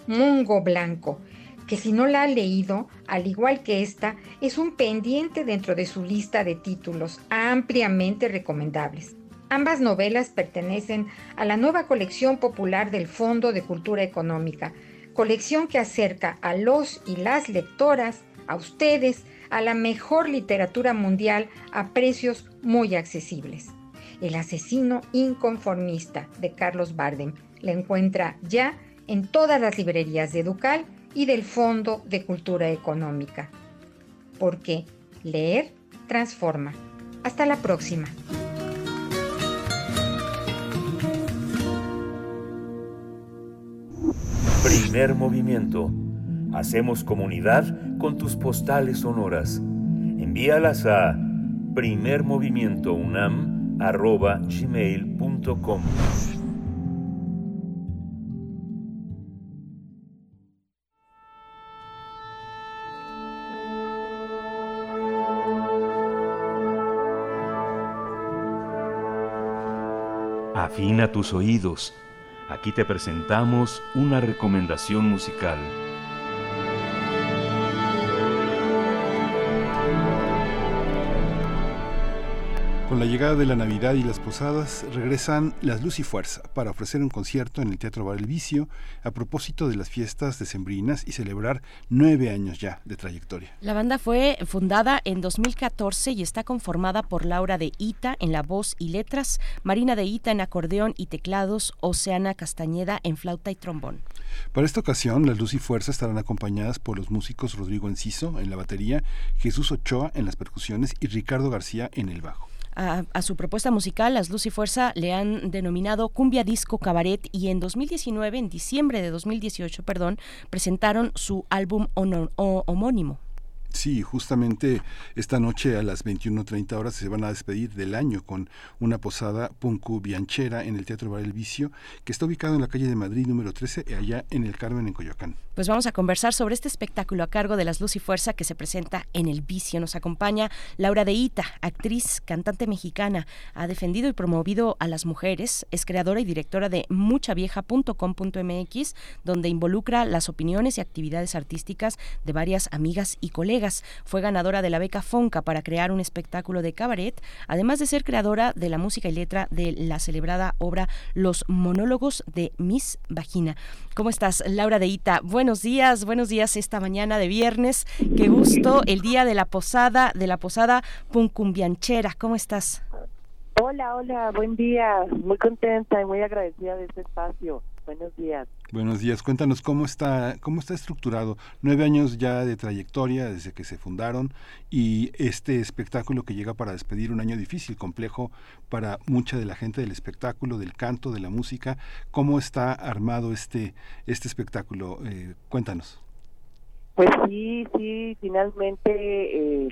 Speaker 32: Mungo Blanco, que si no la ha leído, al igual que esta, es un pendiente dentro de su lista de títulos ampliamente recomendables. Ambas novelas pertenecen a la nueva colección popular del Fondo de Cultura Económica, colección que acerca a los y las lectoras, a ustedes, a la mejor literatura mundial a precios muy accesibles. El asesino inconformista de Carlos Bardem la encuentra ya en todas las librerías de Ducal y del Fondo de Cultura Económica. Porque leer transforma. Hasta la próxima.
Speaker 8: Primer movimiento. Hacemos comunidad con tus postales sonoras. Envíalas a primermovimientounam.gmail.com Afina tus oídos Aquí te presentamos una recomendación musical.
Speaker 2: Con la llegada de la Navidad y las posadas, regresan Las Luz y Fuerza para ofrecer un concierto en el Teatro Bar El Vicio a propósito de las fiestas decembrinas y celebrar nueve años ya de trayectoria.
Speaker 1: La banda fue fundada en 2014 y está conformada por Laura de Ita en la voz y letras, Marina de Ita en acordeón y teclados, Oceana Castañeda en flauta y trombón.
Speaker 2: Para esta ocasión, Las Luz y Fuerza estarán acompañadas por los músicos Rodrigo Enciso en la batería, Jesús Ochoa en las percusiones y Ricardo García en el bajo.
Speaker 1: A, su propuesta musical, Las Luz y Fuerza le han denominado Cumbia Disco Cabaret y en 2019, en diciembre de 2018, perdón, presentaron su álbum homónimo.
Speaker 2: Sí, justamente esta noche a las 21.30 horas se van a despedir del año con una posada Punku Bianchera en el Teatro Bar El Vicio, que está ubicado en la calle de Madrid número 13, allá en el Carmen, en Coyoacán.
Speaker 1: Pues vamos a conversar sobre este espectáculo a cargo de las Luz y Fuerza que se presenta en El Vicio. Nos acompaña Laura Deita, actriz, cantante mexicana, ha defendido y promovido a las mujeres, es creadora y directora de muchavieja.com.mx, donde involucra las opiniones y actividades artísticas de varias amigas y colegas fue ganadora de la beca Fonca para crear un espectáculo de cabaret, además de ser creadora de la música y letra de la celebrada obra Los monólogos de Miss Vagina. ¿Cómo estás, Laura Deita? Buenos días, buenos días esta mañana de viernes. Qué gusto, el día de la posada, de la posada Puncumbianchera. ¿Cómo estás?
Speaker 33: Hola, hola, buen día. Muy contenta y muy agradecida de este espacio. Buenos días.
Speaker 2: Buenos días. Cuéntanos cómo está cómo está estructurado. Nueve años ya de trayectoria desde que se fundaron y este espectáculo que llega para despedir un año difícil, complejo para mucha de la gente del espectáculo, del canto, de la música. ¿Cómo está armado este este espectáculo? Eh, cuéntanos.
Speaker 33: Pues sí, sí. Finalmente eh,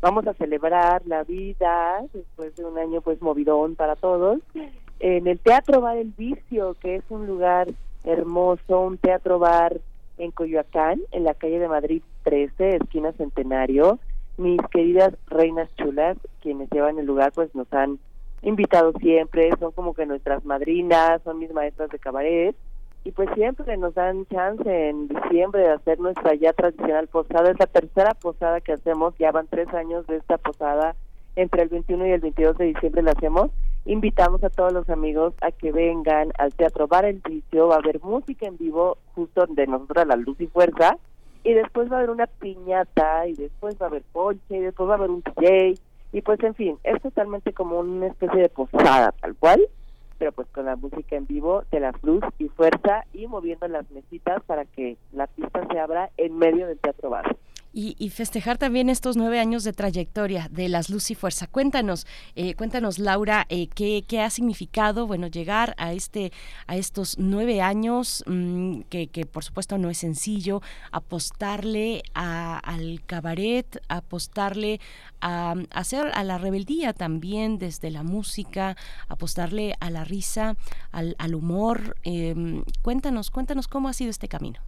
Speaker 33: vamos a celebrar la vida después de un año pues movidón para todos en el Teatro Bar El Vicio, que es un lugar hermoso, un teatro bar en Coyoacán, en la calle de Madrid 13, esquina Centenario. Mis queridas reinas chulas, quienes llevan el lugar, pues nos han invitado siempre, son como que nuestras madrinas, son mis maestras de cabaret, y pues siempre nos dan chance en diciembre de hacer nuestra ya tradicional posada. Es la tercera posada que hacemos, ya van tres años de esta posada, entre el 21 y el 22 de diciembre la hacemos invitamos a todos los amigos a que vengan al Teatro Bar El Vicio, va a haber música en vivo justo de nosotros La Luz y Fuerza, y después va a haber una piñata, y después va a haber ponche, y después va a haber un DJ, y pues en fin, es totalmente como una especie de posada, tal cual, pero pues con la música en vivo de La Luz y Fuerza, y moviendo las mesitas para que la pista se abra en medio del Teatro Bar.
Speaker 1: Y, festejar también estos nueve años de trayectoria de las Luz y Fuerza. Cuéntanos, eh, cuéntanos Laura, eh, ¿qué, ¿qué, ha significado, bueno, llegar a este, a estos nueve años, mm, que, que, por supuesto no es sencillo, apostarle al cabaret, apostarle a, hacer a la rebeldía también desde la música, apostarle a la risa, al, al humor. Em, cuéntanos, cuéntanos cómo ha sido este camino.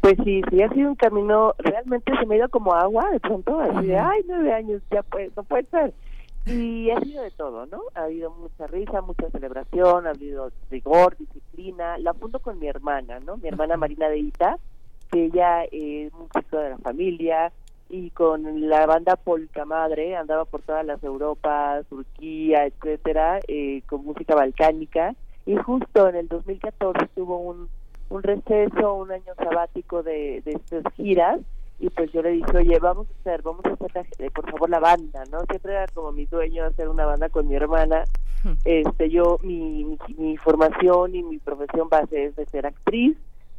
Speaker 33: Pues sí, sí, ha sido un camino, realmente se me ha ido como agua de pronto, así de, ay, nueve años, ya pues, no puede ser. Y ha sido de todo, ¿no? Ha habido mucha risa, mucha celebración, ha habido rigor, disciplina. La apunto con mi hermana, ¿no? Mi hermana Marina de Ita, que ella es música de la familia, y con la banda Polka Madre andaba por todas las Europas, Turquía, etcétera, eh, con música balcánica. Y justo en el 2014 tuvo un un receso, un año sabático de, de estas giras y pues yo le dije, oye, vamos a hacer, vamos a hacer, eh, por favor, la banda, ¿no? Siempre era como mi dueño hacer una banda con mi hermana. Este, yo, mi, mi, formación y mi profesión base es de ser actriz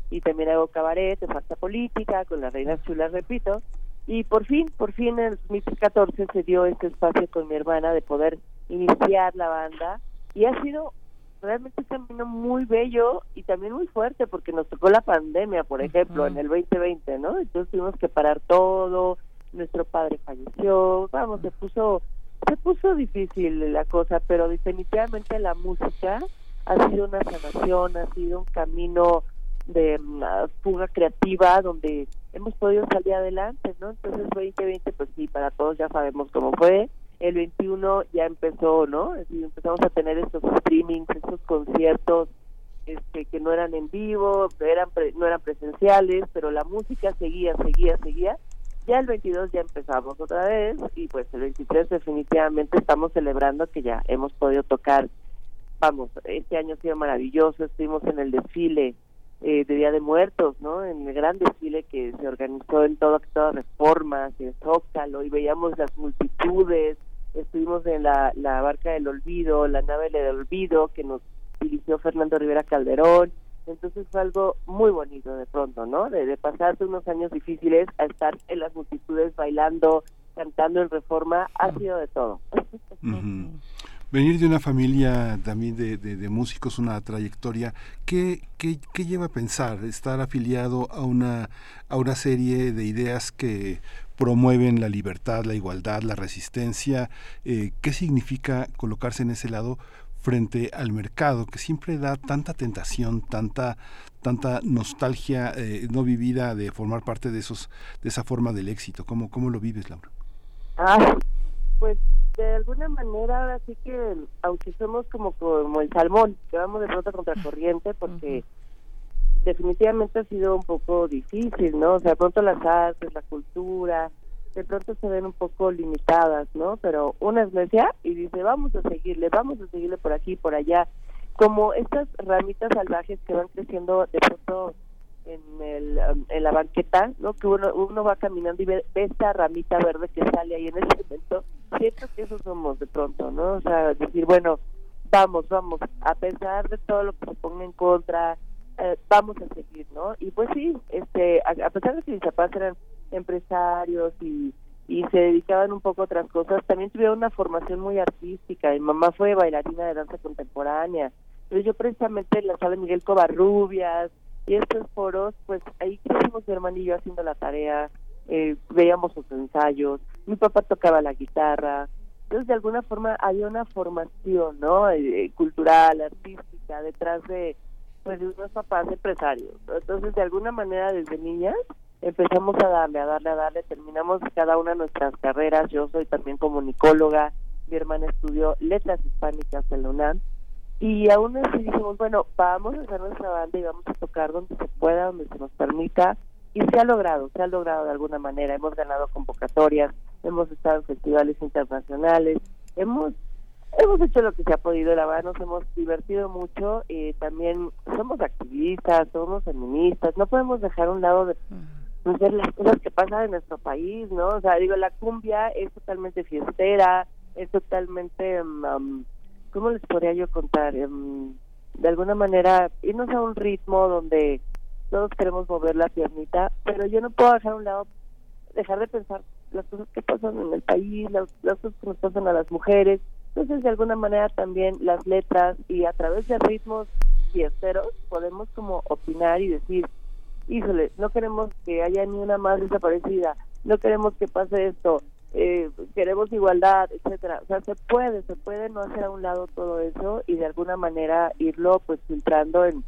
Speaker 33: y también hago cabaret, de falta política, con las reinas chulas, repito. Y por fin, por fin en el 2014 se dio este espacio con mi hermana de poder iniciar la banda y ha sido realmente un camino muy bello y también muy fuerte porque nos tocó la pandemia, por ejemplo, en el 2020, ¿no? Entonces tuvimos que parar todo, nuestro padre falleció, vamos, se puso se puso difícil la cosa, pero definitivamente la música ha sido una sanación, ha sido un camino de mm, fuga creativa donde hemos podido salir adelante, ¿no? Entonces 2020 pues sí, para todos ya sabemos cómo fue, el 21 ya empezó, ¿no? empezamos a tener estos streamings, estos conciertos este, que no eran en vivo, eran no eran presenciales, pero la música seguía, seguía, seguía. Ya el 22 ya empezamos otra vez y pues el 23 definitivamente estamos celebrando que ya hemos podido tocar. Vamos, este año ha sido maravilloso, estuvimos en el desfile eh, de Día de Muertos, ¿no? En el gran desfile que se organizó en todo, todas reformas, en Zócalo, y veíamos las multitudes, estuvimos en la, la Barca del Olvido, la nave del Olvido, que nos dirigió Fernando Rivera Calderón, entonces fue algo muy bonito de pronto, ¿no? De, de pasarse unos años difíciles a estar en las multitudes bailando, cantando en reforma, ha sido de todo.
Speaker 2: Ujú. Venir de una familia también de, de- músicos, una trayectoria, ¿qué, qué, qué lleva a pensar? Estar afiliado a una, a una serie de ideas que promueven la libertad, la igualdad, la resistencia. eh, ¿Qué significa colocarse en ese lado frente al mercado que siempre da tanta tentación, tanta tanta nostalgia eh, no vivida de formar parte de esos de esa forma del éxito? ¿Cómo, cómo lo vives, Laura?
Speaker 33: Pues de alguna manera ahora sí que, aunque somos como, como el salmón, que vamos de pronto contra corriente, porque definitivamente ha sido un poco difícil, ¿no? O sea, de pronto las artes, la cultura, de pronto se ven un poco limitadas, ¿no? Pero una es necia y dice, vamos a seguirle, vamos a seguirle por aquí, por allá, como estas ramitas salvajes que van creciendo de pronto en, el, um, en la banqueta, ¿no? Que uno, uno va caminando y ve, esta ramita verde que sale ahí en ese momento. Siento que eso somos de pronto, ¿no? O sea, decir, bueno, vamos, vamos, a pesar de todo lo que se ponga en contra, eh, vamos a seguir, ¿no? Y pues sí, este, a, pesar de que mis papás eran empresarios y, y se dedicaban un poco a otras cosas, también tuvieron una formación muy artística. Mi mamá fue bailarina de danza contemporánea. Pero yo precisamente en la sala Miguel Covarrubias y estos foros, pues ahí crecimos mi hermano y yo haciendo la tarea, eh, veíamos sus ensayos, mi papá tocaba la guitarra, entonces de alguna forma había una formación, ¿no? Eh, cultural, artística, detrás de, pues de unos papás empresarios. Entonces de alguna manera desde niñas empezamos a darle, a darle, a darle, terminamos cada una nuestras carreras, yo soy también comunicóloga, mi hermana estudió letras hispánicas en la UNAM, y aún así dijimos, bueno, vamos a hacer nuestra banda y vamos a tocar donde se pueda, donde se nos permita, y se ha logrado, se ha logrado de alguna manera, hemos ganado convocatorias, hemos estado en festivales internacionales, hemos hemos hecho lo que se ha podido, la verdad nos hemos divertido mucho, y también somos activistas, somos feministas, no podemos dejar a un lado de pues, ver las cosas que pasan en nuestro país, ¿no? O sea, digo, la cumbia es totalmente fiestera, es totalmente, um, ¿cómo les podría yo contar? Um, de alguna manera, irnos a un ritmo donde todos queremos mover la piernita, pero yo no puedo dejar a un lado, dejar de pensar las cosas que pasan en el país, las, cosas que nos pasan a las mujeres. Entonces, de alguna manera también las letras y a través de ritmos fiesteros podemos como opinar y decir, híjole, no queremos que haya ni una más desaparecida, no queremos que pase esto, eh, queremos igualdad, etcétera. O sea, se puede, se puede no hacer a un lado todo eso y de alguna manera irlo pues filtrando en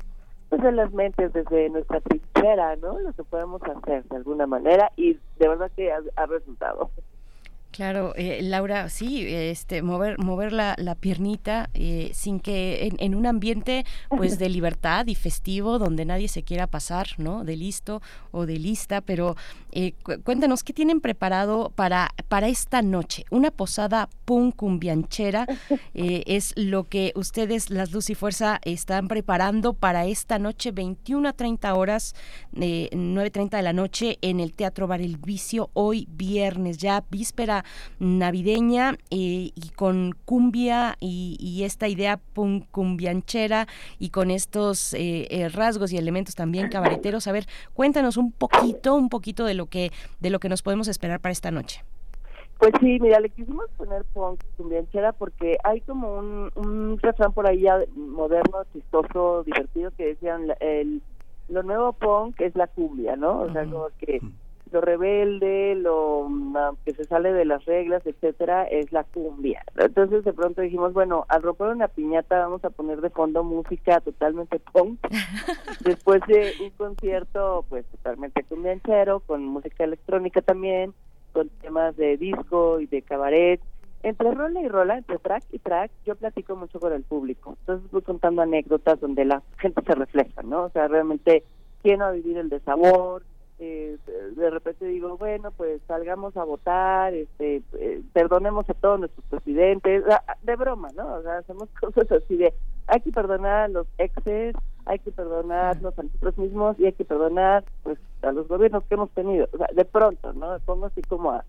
Speaker 33: pues en las mentes desde nuestra trinchera, ¿no? Lo que podemos hacer de alguna manera y de verdad que ha, ha resultado.
Speaker 1: Claro, eh, Laura, sí, este, mover, mover la, la piernita eh, sin que en, en, un ambiente pues de libertad y festivo donde nadie se quiera pasar, ¿no? De listo o de lista, pero eh, cu cuéntanos qué tienen preparado para para esta noche. Una posada punk cumbianchera eh, es lo que ustedes, las Luz y Fuerza, están preparando para esta noche, 21 a 30 horas, eh, 9.30 de la noche en el Teatro Bar El Vicio, hoy viernes, ya víspera navideña eh, y con cumbia y, y esta idea punk cumbianchera y con estos eh, eh, rasgos y elementos también cabareteros. A ver, cuéntanos un poquito, un poquito de lo que de lo que nos podemos esperar para esta noche.
Speaker 33: Pues sí, mira, le quisimos poner punk cumbianchera porque hay como un, un refrán por ahí ya moderno, chistoso, divertido que decían el lo nuevo punk es la cumbia, ¿no? O sea, como que lo rebelde, lo um, que se sale de las reglas, etcétera, es la cumbia. Entonces de pronto dijimos, bueno, al romper una piñata vamos a poner de fondo música totalmente punk. Después de un concierto, pues totalmente cumbianchero, con música electrónica también, con temas de disco y de cabaret. Entre rola y rola, entre track y track, yo platico mucho con el público. Entonces voy contando anécdotas donde la gente se refleja, ¿no? O sea, realmente quién va a vivir el desabor, eh, de repente digo, bueno, pues salgamos a votar, este, eh, perdonemos a todos nuestros presidentes, de broma, ¿no? O sea, hacemos cosas así de, hay que perdonar a los exes, hay que perdonarnos a nosotros mismos y hay que perdonar, pues, a los gobiernos que hemos tenido. O sea, de pronto, ¿no? Pongo así como a,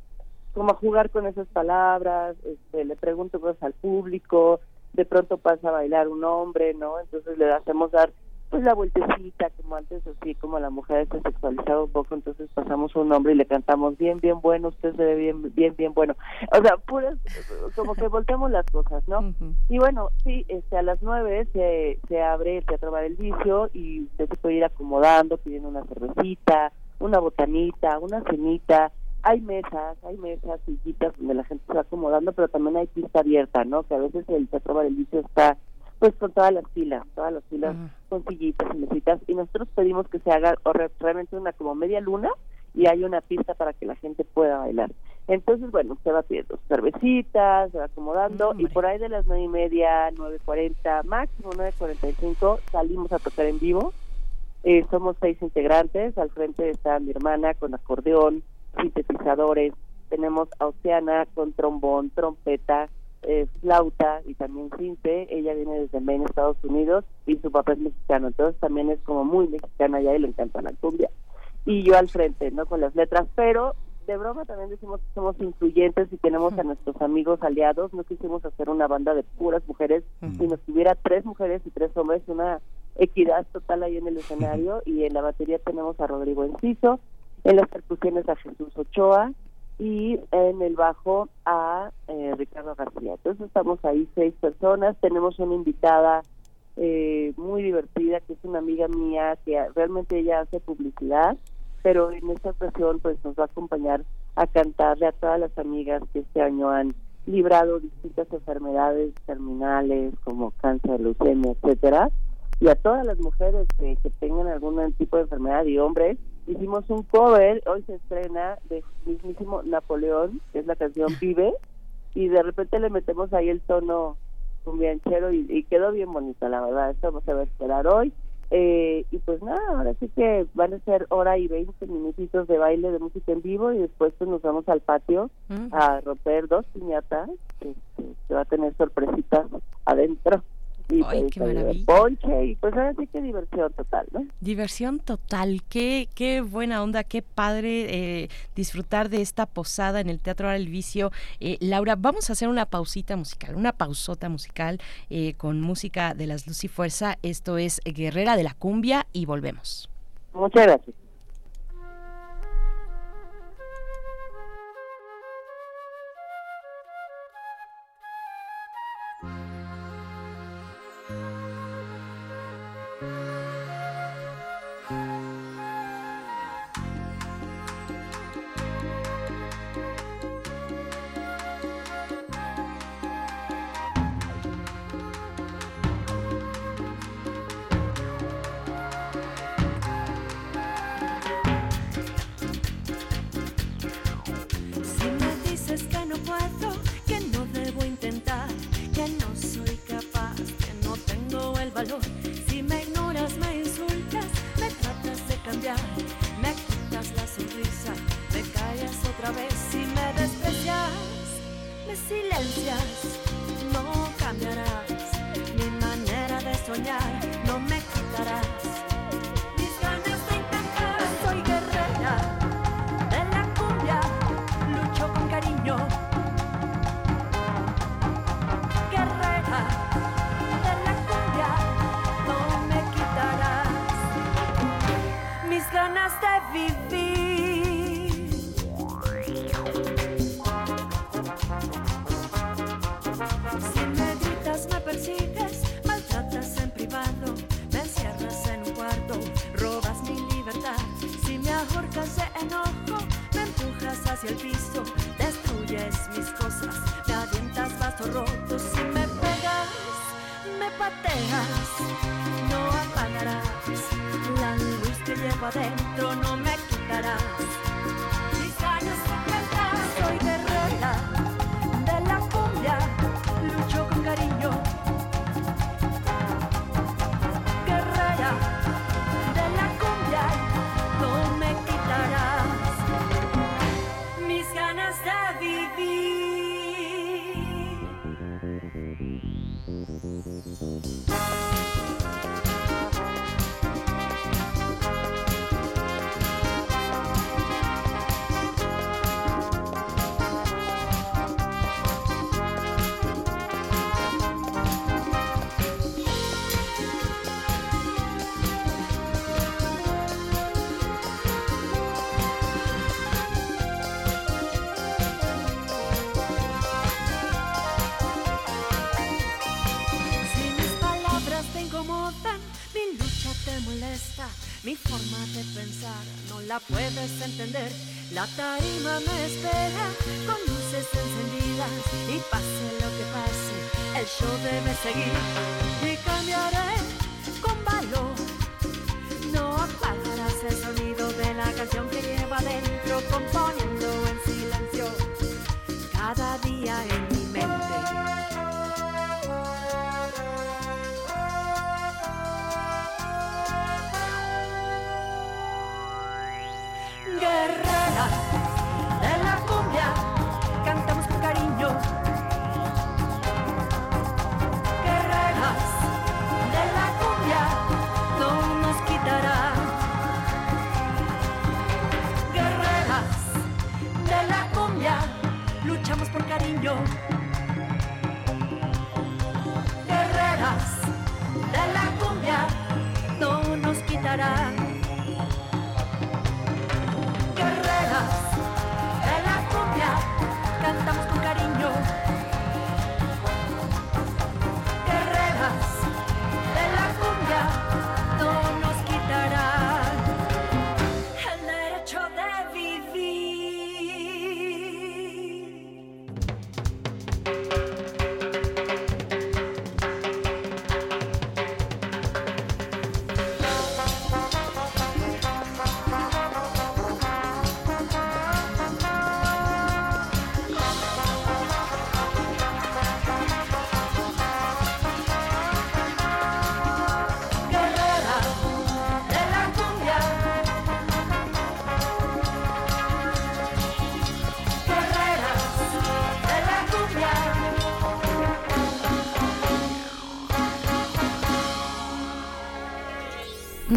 Speaker 33: como a jugar con esas palabras, este, le pregunto cosas al público, de pronto pasa a bailar un hombre, ¿no? Entonces le hacemos dar pues la vueltecita, como antes, así como la mujer se sexualizaba un poco, entonces pasamos a un hombre y le cantamos bien, bien bueno, usted se ve bien, bien, bien bueno. O sea, puras, como que volteamos las cosas, ¿no? Y bueno, sí, este, a las nueve se, se abre el Teatro Bar El Vicio y usted se puede ir acomodando, pidiendo una cervecita, una botanita, una cenita, hay mesas, hay mesas, sillitas donde la gente se va acomodando, pero también hay pista abierta, ¿no? Que a veces el Teatro Bar El Vicio está pues con todas las filas, todas las filas con sillitas y mesitas y nosotros pedimos que se haga realmente una como media luna y hay una pista para que la gente pueda bailar. Entonces, bueno, se va pidiendo cervecitas, se va acomodando y por ahí de las nueve y media, nueve cuarenta, máximo nueve cuarenta y cinco salimos a tocar en vivo. Eh, somos seis integrantes, al frente está mi hermana con acordeón, sintetizadores, tenemos a Oceana con trombón, trompeta, eh, flauta y también cinte. Ella viene desde Maine, Estados Unidos, y su papá es mexicano, entonces también es como muy mexicana ya y le encanta la cumbia. Y yo al frente, ¿no? Con las letras, pero de broma también decimos que somos influyentes y tenemos a nuestros amigos aliados. No quisimos hacer una banda de puras mujeres, sino que hubiera tres mujeres y tres hombres, una equidad total ahí en el escenario. Y en la batería tenemos a Rodrigo Enciso, en las percusiones a Jesús Ochoa, y en el bajo a eh, Ricardo García. Entonces estamos ahí seis personas, tenemos una invitada eh, muy divertida que es una amiga mía que realmente ella hace publicidad, pero en esta ocasión pues nos va a acompañar a cantarle a todas las amigas que este año han librado distintas enfermedades terminales como cáncer, leucemia, etcétera, y a todas las mujeres que, que tengan algún tipo de enfermedad y hombres hicimos un cover, hoy se estrena de mismísimo Napoleón, que es la canción Vive, y de repente le metemos ahí el tono cumbianchero y, y quedó bien bonito, la verdad, esto se va a esperar hoy. Eh, y pues nada, ahora sí que van a ser hora y veinte minutitos de baile de música en vivo y después pues nos vamos al patio a romper dos piñatas, este, que va a tener sorpresitas adentro. Y
Speaker 1: Ay,
Speaker 33: pues,
Speaker 1: qué maravilla.
Speaker 33: ponche y pues ahora sí que diversión total, ¿no?
Speaker 1: Diversión total, qué, qué buena onda, qué padre eh, disfrutar de esta posada en el Teatro el Vicio. Eh, Laura, vamos a hacer una pausita musical, una pausota musical eh, con música de las Luz y Fuerza. Esto es Guerrera de la Cumbia y volvemos.
Speaker 33: Muchas gracias.
Speaker 34: La tarima me espera con luces encendidas y pase lo que pase, el show debe seguir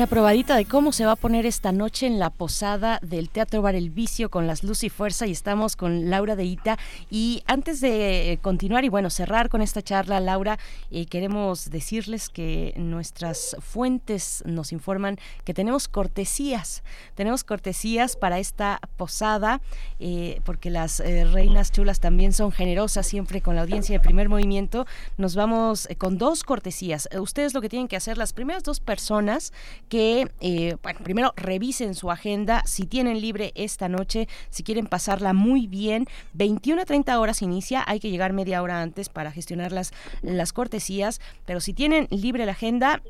Speaker 1: Probadita de cómo se va a poner esta noche en la posada del Teatro Bar El Vicio con las Luz y Fuerza y estamos con Laura de Ita. Y antes de eh, continuar y bueno, cerrar con esta charla, Laura, eh, queremos decirles que nuestras fuentes nos informan que tenemos cortesías, tenemos cortesías para esta posada, eh, porque las eh, reinas chulas también son generosas siempre con la audiencia de primer movimiento. Nos vamos eh, con dos cortesías. Ustedes lo que tienen que hacer, las primeras dos personas que, bueno, primero revisen su agenda, si tienen libre esta noche, si quieren pasarla muy bien, 21 a 30 horas inicia, hay que llegar media hora antes para gestionar las, las cortesías, pero si tienen libre la agenda,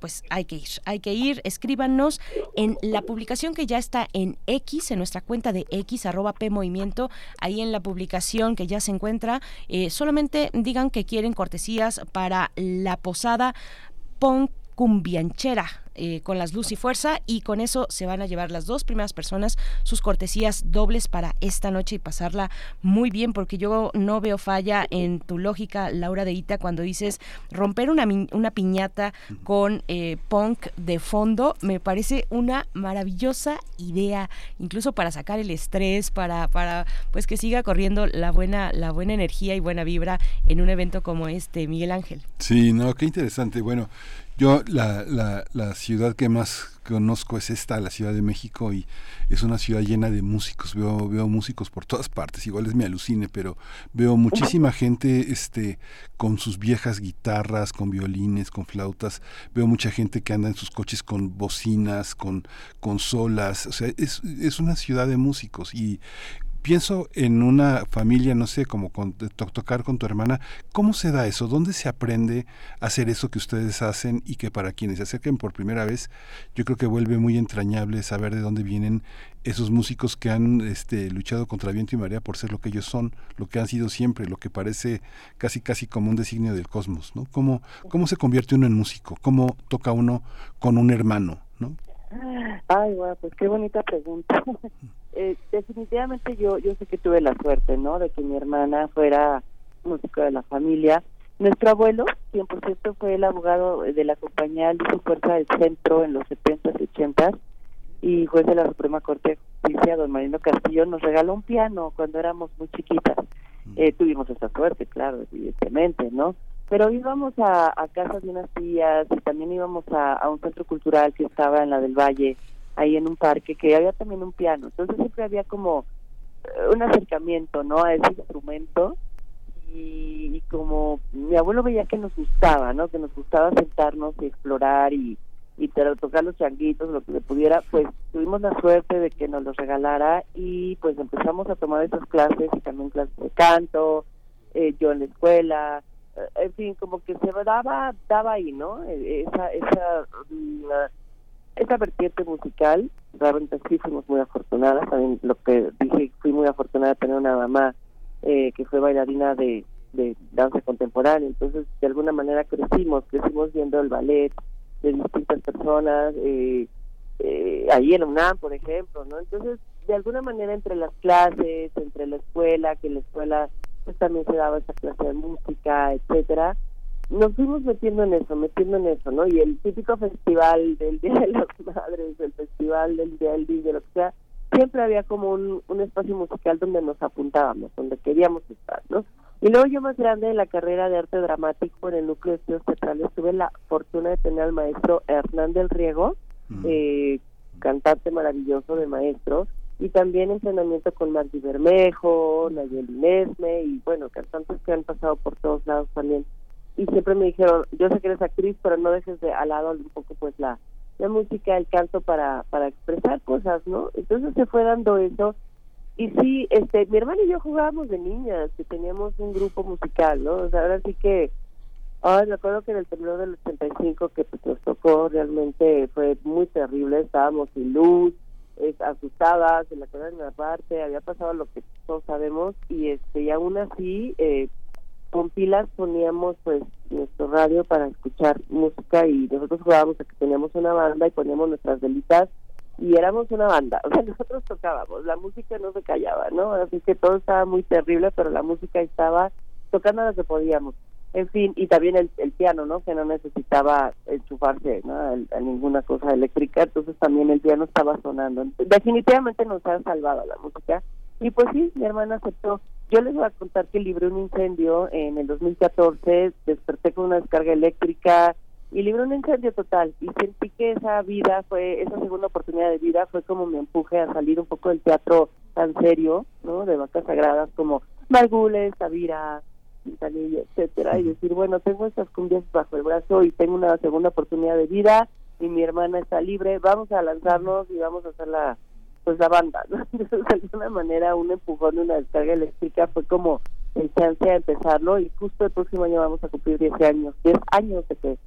Speaker 1: pues hay que ir, hay que ir, escríbanos en la publicación que ya está en X, en nuestra cuenta de X, arroba P Movimiento, ahí en la publicación que ya se encuentra, eh, solamente digan que quieren cortesías para la posada Pon Cumbianchera eh, con las luz y fuerza y con eso se van a llevar las dos primeras personas sus cortesías dobles para esta noche y pasarla muy bien porque yo no veo falla en tu lógica Laura de Ita cuando dices romper una, una piñata con eh, punk de fondo me parece una maravillosa idea incluso para sacar el estrés para para pues que siga corriendo la buena la buena energía y buena vibra en un evento como este Miguel Ángel
Speaker 2: Sí, no, qué interesante. Bueno, yo la, la, la ciudad que más conozco es esta, la Ciudad de México, y es una ciudad llena de músicos. Veo, veo músicos por todas partes, igual es mi alucine, pero veo muchísima gente este, con sus viejas guitarras, con violines, con flautas. Veo mucha gente que anda en sus coches con bocinas, con consolas. O sea, es, es una ciudad de músicos y pienso en una familia, no sé, como con, tocar con tu hermana, ¿cómo se da eso? ¿Dónde se aprende a hacer eso que ustedes hacen y que para quienes se acerquen por primera vez, yo creo que vuelve muy entrañable saber de dónde vienen esos músicos que han este, luchado contra viento y marea por ser lo que ellos son, lo que han sido siempre, lo que parece casi casi como un designio del cosmos, ¿no? ¿Cómo, cómo se convierte uno en músico? ¿Cómo toca uno con un hermano, ¿no?
Speaker 33: Ay, guau, pues qué bonita pregunta. eh, definitivamente yo yo sé que tuve la suerte, ¿no? De que mi hermana fuera músico de la familia. Nuestro abuelo, quien por cierto fue el abogado de la compañía Luz Fuerza del Centro en los 70s y 80s y juez de la Suprema Corte de Justicia, don Marino Castillo, nos regaló un piano cuando éramos muy chiquitas. Eh, tuvimos esa suerte, claro, evidentemente, ¿no? Pero íbamos a, a casas de unas tías y también íbamos a, a un centro cultural que estaba en la del Valle, ahí en un parque, que había también un piano. Entonces siempre había como eh, un acercamiento, ¿no? A ese instrumento y, y como mi abuelo veía que nos gustaba, ¿no? Que nos gustaba sentarnos y explorar y, y tocar los changuitos, lo que le pudiera, pues tuvimos la suerte de que nos los regalara y pues empezamos a tomar esas clases y también clases de canto, eh, yo en la escuela, eh, en fin, como que se daba, daba ahí, ¿no? Eh, Esa, esa, esa vertiente musical, realmente sí fuimos muy afortunadas, también lo que dije, fui muy afortunada de tener una mamá eh, que fue bailarina de, de danza contemporánea, entonces de alguna manera crecimos, crecimos viendo el ballet de distintas personas, eh, eh, ahí en la UNAM, por ejemplo, ¿no? Entonces, de alguna manera entre las clases, entre la escuela, que la escuela pues también se daba esa clase de música, etcétera, nos fuimos metiendo en eso, metiendo en eso, ¿no? Y el típico festival del Día de las Madres, el festival del Día del Niño, lo que sea, siempre había como un, un espacio musical donde nos apuntábamos, donde queríamos estar, ¿no? Y luego yo más grande en la carrera de arte dramático en el núcleo de estudios teatrales tuve la fortuna de tener al maestro Hernán del Riego, eh, cantante maravilloso de maestro, y también entrenamiento con Marty Bermejo, Nayeli Nesme, y bueno, cantantes que han pasado por todos lados también. Y siempre me dijeron, yo sé que eres actriz, pero no dejes de al lado un poco pues la, la música, el canto para, para expresar cosas, ¿no? Entonces se fue dando eso y sí, este, mi hermana y yo jugábamos de niñas, que teníamos un grupo musical, ¿no? O sea, ahora sí que, ay, me acuerdo que en el temblor del 85 que pues, nos tocó realmente fue muy terrible, estábamos sin luz, es, asustadas, en la de una parte, había pasado lo que todos sabemos y este y aún así eh, con pilas poníamos pues nuestro radio para escuchar música y nosotros jugábamos a teníamos una banda y poníamos nuestras velitas y éramos una banda, nosotros tocábamos, la música no se callaba, ¿no? Así que todo estaba muy terrible, pero la música estaba tocando lo que podíamos. En fin, y también el, el piano, ¿no? Que no necesitaba enchufarse ¿no? a, a ninguna cosa eléctrica, entonces también el piano estaba sonando. Definitivamente nos ha salvado la música. Y pues sí, mi hermana aceptó. Yo les voy a contar que libré un incendio en el 2014, desperté con una descarga eléctrica, y libré un incendio total. Y sentí que esa vida fue esa segunda oportunidad de vida fue como mi empuje a salir un poco del teatro tan serio no de vacas sagradas como Margules, Tavira Quintanilla, etcétera y decir bueno tengo estas cumbias bajo el brazo y tengo una segunda oportunidad de vida y mi hermana está libre vamos a lanzarnos y vamos a hacer la pues la banda ¿no? de alguna manera un empujón de una descarga eléctrica fue como el chance a empezarlo y justo el próximo año vamos a cumplir 10 años 10 años de que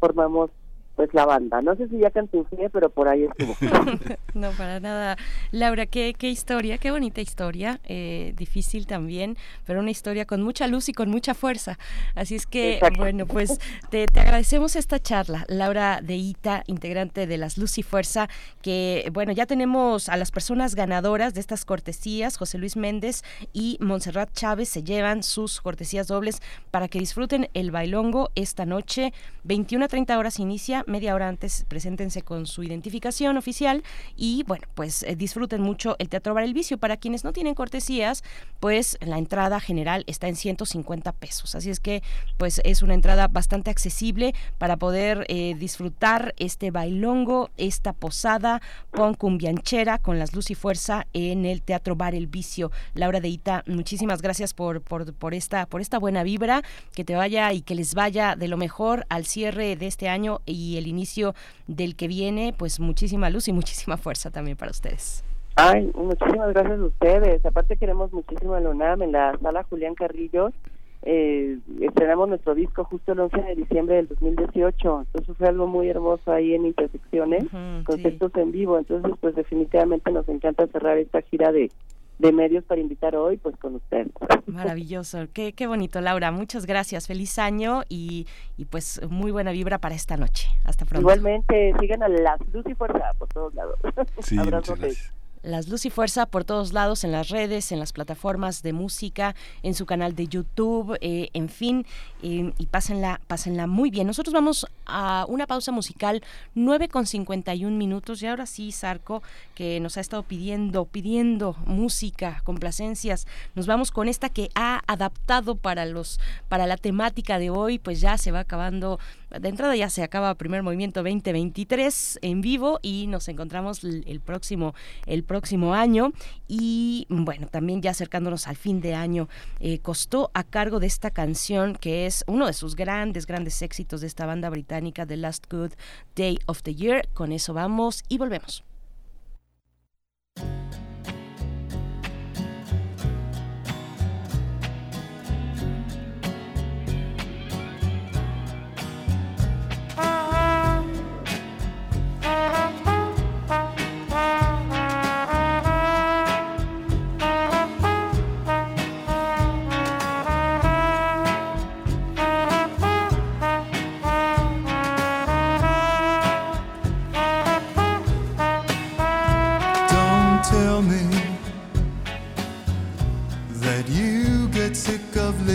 Speaker 33: formamos pues la banda. No sé si ya cantinflé, pero por ahí estuvo.
Speaker 1: no, para nada. Laura, qué, qué historia, qué bonita historia, eh, difícil también, pero una historia con mucha luz y con mucha fuerza. Así es que,
Speaker 33: Exacto.
Speaker 1: bueno, pues te, te agradecemos esta charla. Laura de Ita, integrante de las Luz y Fuerza, que, bueno, ya tenemos a las personas ganadoras de estas cortesías, José Luis Méndez y Montserrat Chávez, se llevan sus cortesías dobles para que disfruten el bailongo esta noche, 21 a 30 horas inicia, media hora antes preséntense con su identificación oficial y bueno, pues eh, disfruten mucho el Teatro Bar El Vicio. Para quienes no tienen cortesías, pues la entrada general está en 150 pesos. Así es que pues es una entrada bastante accesible para poder eh, disfrutar este bailongo, esta posada con cumbianchera, con las luz y fuerza en el Teatro Bar El Vicio. Laura de Ita, muchísimas gracias por, por, por, esta, por esta buena vibra, que te vaya y que les vaya de lo mejor al cierre de este año y el inicio del que viene, pues muchísima luz y muchísima fuerza también para ustedes.
Speaker 33: Ay, muchísimas gracias a ustedes. Aparte queremos muchísimo a la UNAM en la sala Julián Carrillo. Eh, estrenamos nuestro disco justo el 11 de diciembre del 2018. Entonces fue algo muy hermoso ahí en Intersecciones, conceptos en vivo. Entonces, pues definitivamente nos encanta cerrar esta gira de, de medios para invitar hoy, pues con ustedes.
Speaker 1: Maravilloso, qué, qué bonito, Laura. Muchas gracias, feliz año y, y pues muy buena vibra para esta noche. Hasta pronto.
Speaker 33: Igualmente, sigan a las luz y fuerza por todos lados.
Speaker 2: Sí,
Speaker 33: Abrazo
Speaker 2: muchas gracias.
Speaker 1: Las Luz y Fuerza por todos lados, en las redes, en las plataformas de música, en su canal de YouTube, eh, en fin, eh, y pásenla, pásenla muy bien. Nosotros vamos a una pausa musical, 9 con 51 minutos, y ahora sí, Sarco, que nos ha estado pidiendo, pidiendo música, complacencias, nos vamos con esta que ha adaptado para los, para la temática de hoy, pues ya se va acabando de entrada ya se acaba primer movimiento 2023 en vivo y nos encontramos el próximo el próximo año. Y bueno también ya acercándonos al fin de año eh, costó a cargo de esta canción que es uno de sus grandes grandes éxitos de esta banda británica The Last Good Day of the Year. Con eso vamos y volvemos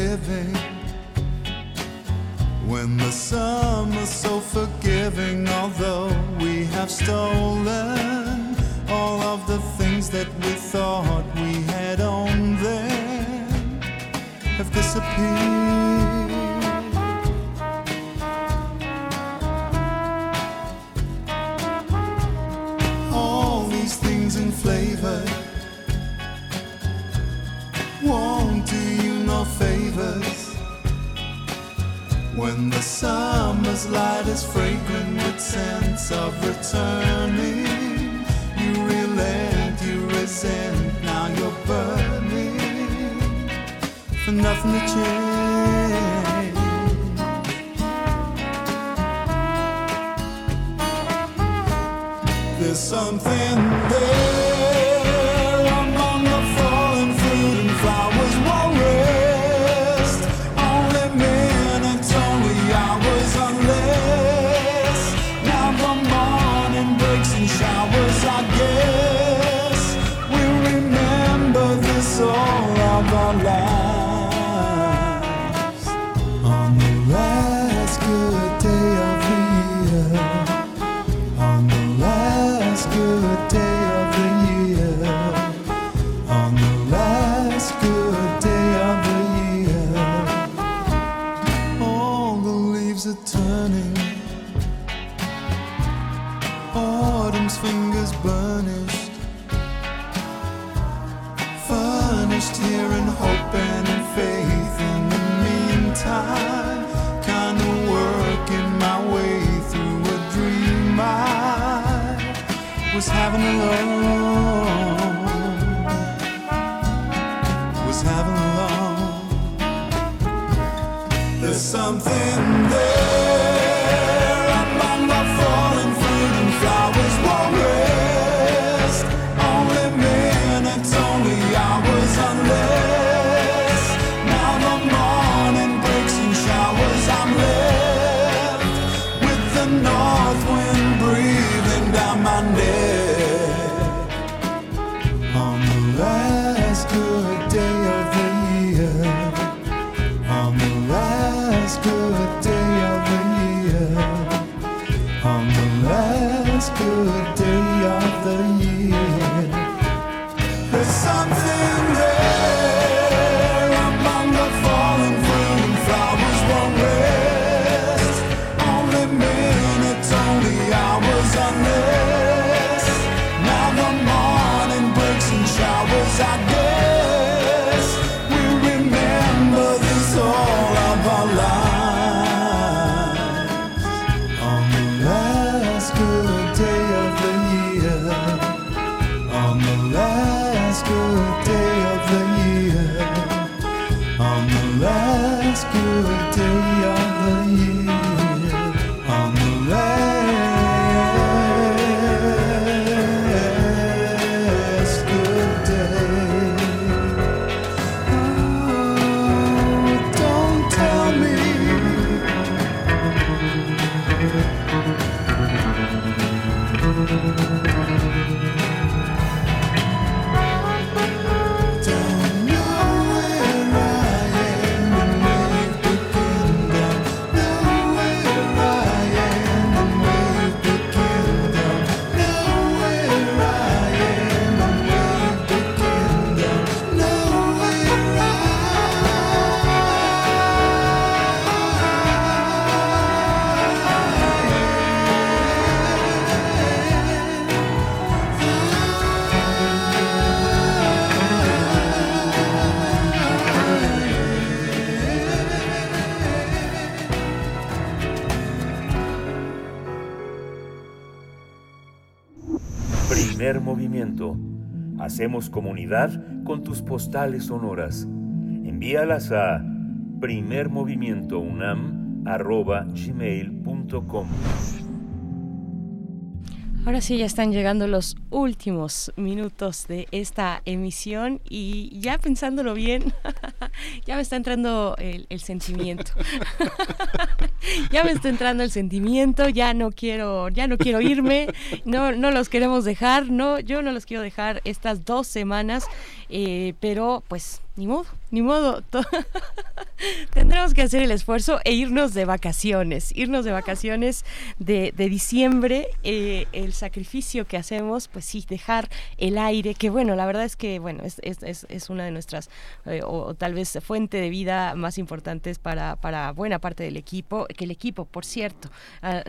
Speaker 35: living when the summer's so forgiving. Although we have stolen all of the things that we thought when the summer's light is fragrant with sense of returning. You relent you resent now you're burning for nothing to change. There's something there driving alone
Speaker 8: Hacemos comunidad con tus postales sonoras. Envíalas a primermovimientounam.gmail.com
Speaker 1: Ahora sí, ya están llegando los últimos minutos de esta emisión y ya pensándolo bien, ya me está entrando el, el sentimiento. ya me está entrando el sentimiento, ya no quiero, ya no quiero irme, no, no los queremos dejar, no, yo no los quiero dejar estas dos semanas, eh, pero pues ni modo, ni modo. Tendremos que hacer el esfuerzo e irnos de vacaciones, irnos de vacaciones de, de diciembre. eh, el sacrificio que hacemos, pues sí, dejar el aire, que bueno, la verdad es que bueno, es, es, es, una de nuestras, eh, o, tal vez fuente de vida más importantes para, para buena parte del equipo, que el equipo, por cierto,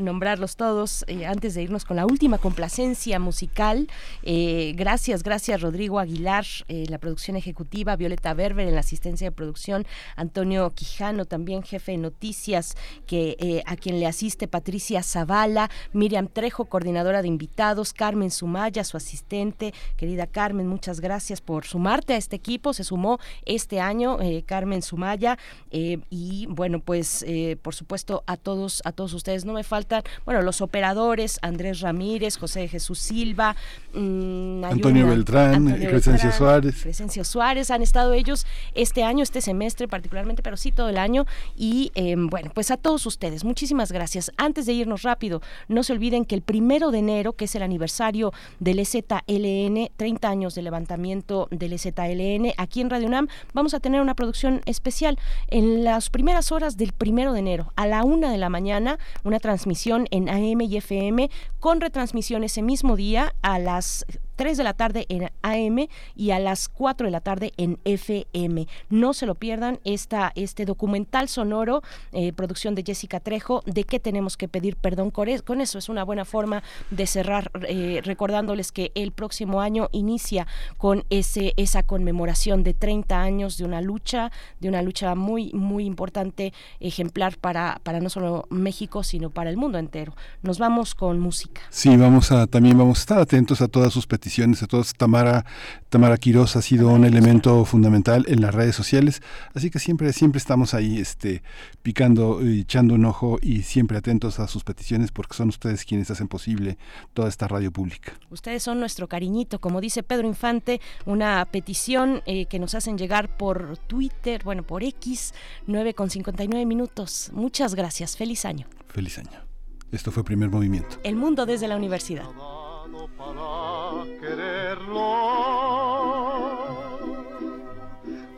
Speaker 1: nombrarlos todos, eh, antes de irnos con la última complacencia musical. gracias, gracias Rodrigo Aguilar, la producción ejecutiva, Violeta Berber en la asistencia de producción, Antonio Quijano, también jefe de noticias, que eh, a quien le asiste Patricia Zavala, Miriam Trejo, coordinadora de invitados, Carmen Sumaya, su asistente, querida Carmen, muchas gracias por sumarte a este equipo, se sumó este año eh, Carmen Sumaya eh, y bueno, pues por supuesto a todos, a todos ustedes, no me faltan, bueno, los operadores, Andrés Ramírez, José Jesús Silva, mm,
Speaker 2: Antonio
Speaker 1: una-
Speaker 2: Beltrán,
Speaker 1: Antonio
Speaker 2: Crescencio
Speaker 1: Beltrán,
Speaker 2: Suárez.
Speaker 1: Crescencio Suárez, han estado ellos este año, este semestre particularmente, pero sí todo el año. Y eh, bueno, pues a todos ustedes, muchísimas gracias. Antes de irnos rápido, no se olviden que el primero de enero, que es el aniversario del EZLN, 30 años de levantamiento del EZLN, aquí en Radio UNAM, vamos a tener una producción especial en las primeras horas del primero de enero, a la una de la mañana, una transmisión en AM y FM, con retransmisión ese mismo día a las 3 de la tarde en AM y a las 4 de la tarde en FM. No se lo pierdan esta, este documental sonoro, eh, producción de Jessica Trejo, de qué tenemos que pedir perdón con es- con eso. Es una buena forma de cerrar eh, recordándoles que el próximo año inicia con ese, esa conmemoración de 30 años de una lucha, de una lucha muy, muy importante, ejemplar para, para no solo México, sino para el mundo entero. Nos vamos con música.
Speaker 2: Sí, vamos a también vamos a estar atentos a todas sus peticiones, a todas. Tamara Tamara Quiroz ha sido un elemento fundamental en las redes sociales, así que siempre siempre estamos ahí este picando y echando un ojo y siempre atentos a sus peticiones porque son ustedes quienes hacen posible toda esta radio pública.
Speaker 1: Ustedes son nuestro cariñito, como dice Pedro Infante, una petición eh, que nos hacen llegar por Twitter, bueno, por X, 9 con 59 minutos. Muchas gracias, feliz año.
Speaker 2: Feliz año. Esto fue Primer Movimiento.
Speaker 1: El mundo desde la universidad.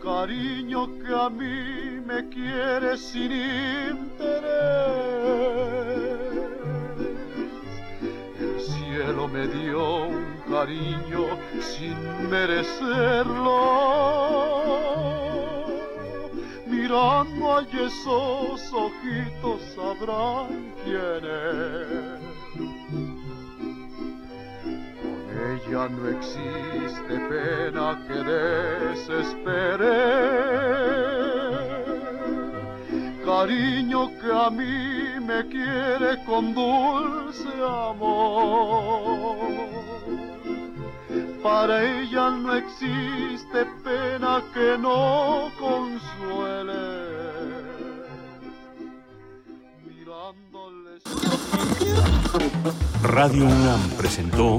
Speaker 36: Cariño que a mí me quiere sin interés. El cielo me dio un cariño sin merecerlo. Mirando a esos ojitos sabrán quién es. Ella no existe pena que desespere. Cariño que a mí me quiere con dulce amor. Para ella no existe pena que no consuele.
Speaker 8: Radio UNAM presentó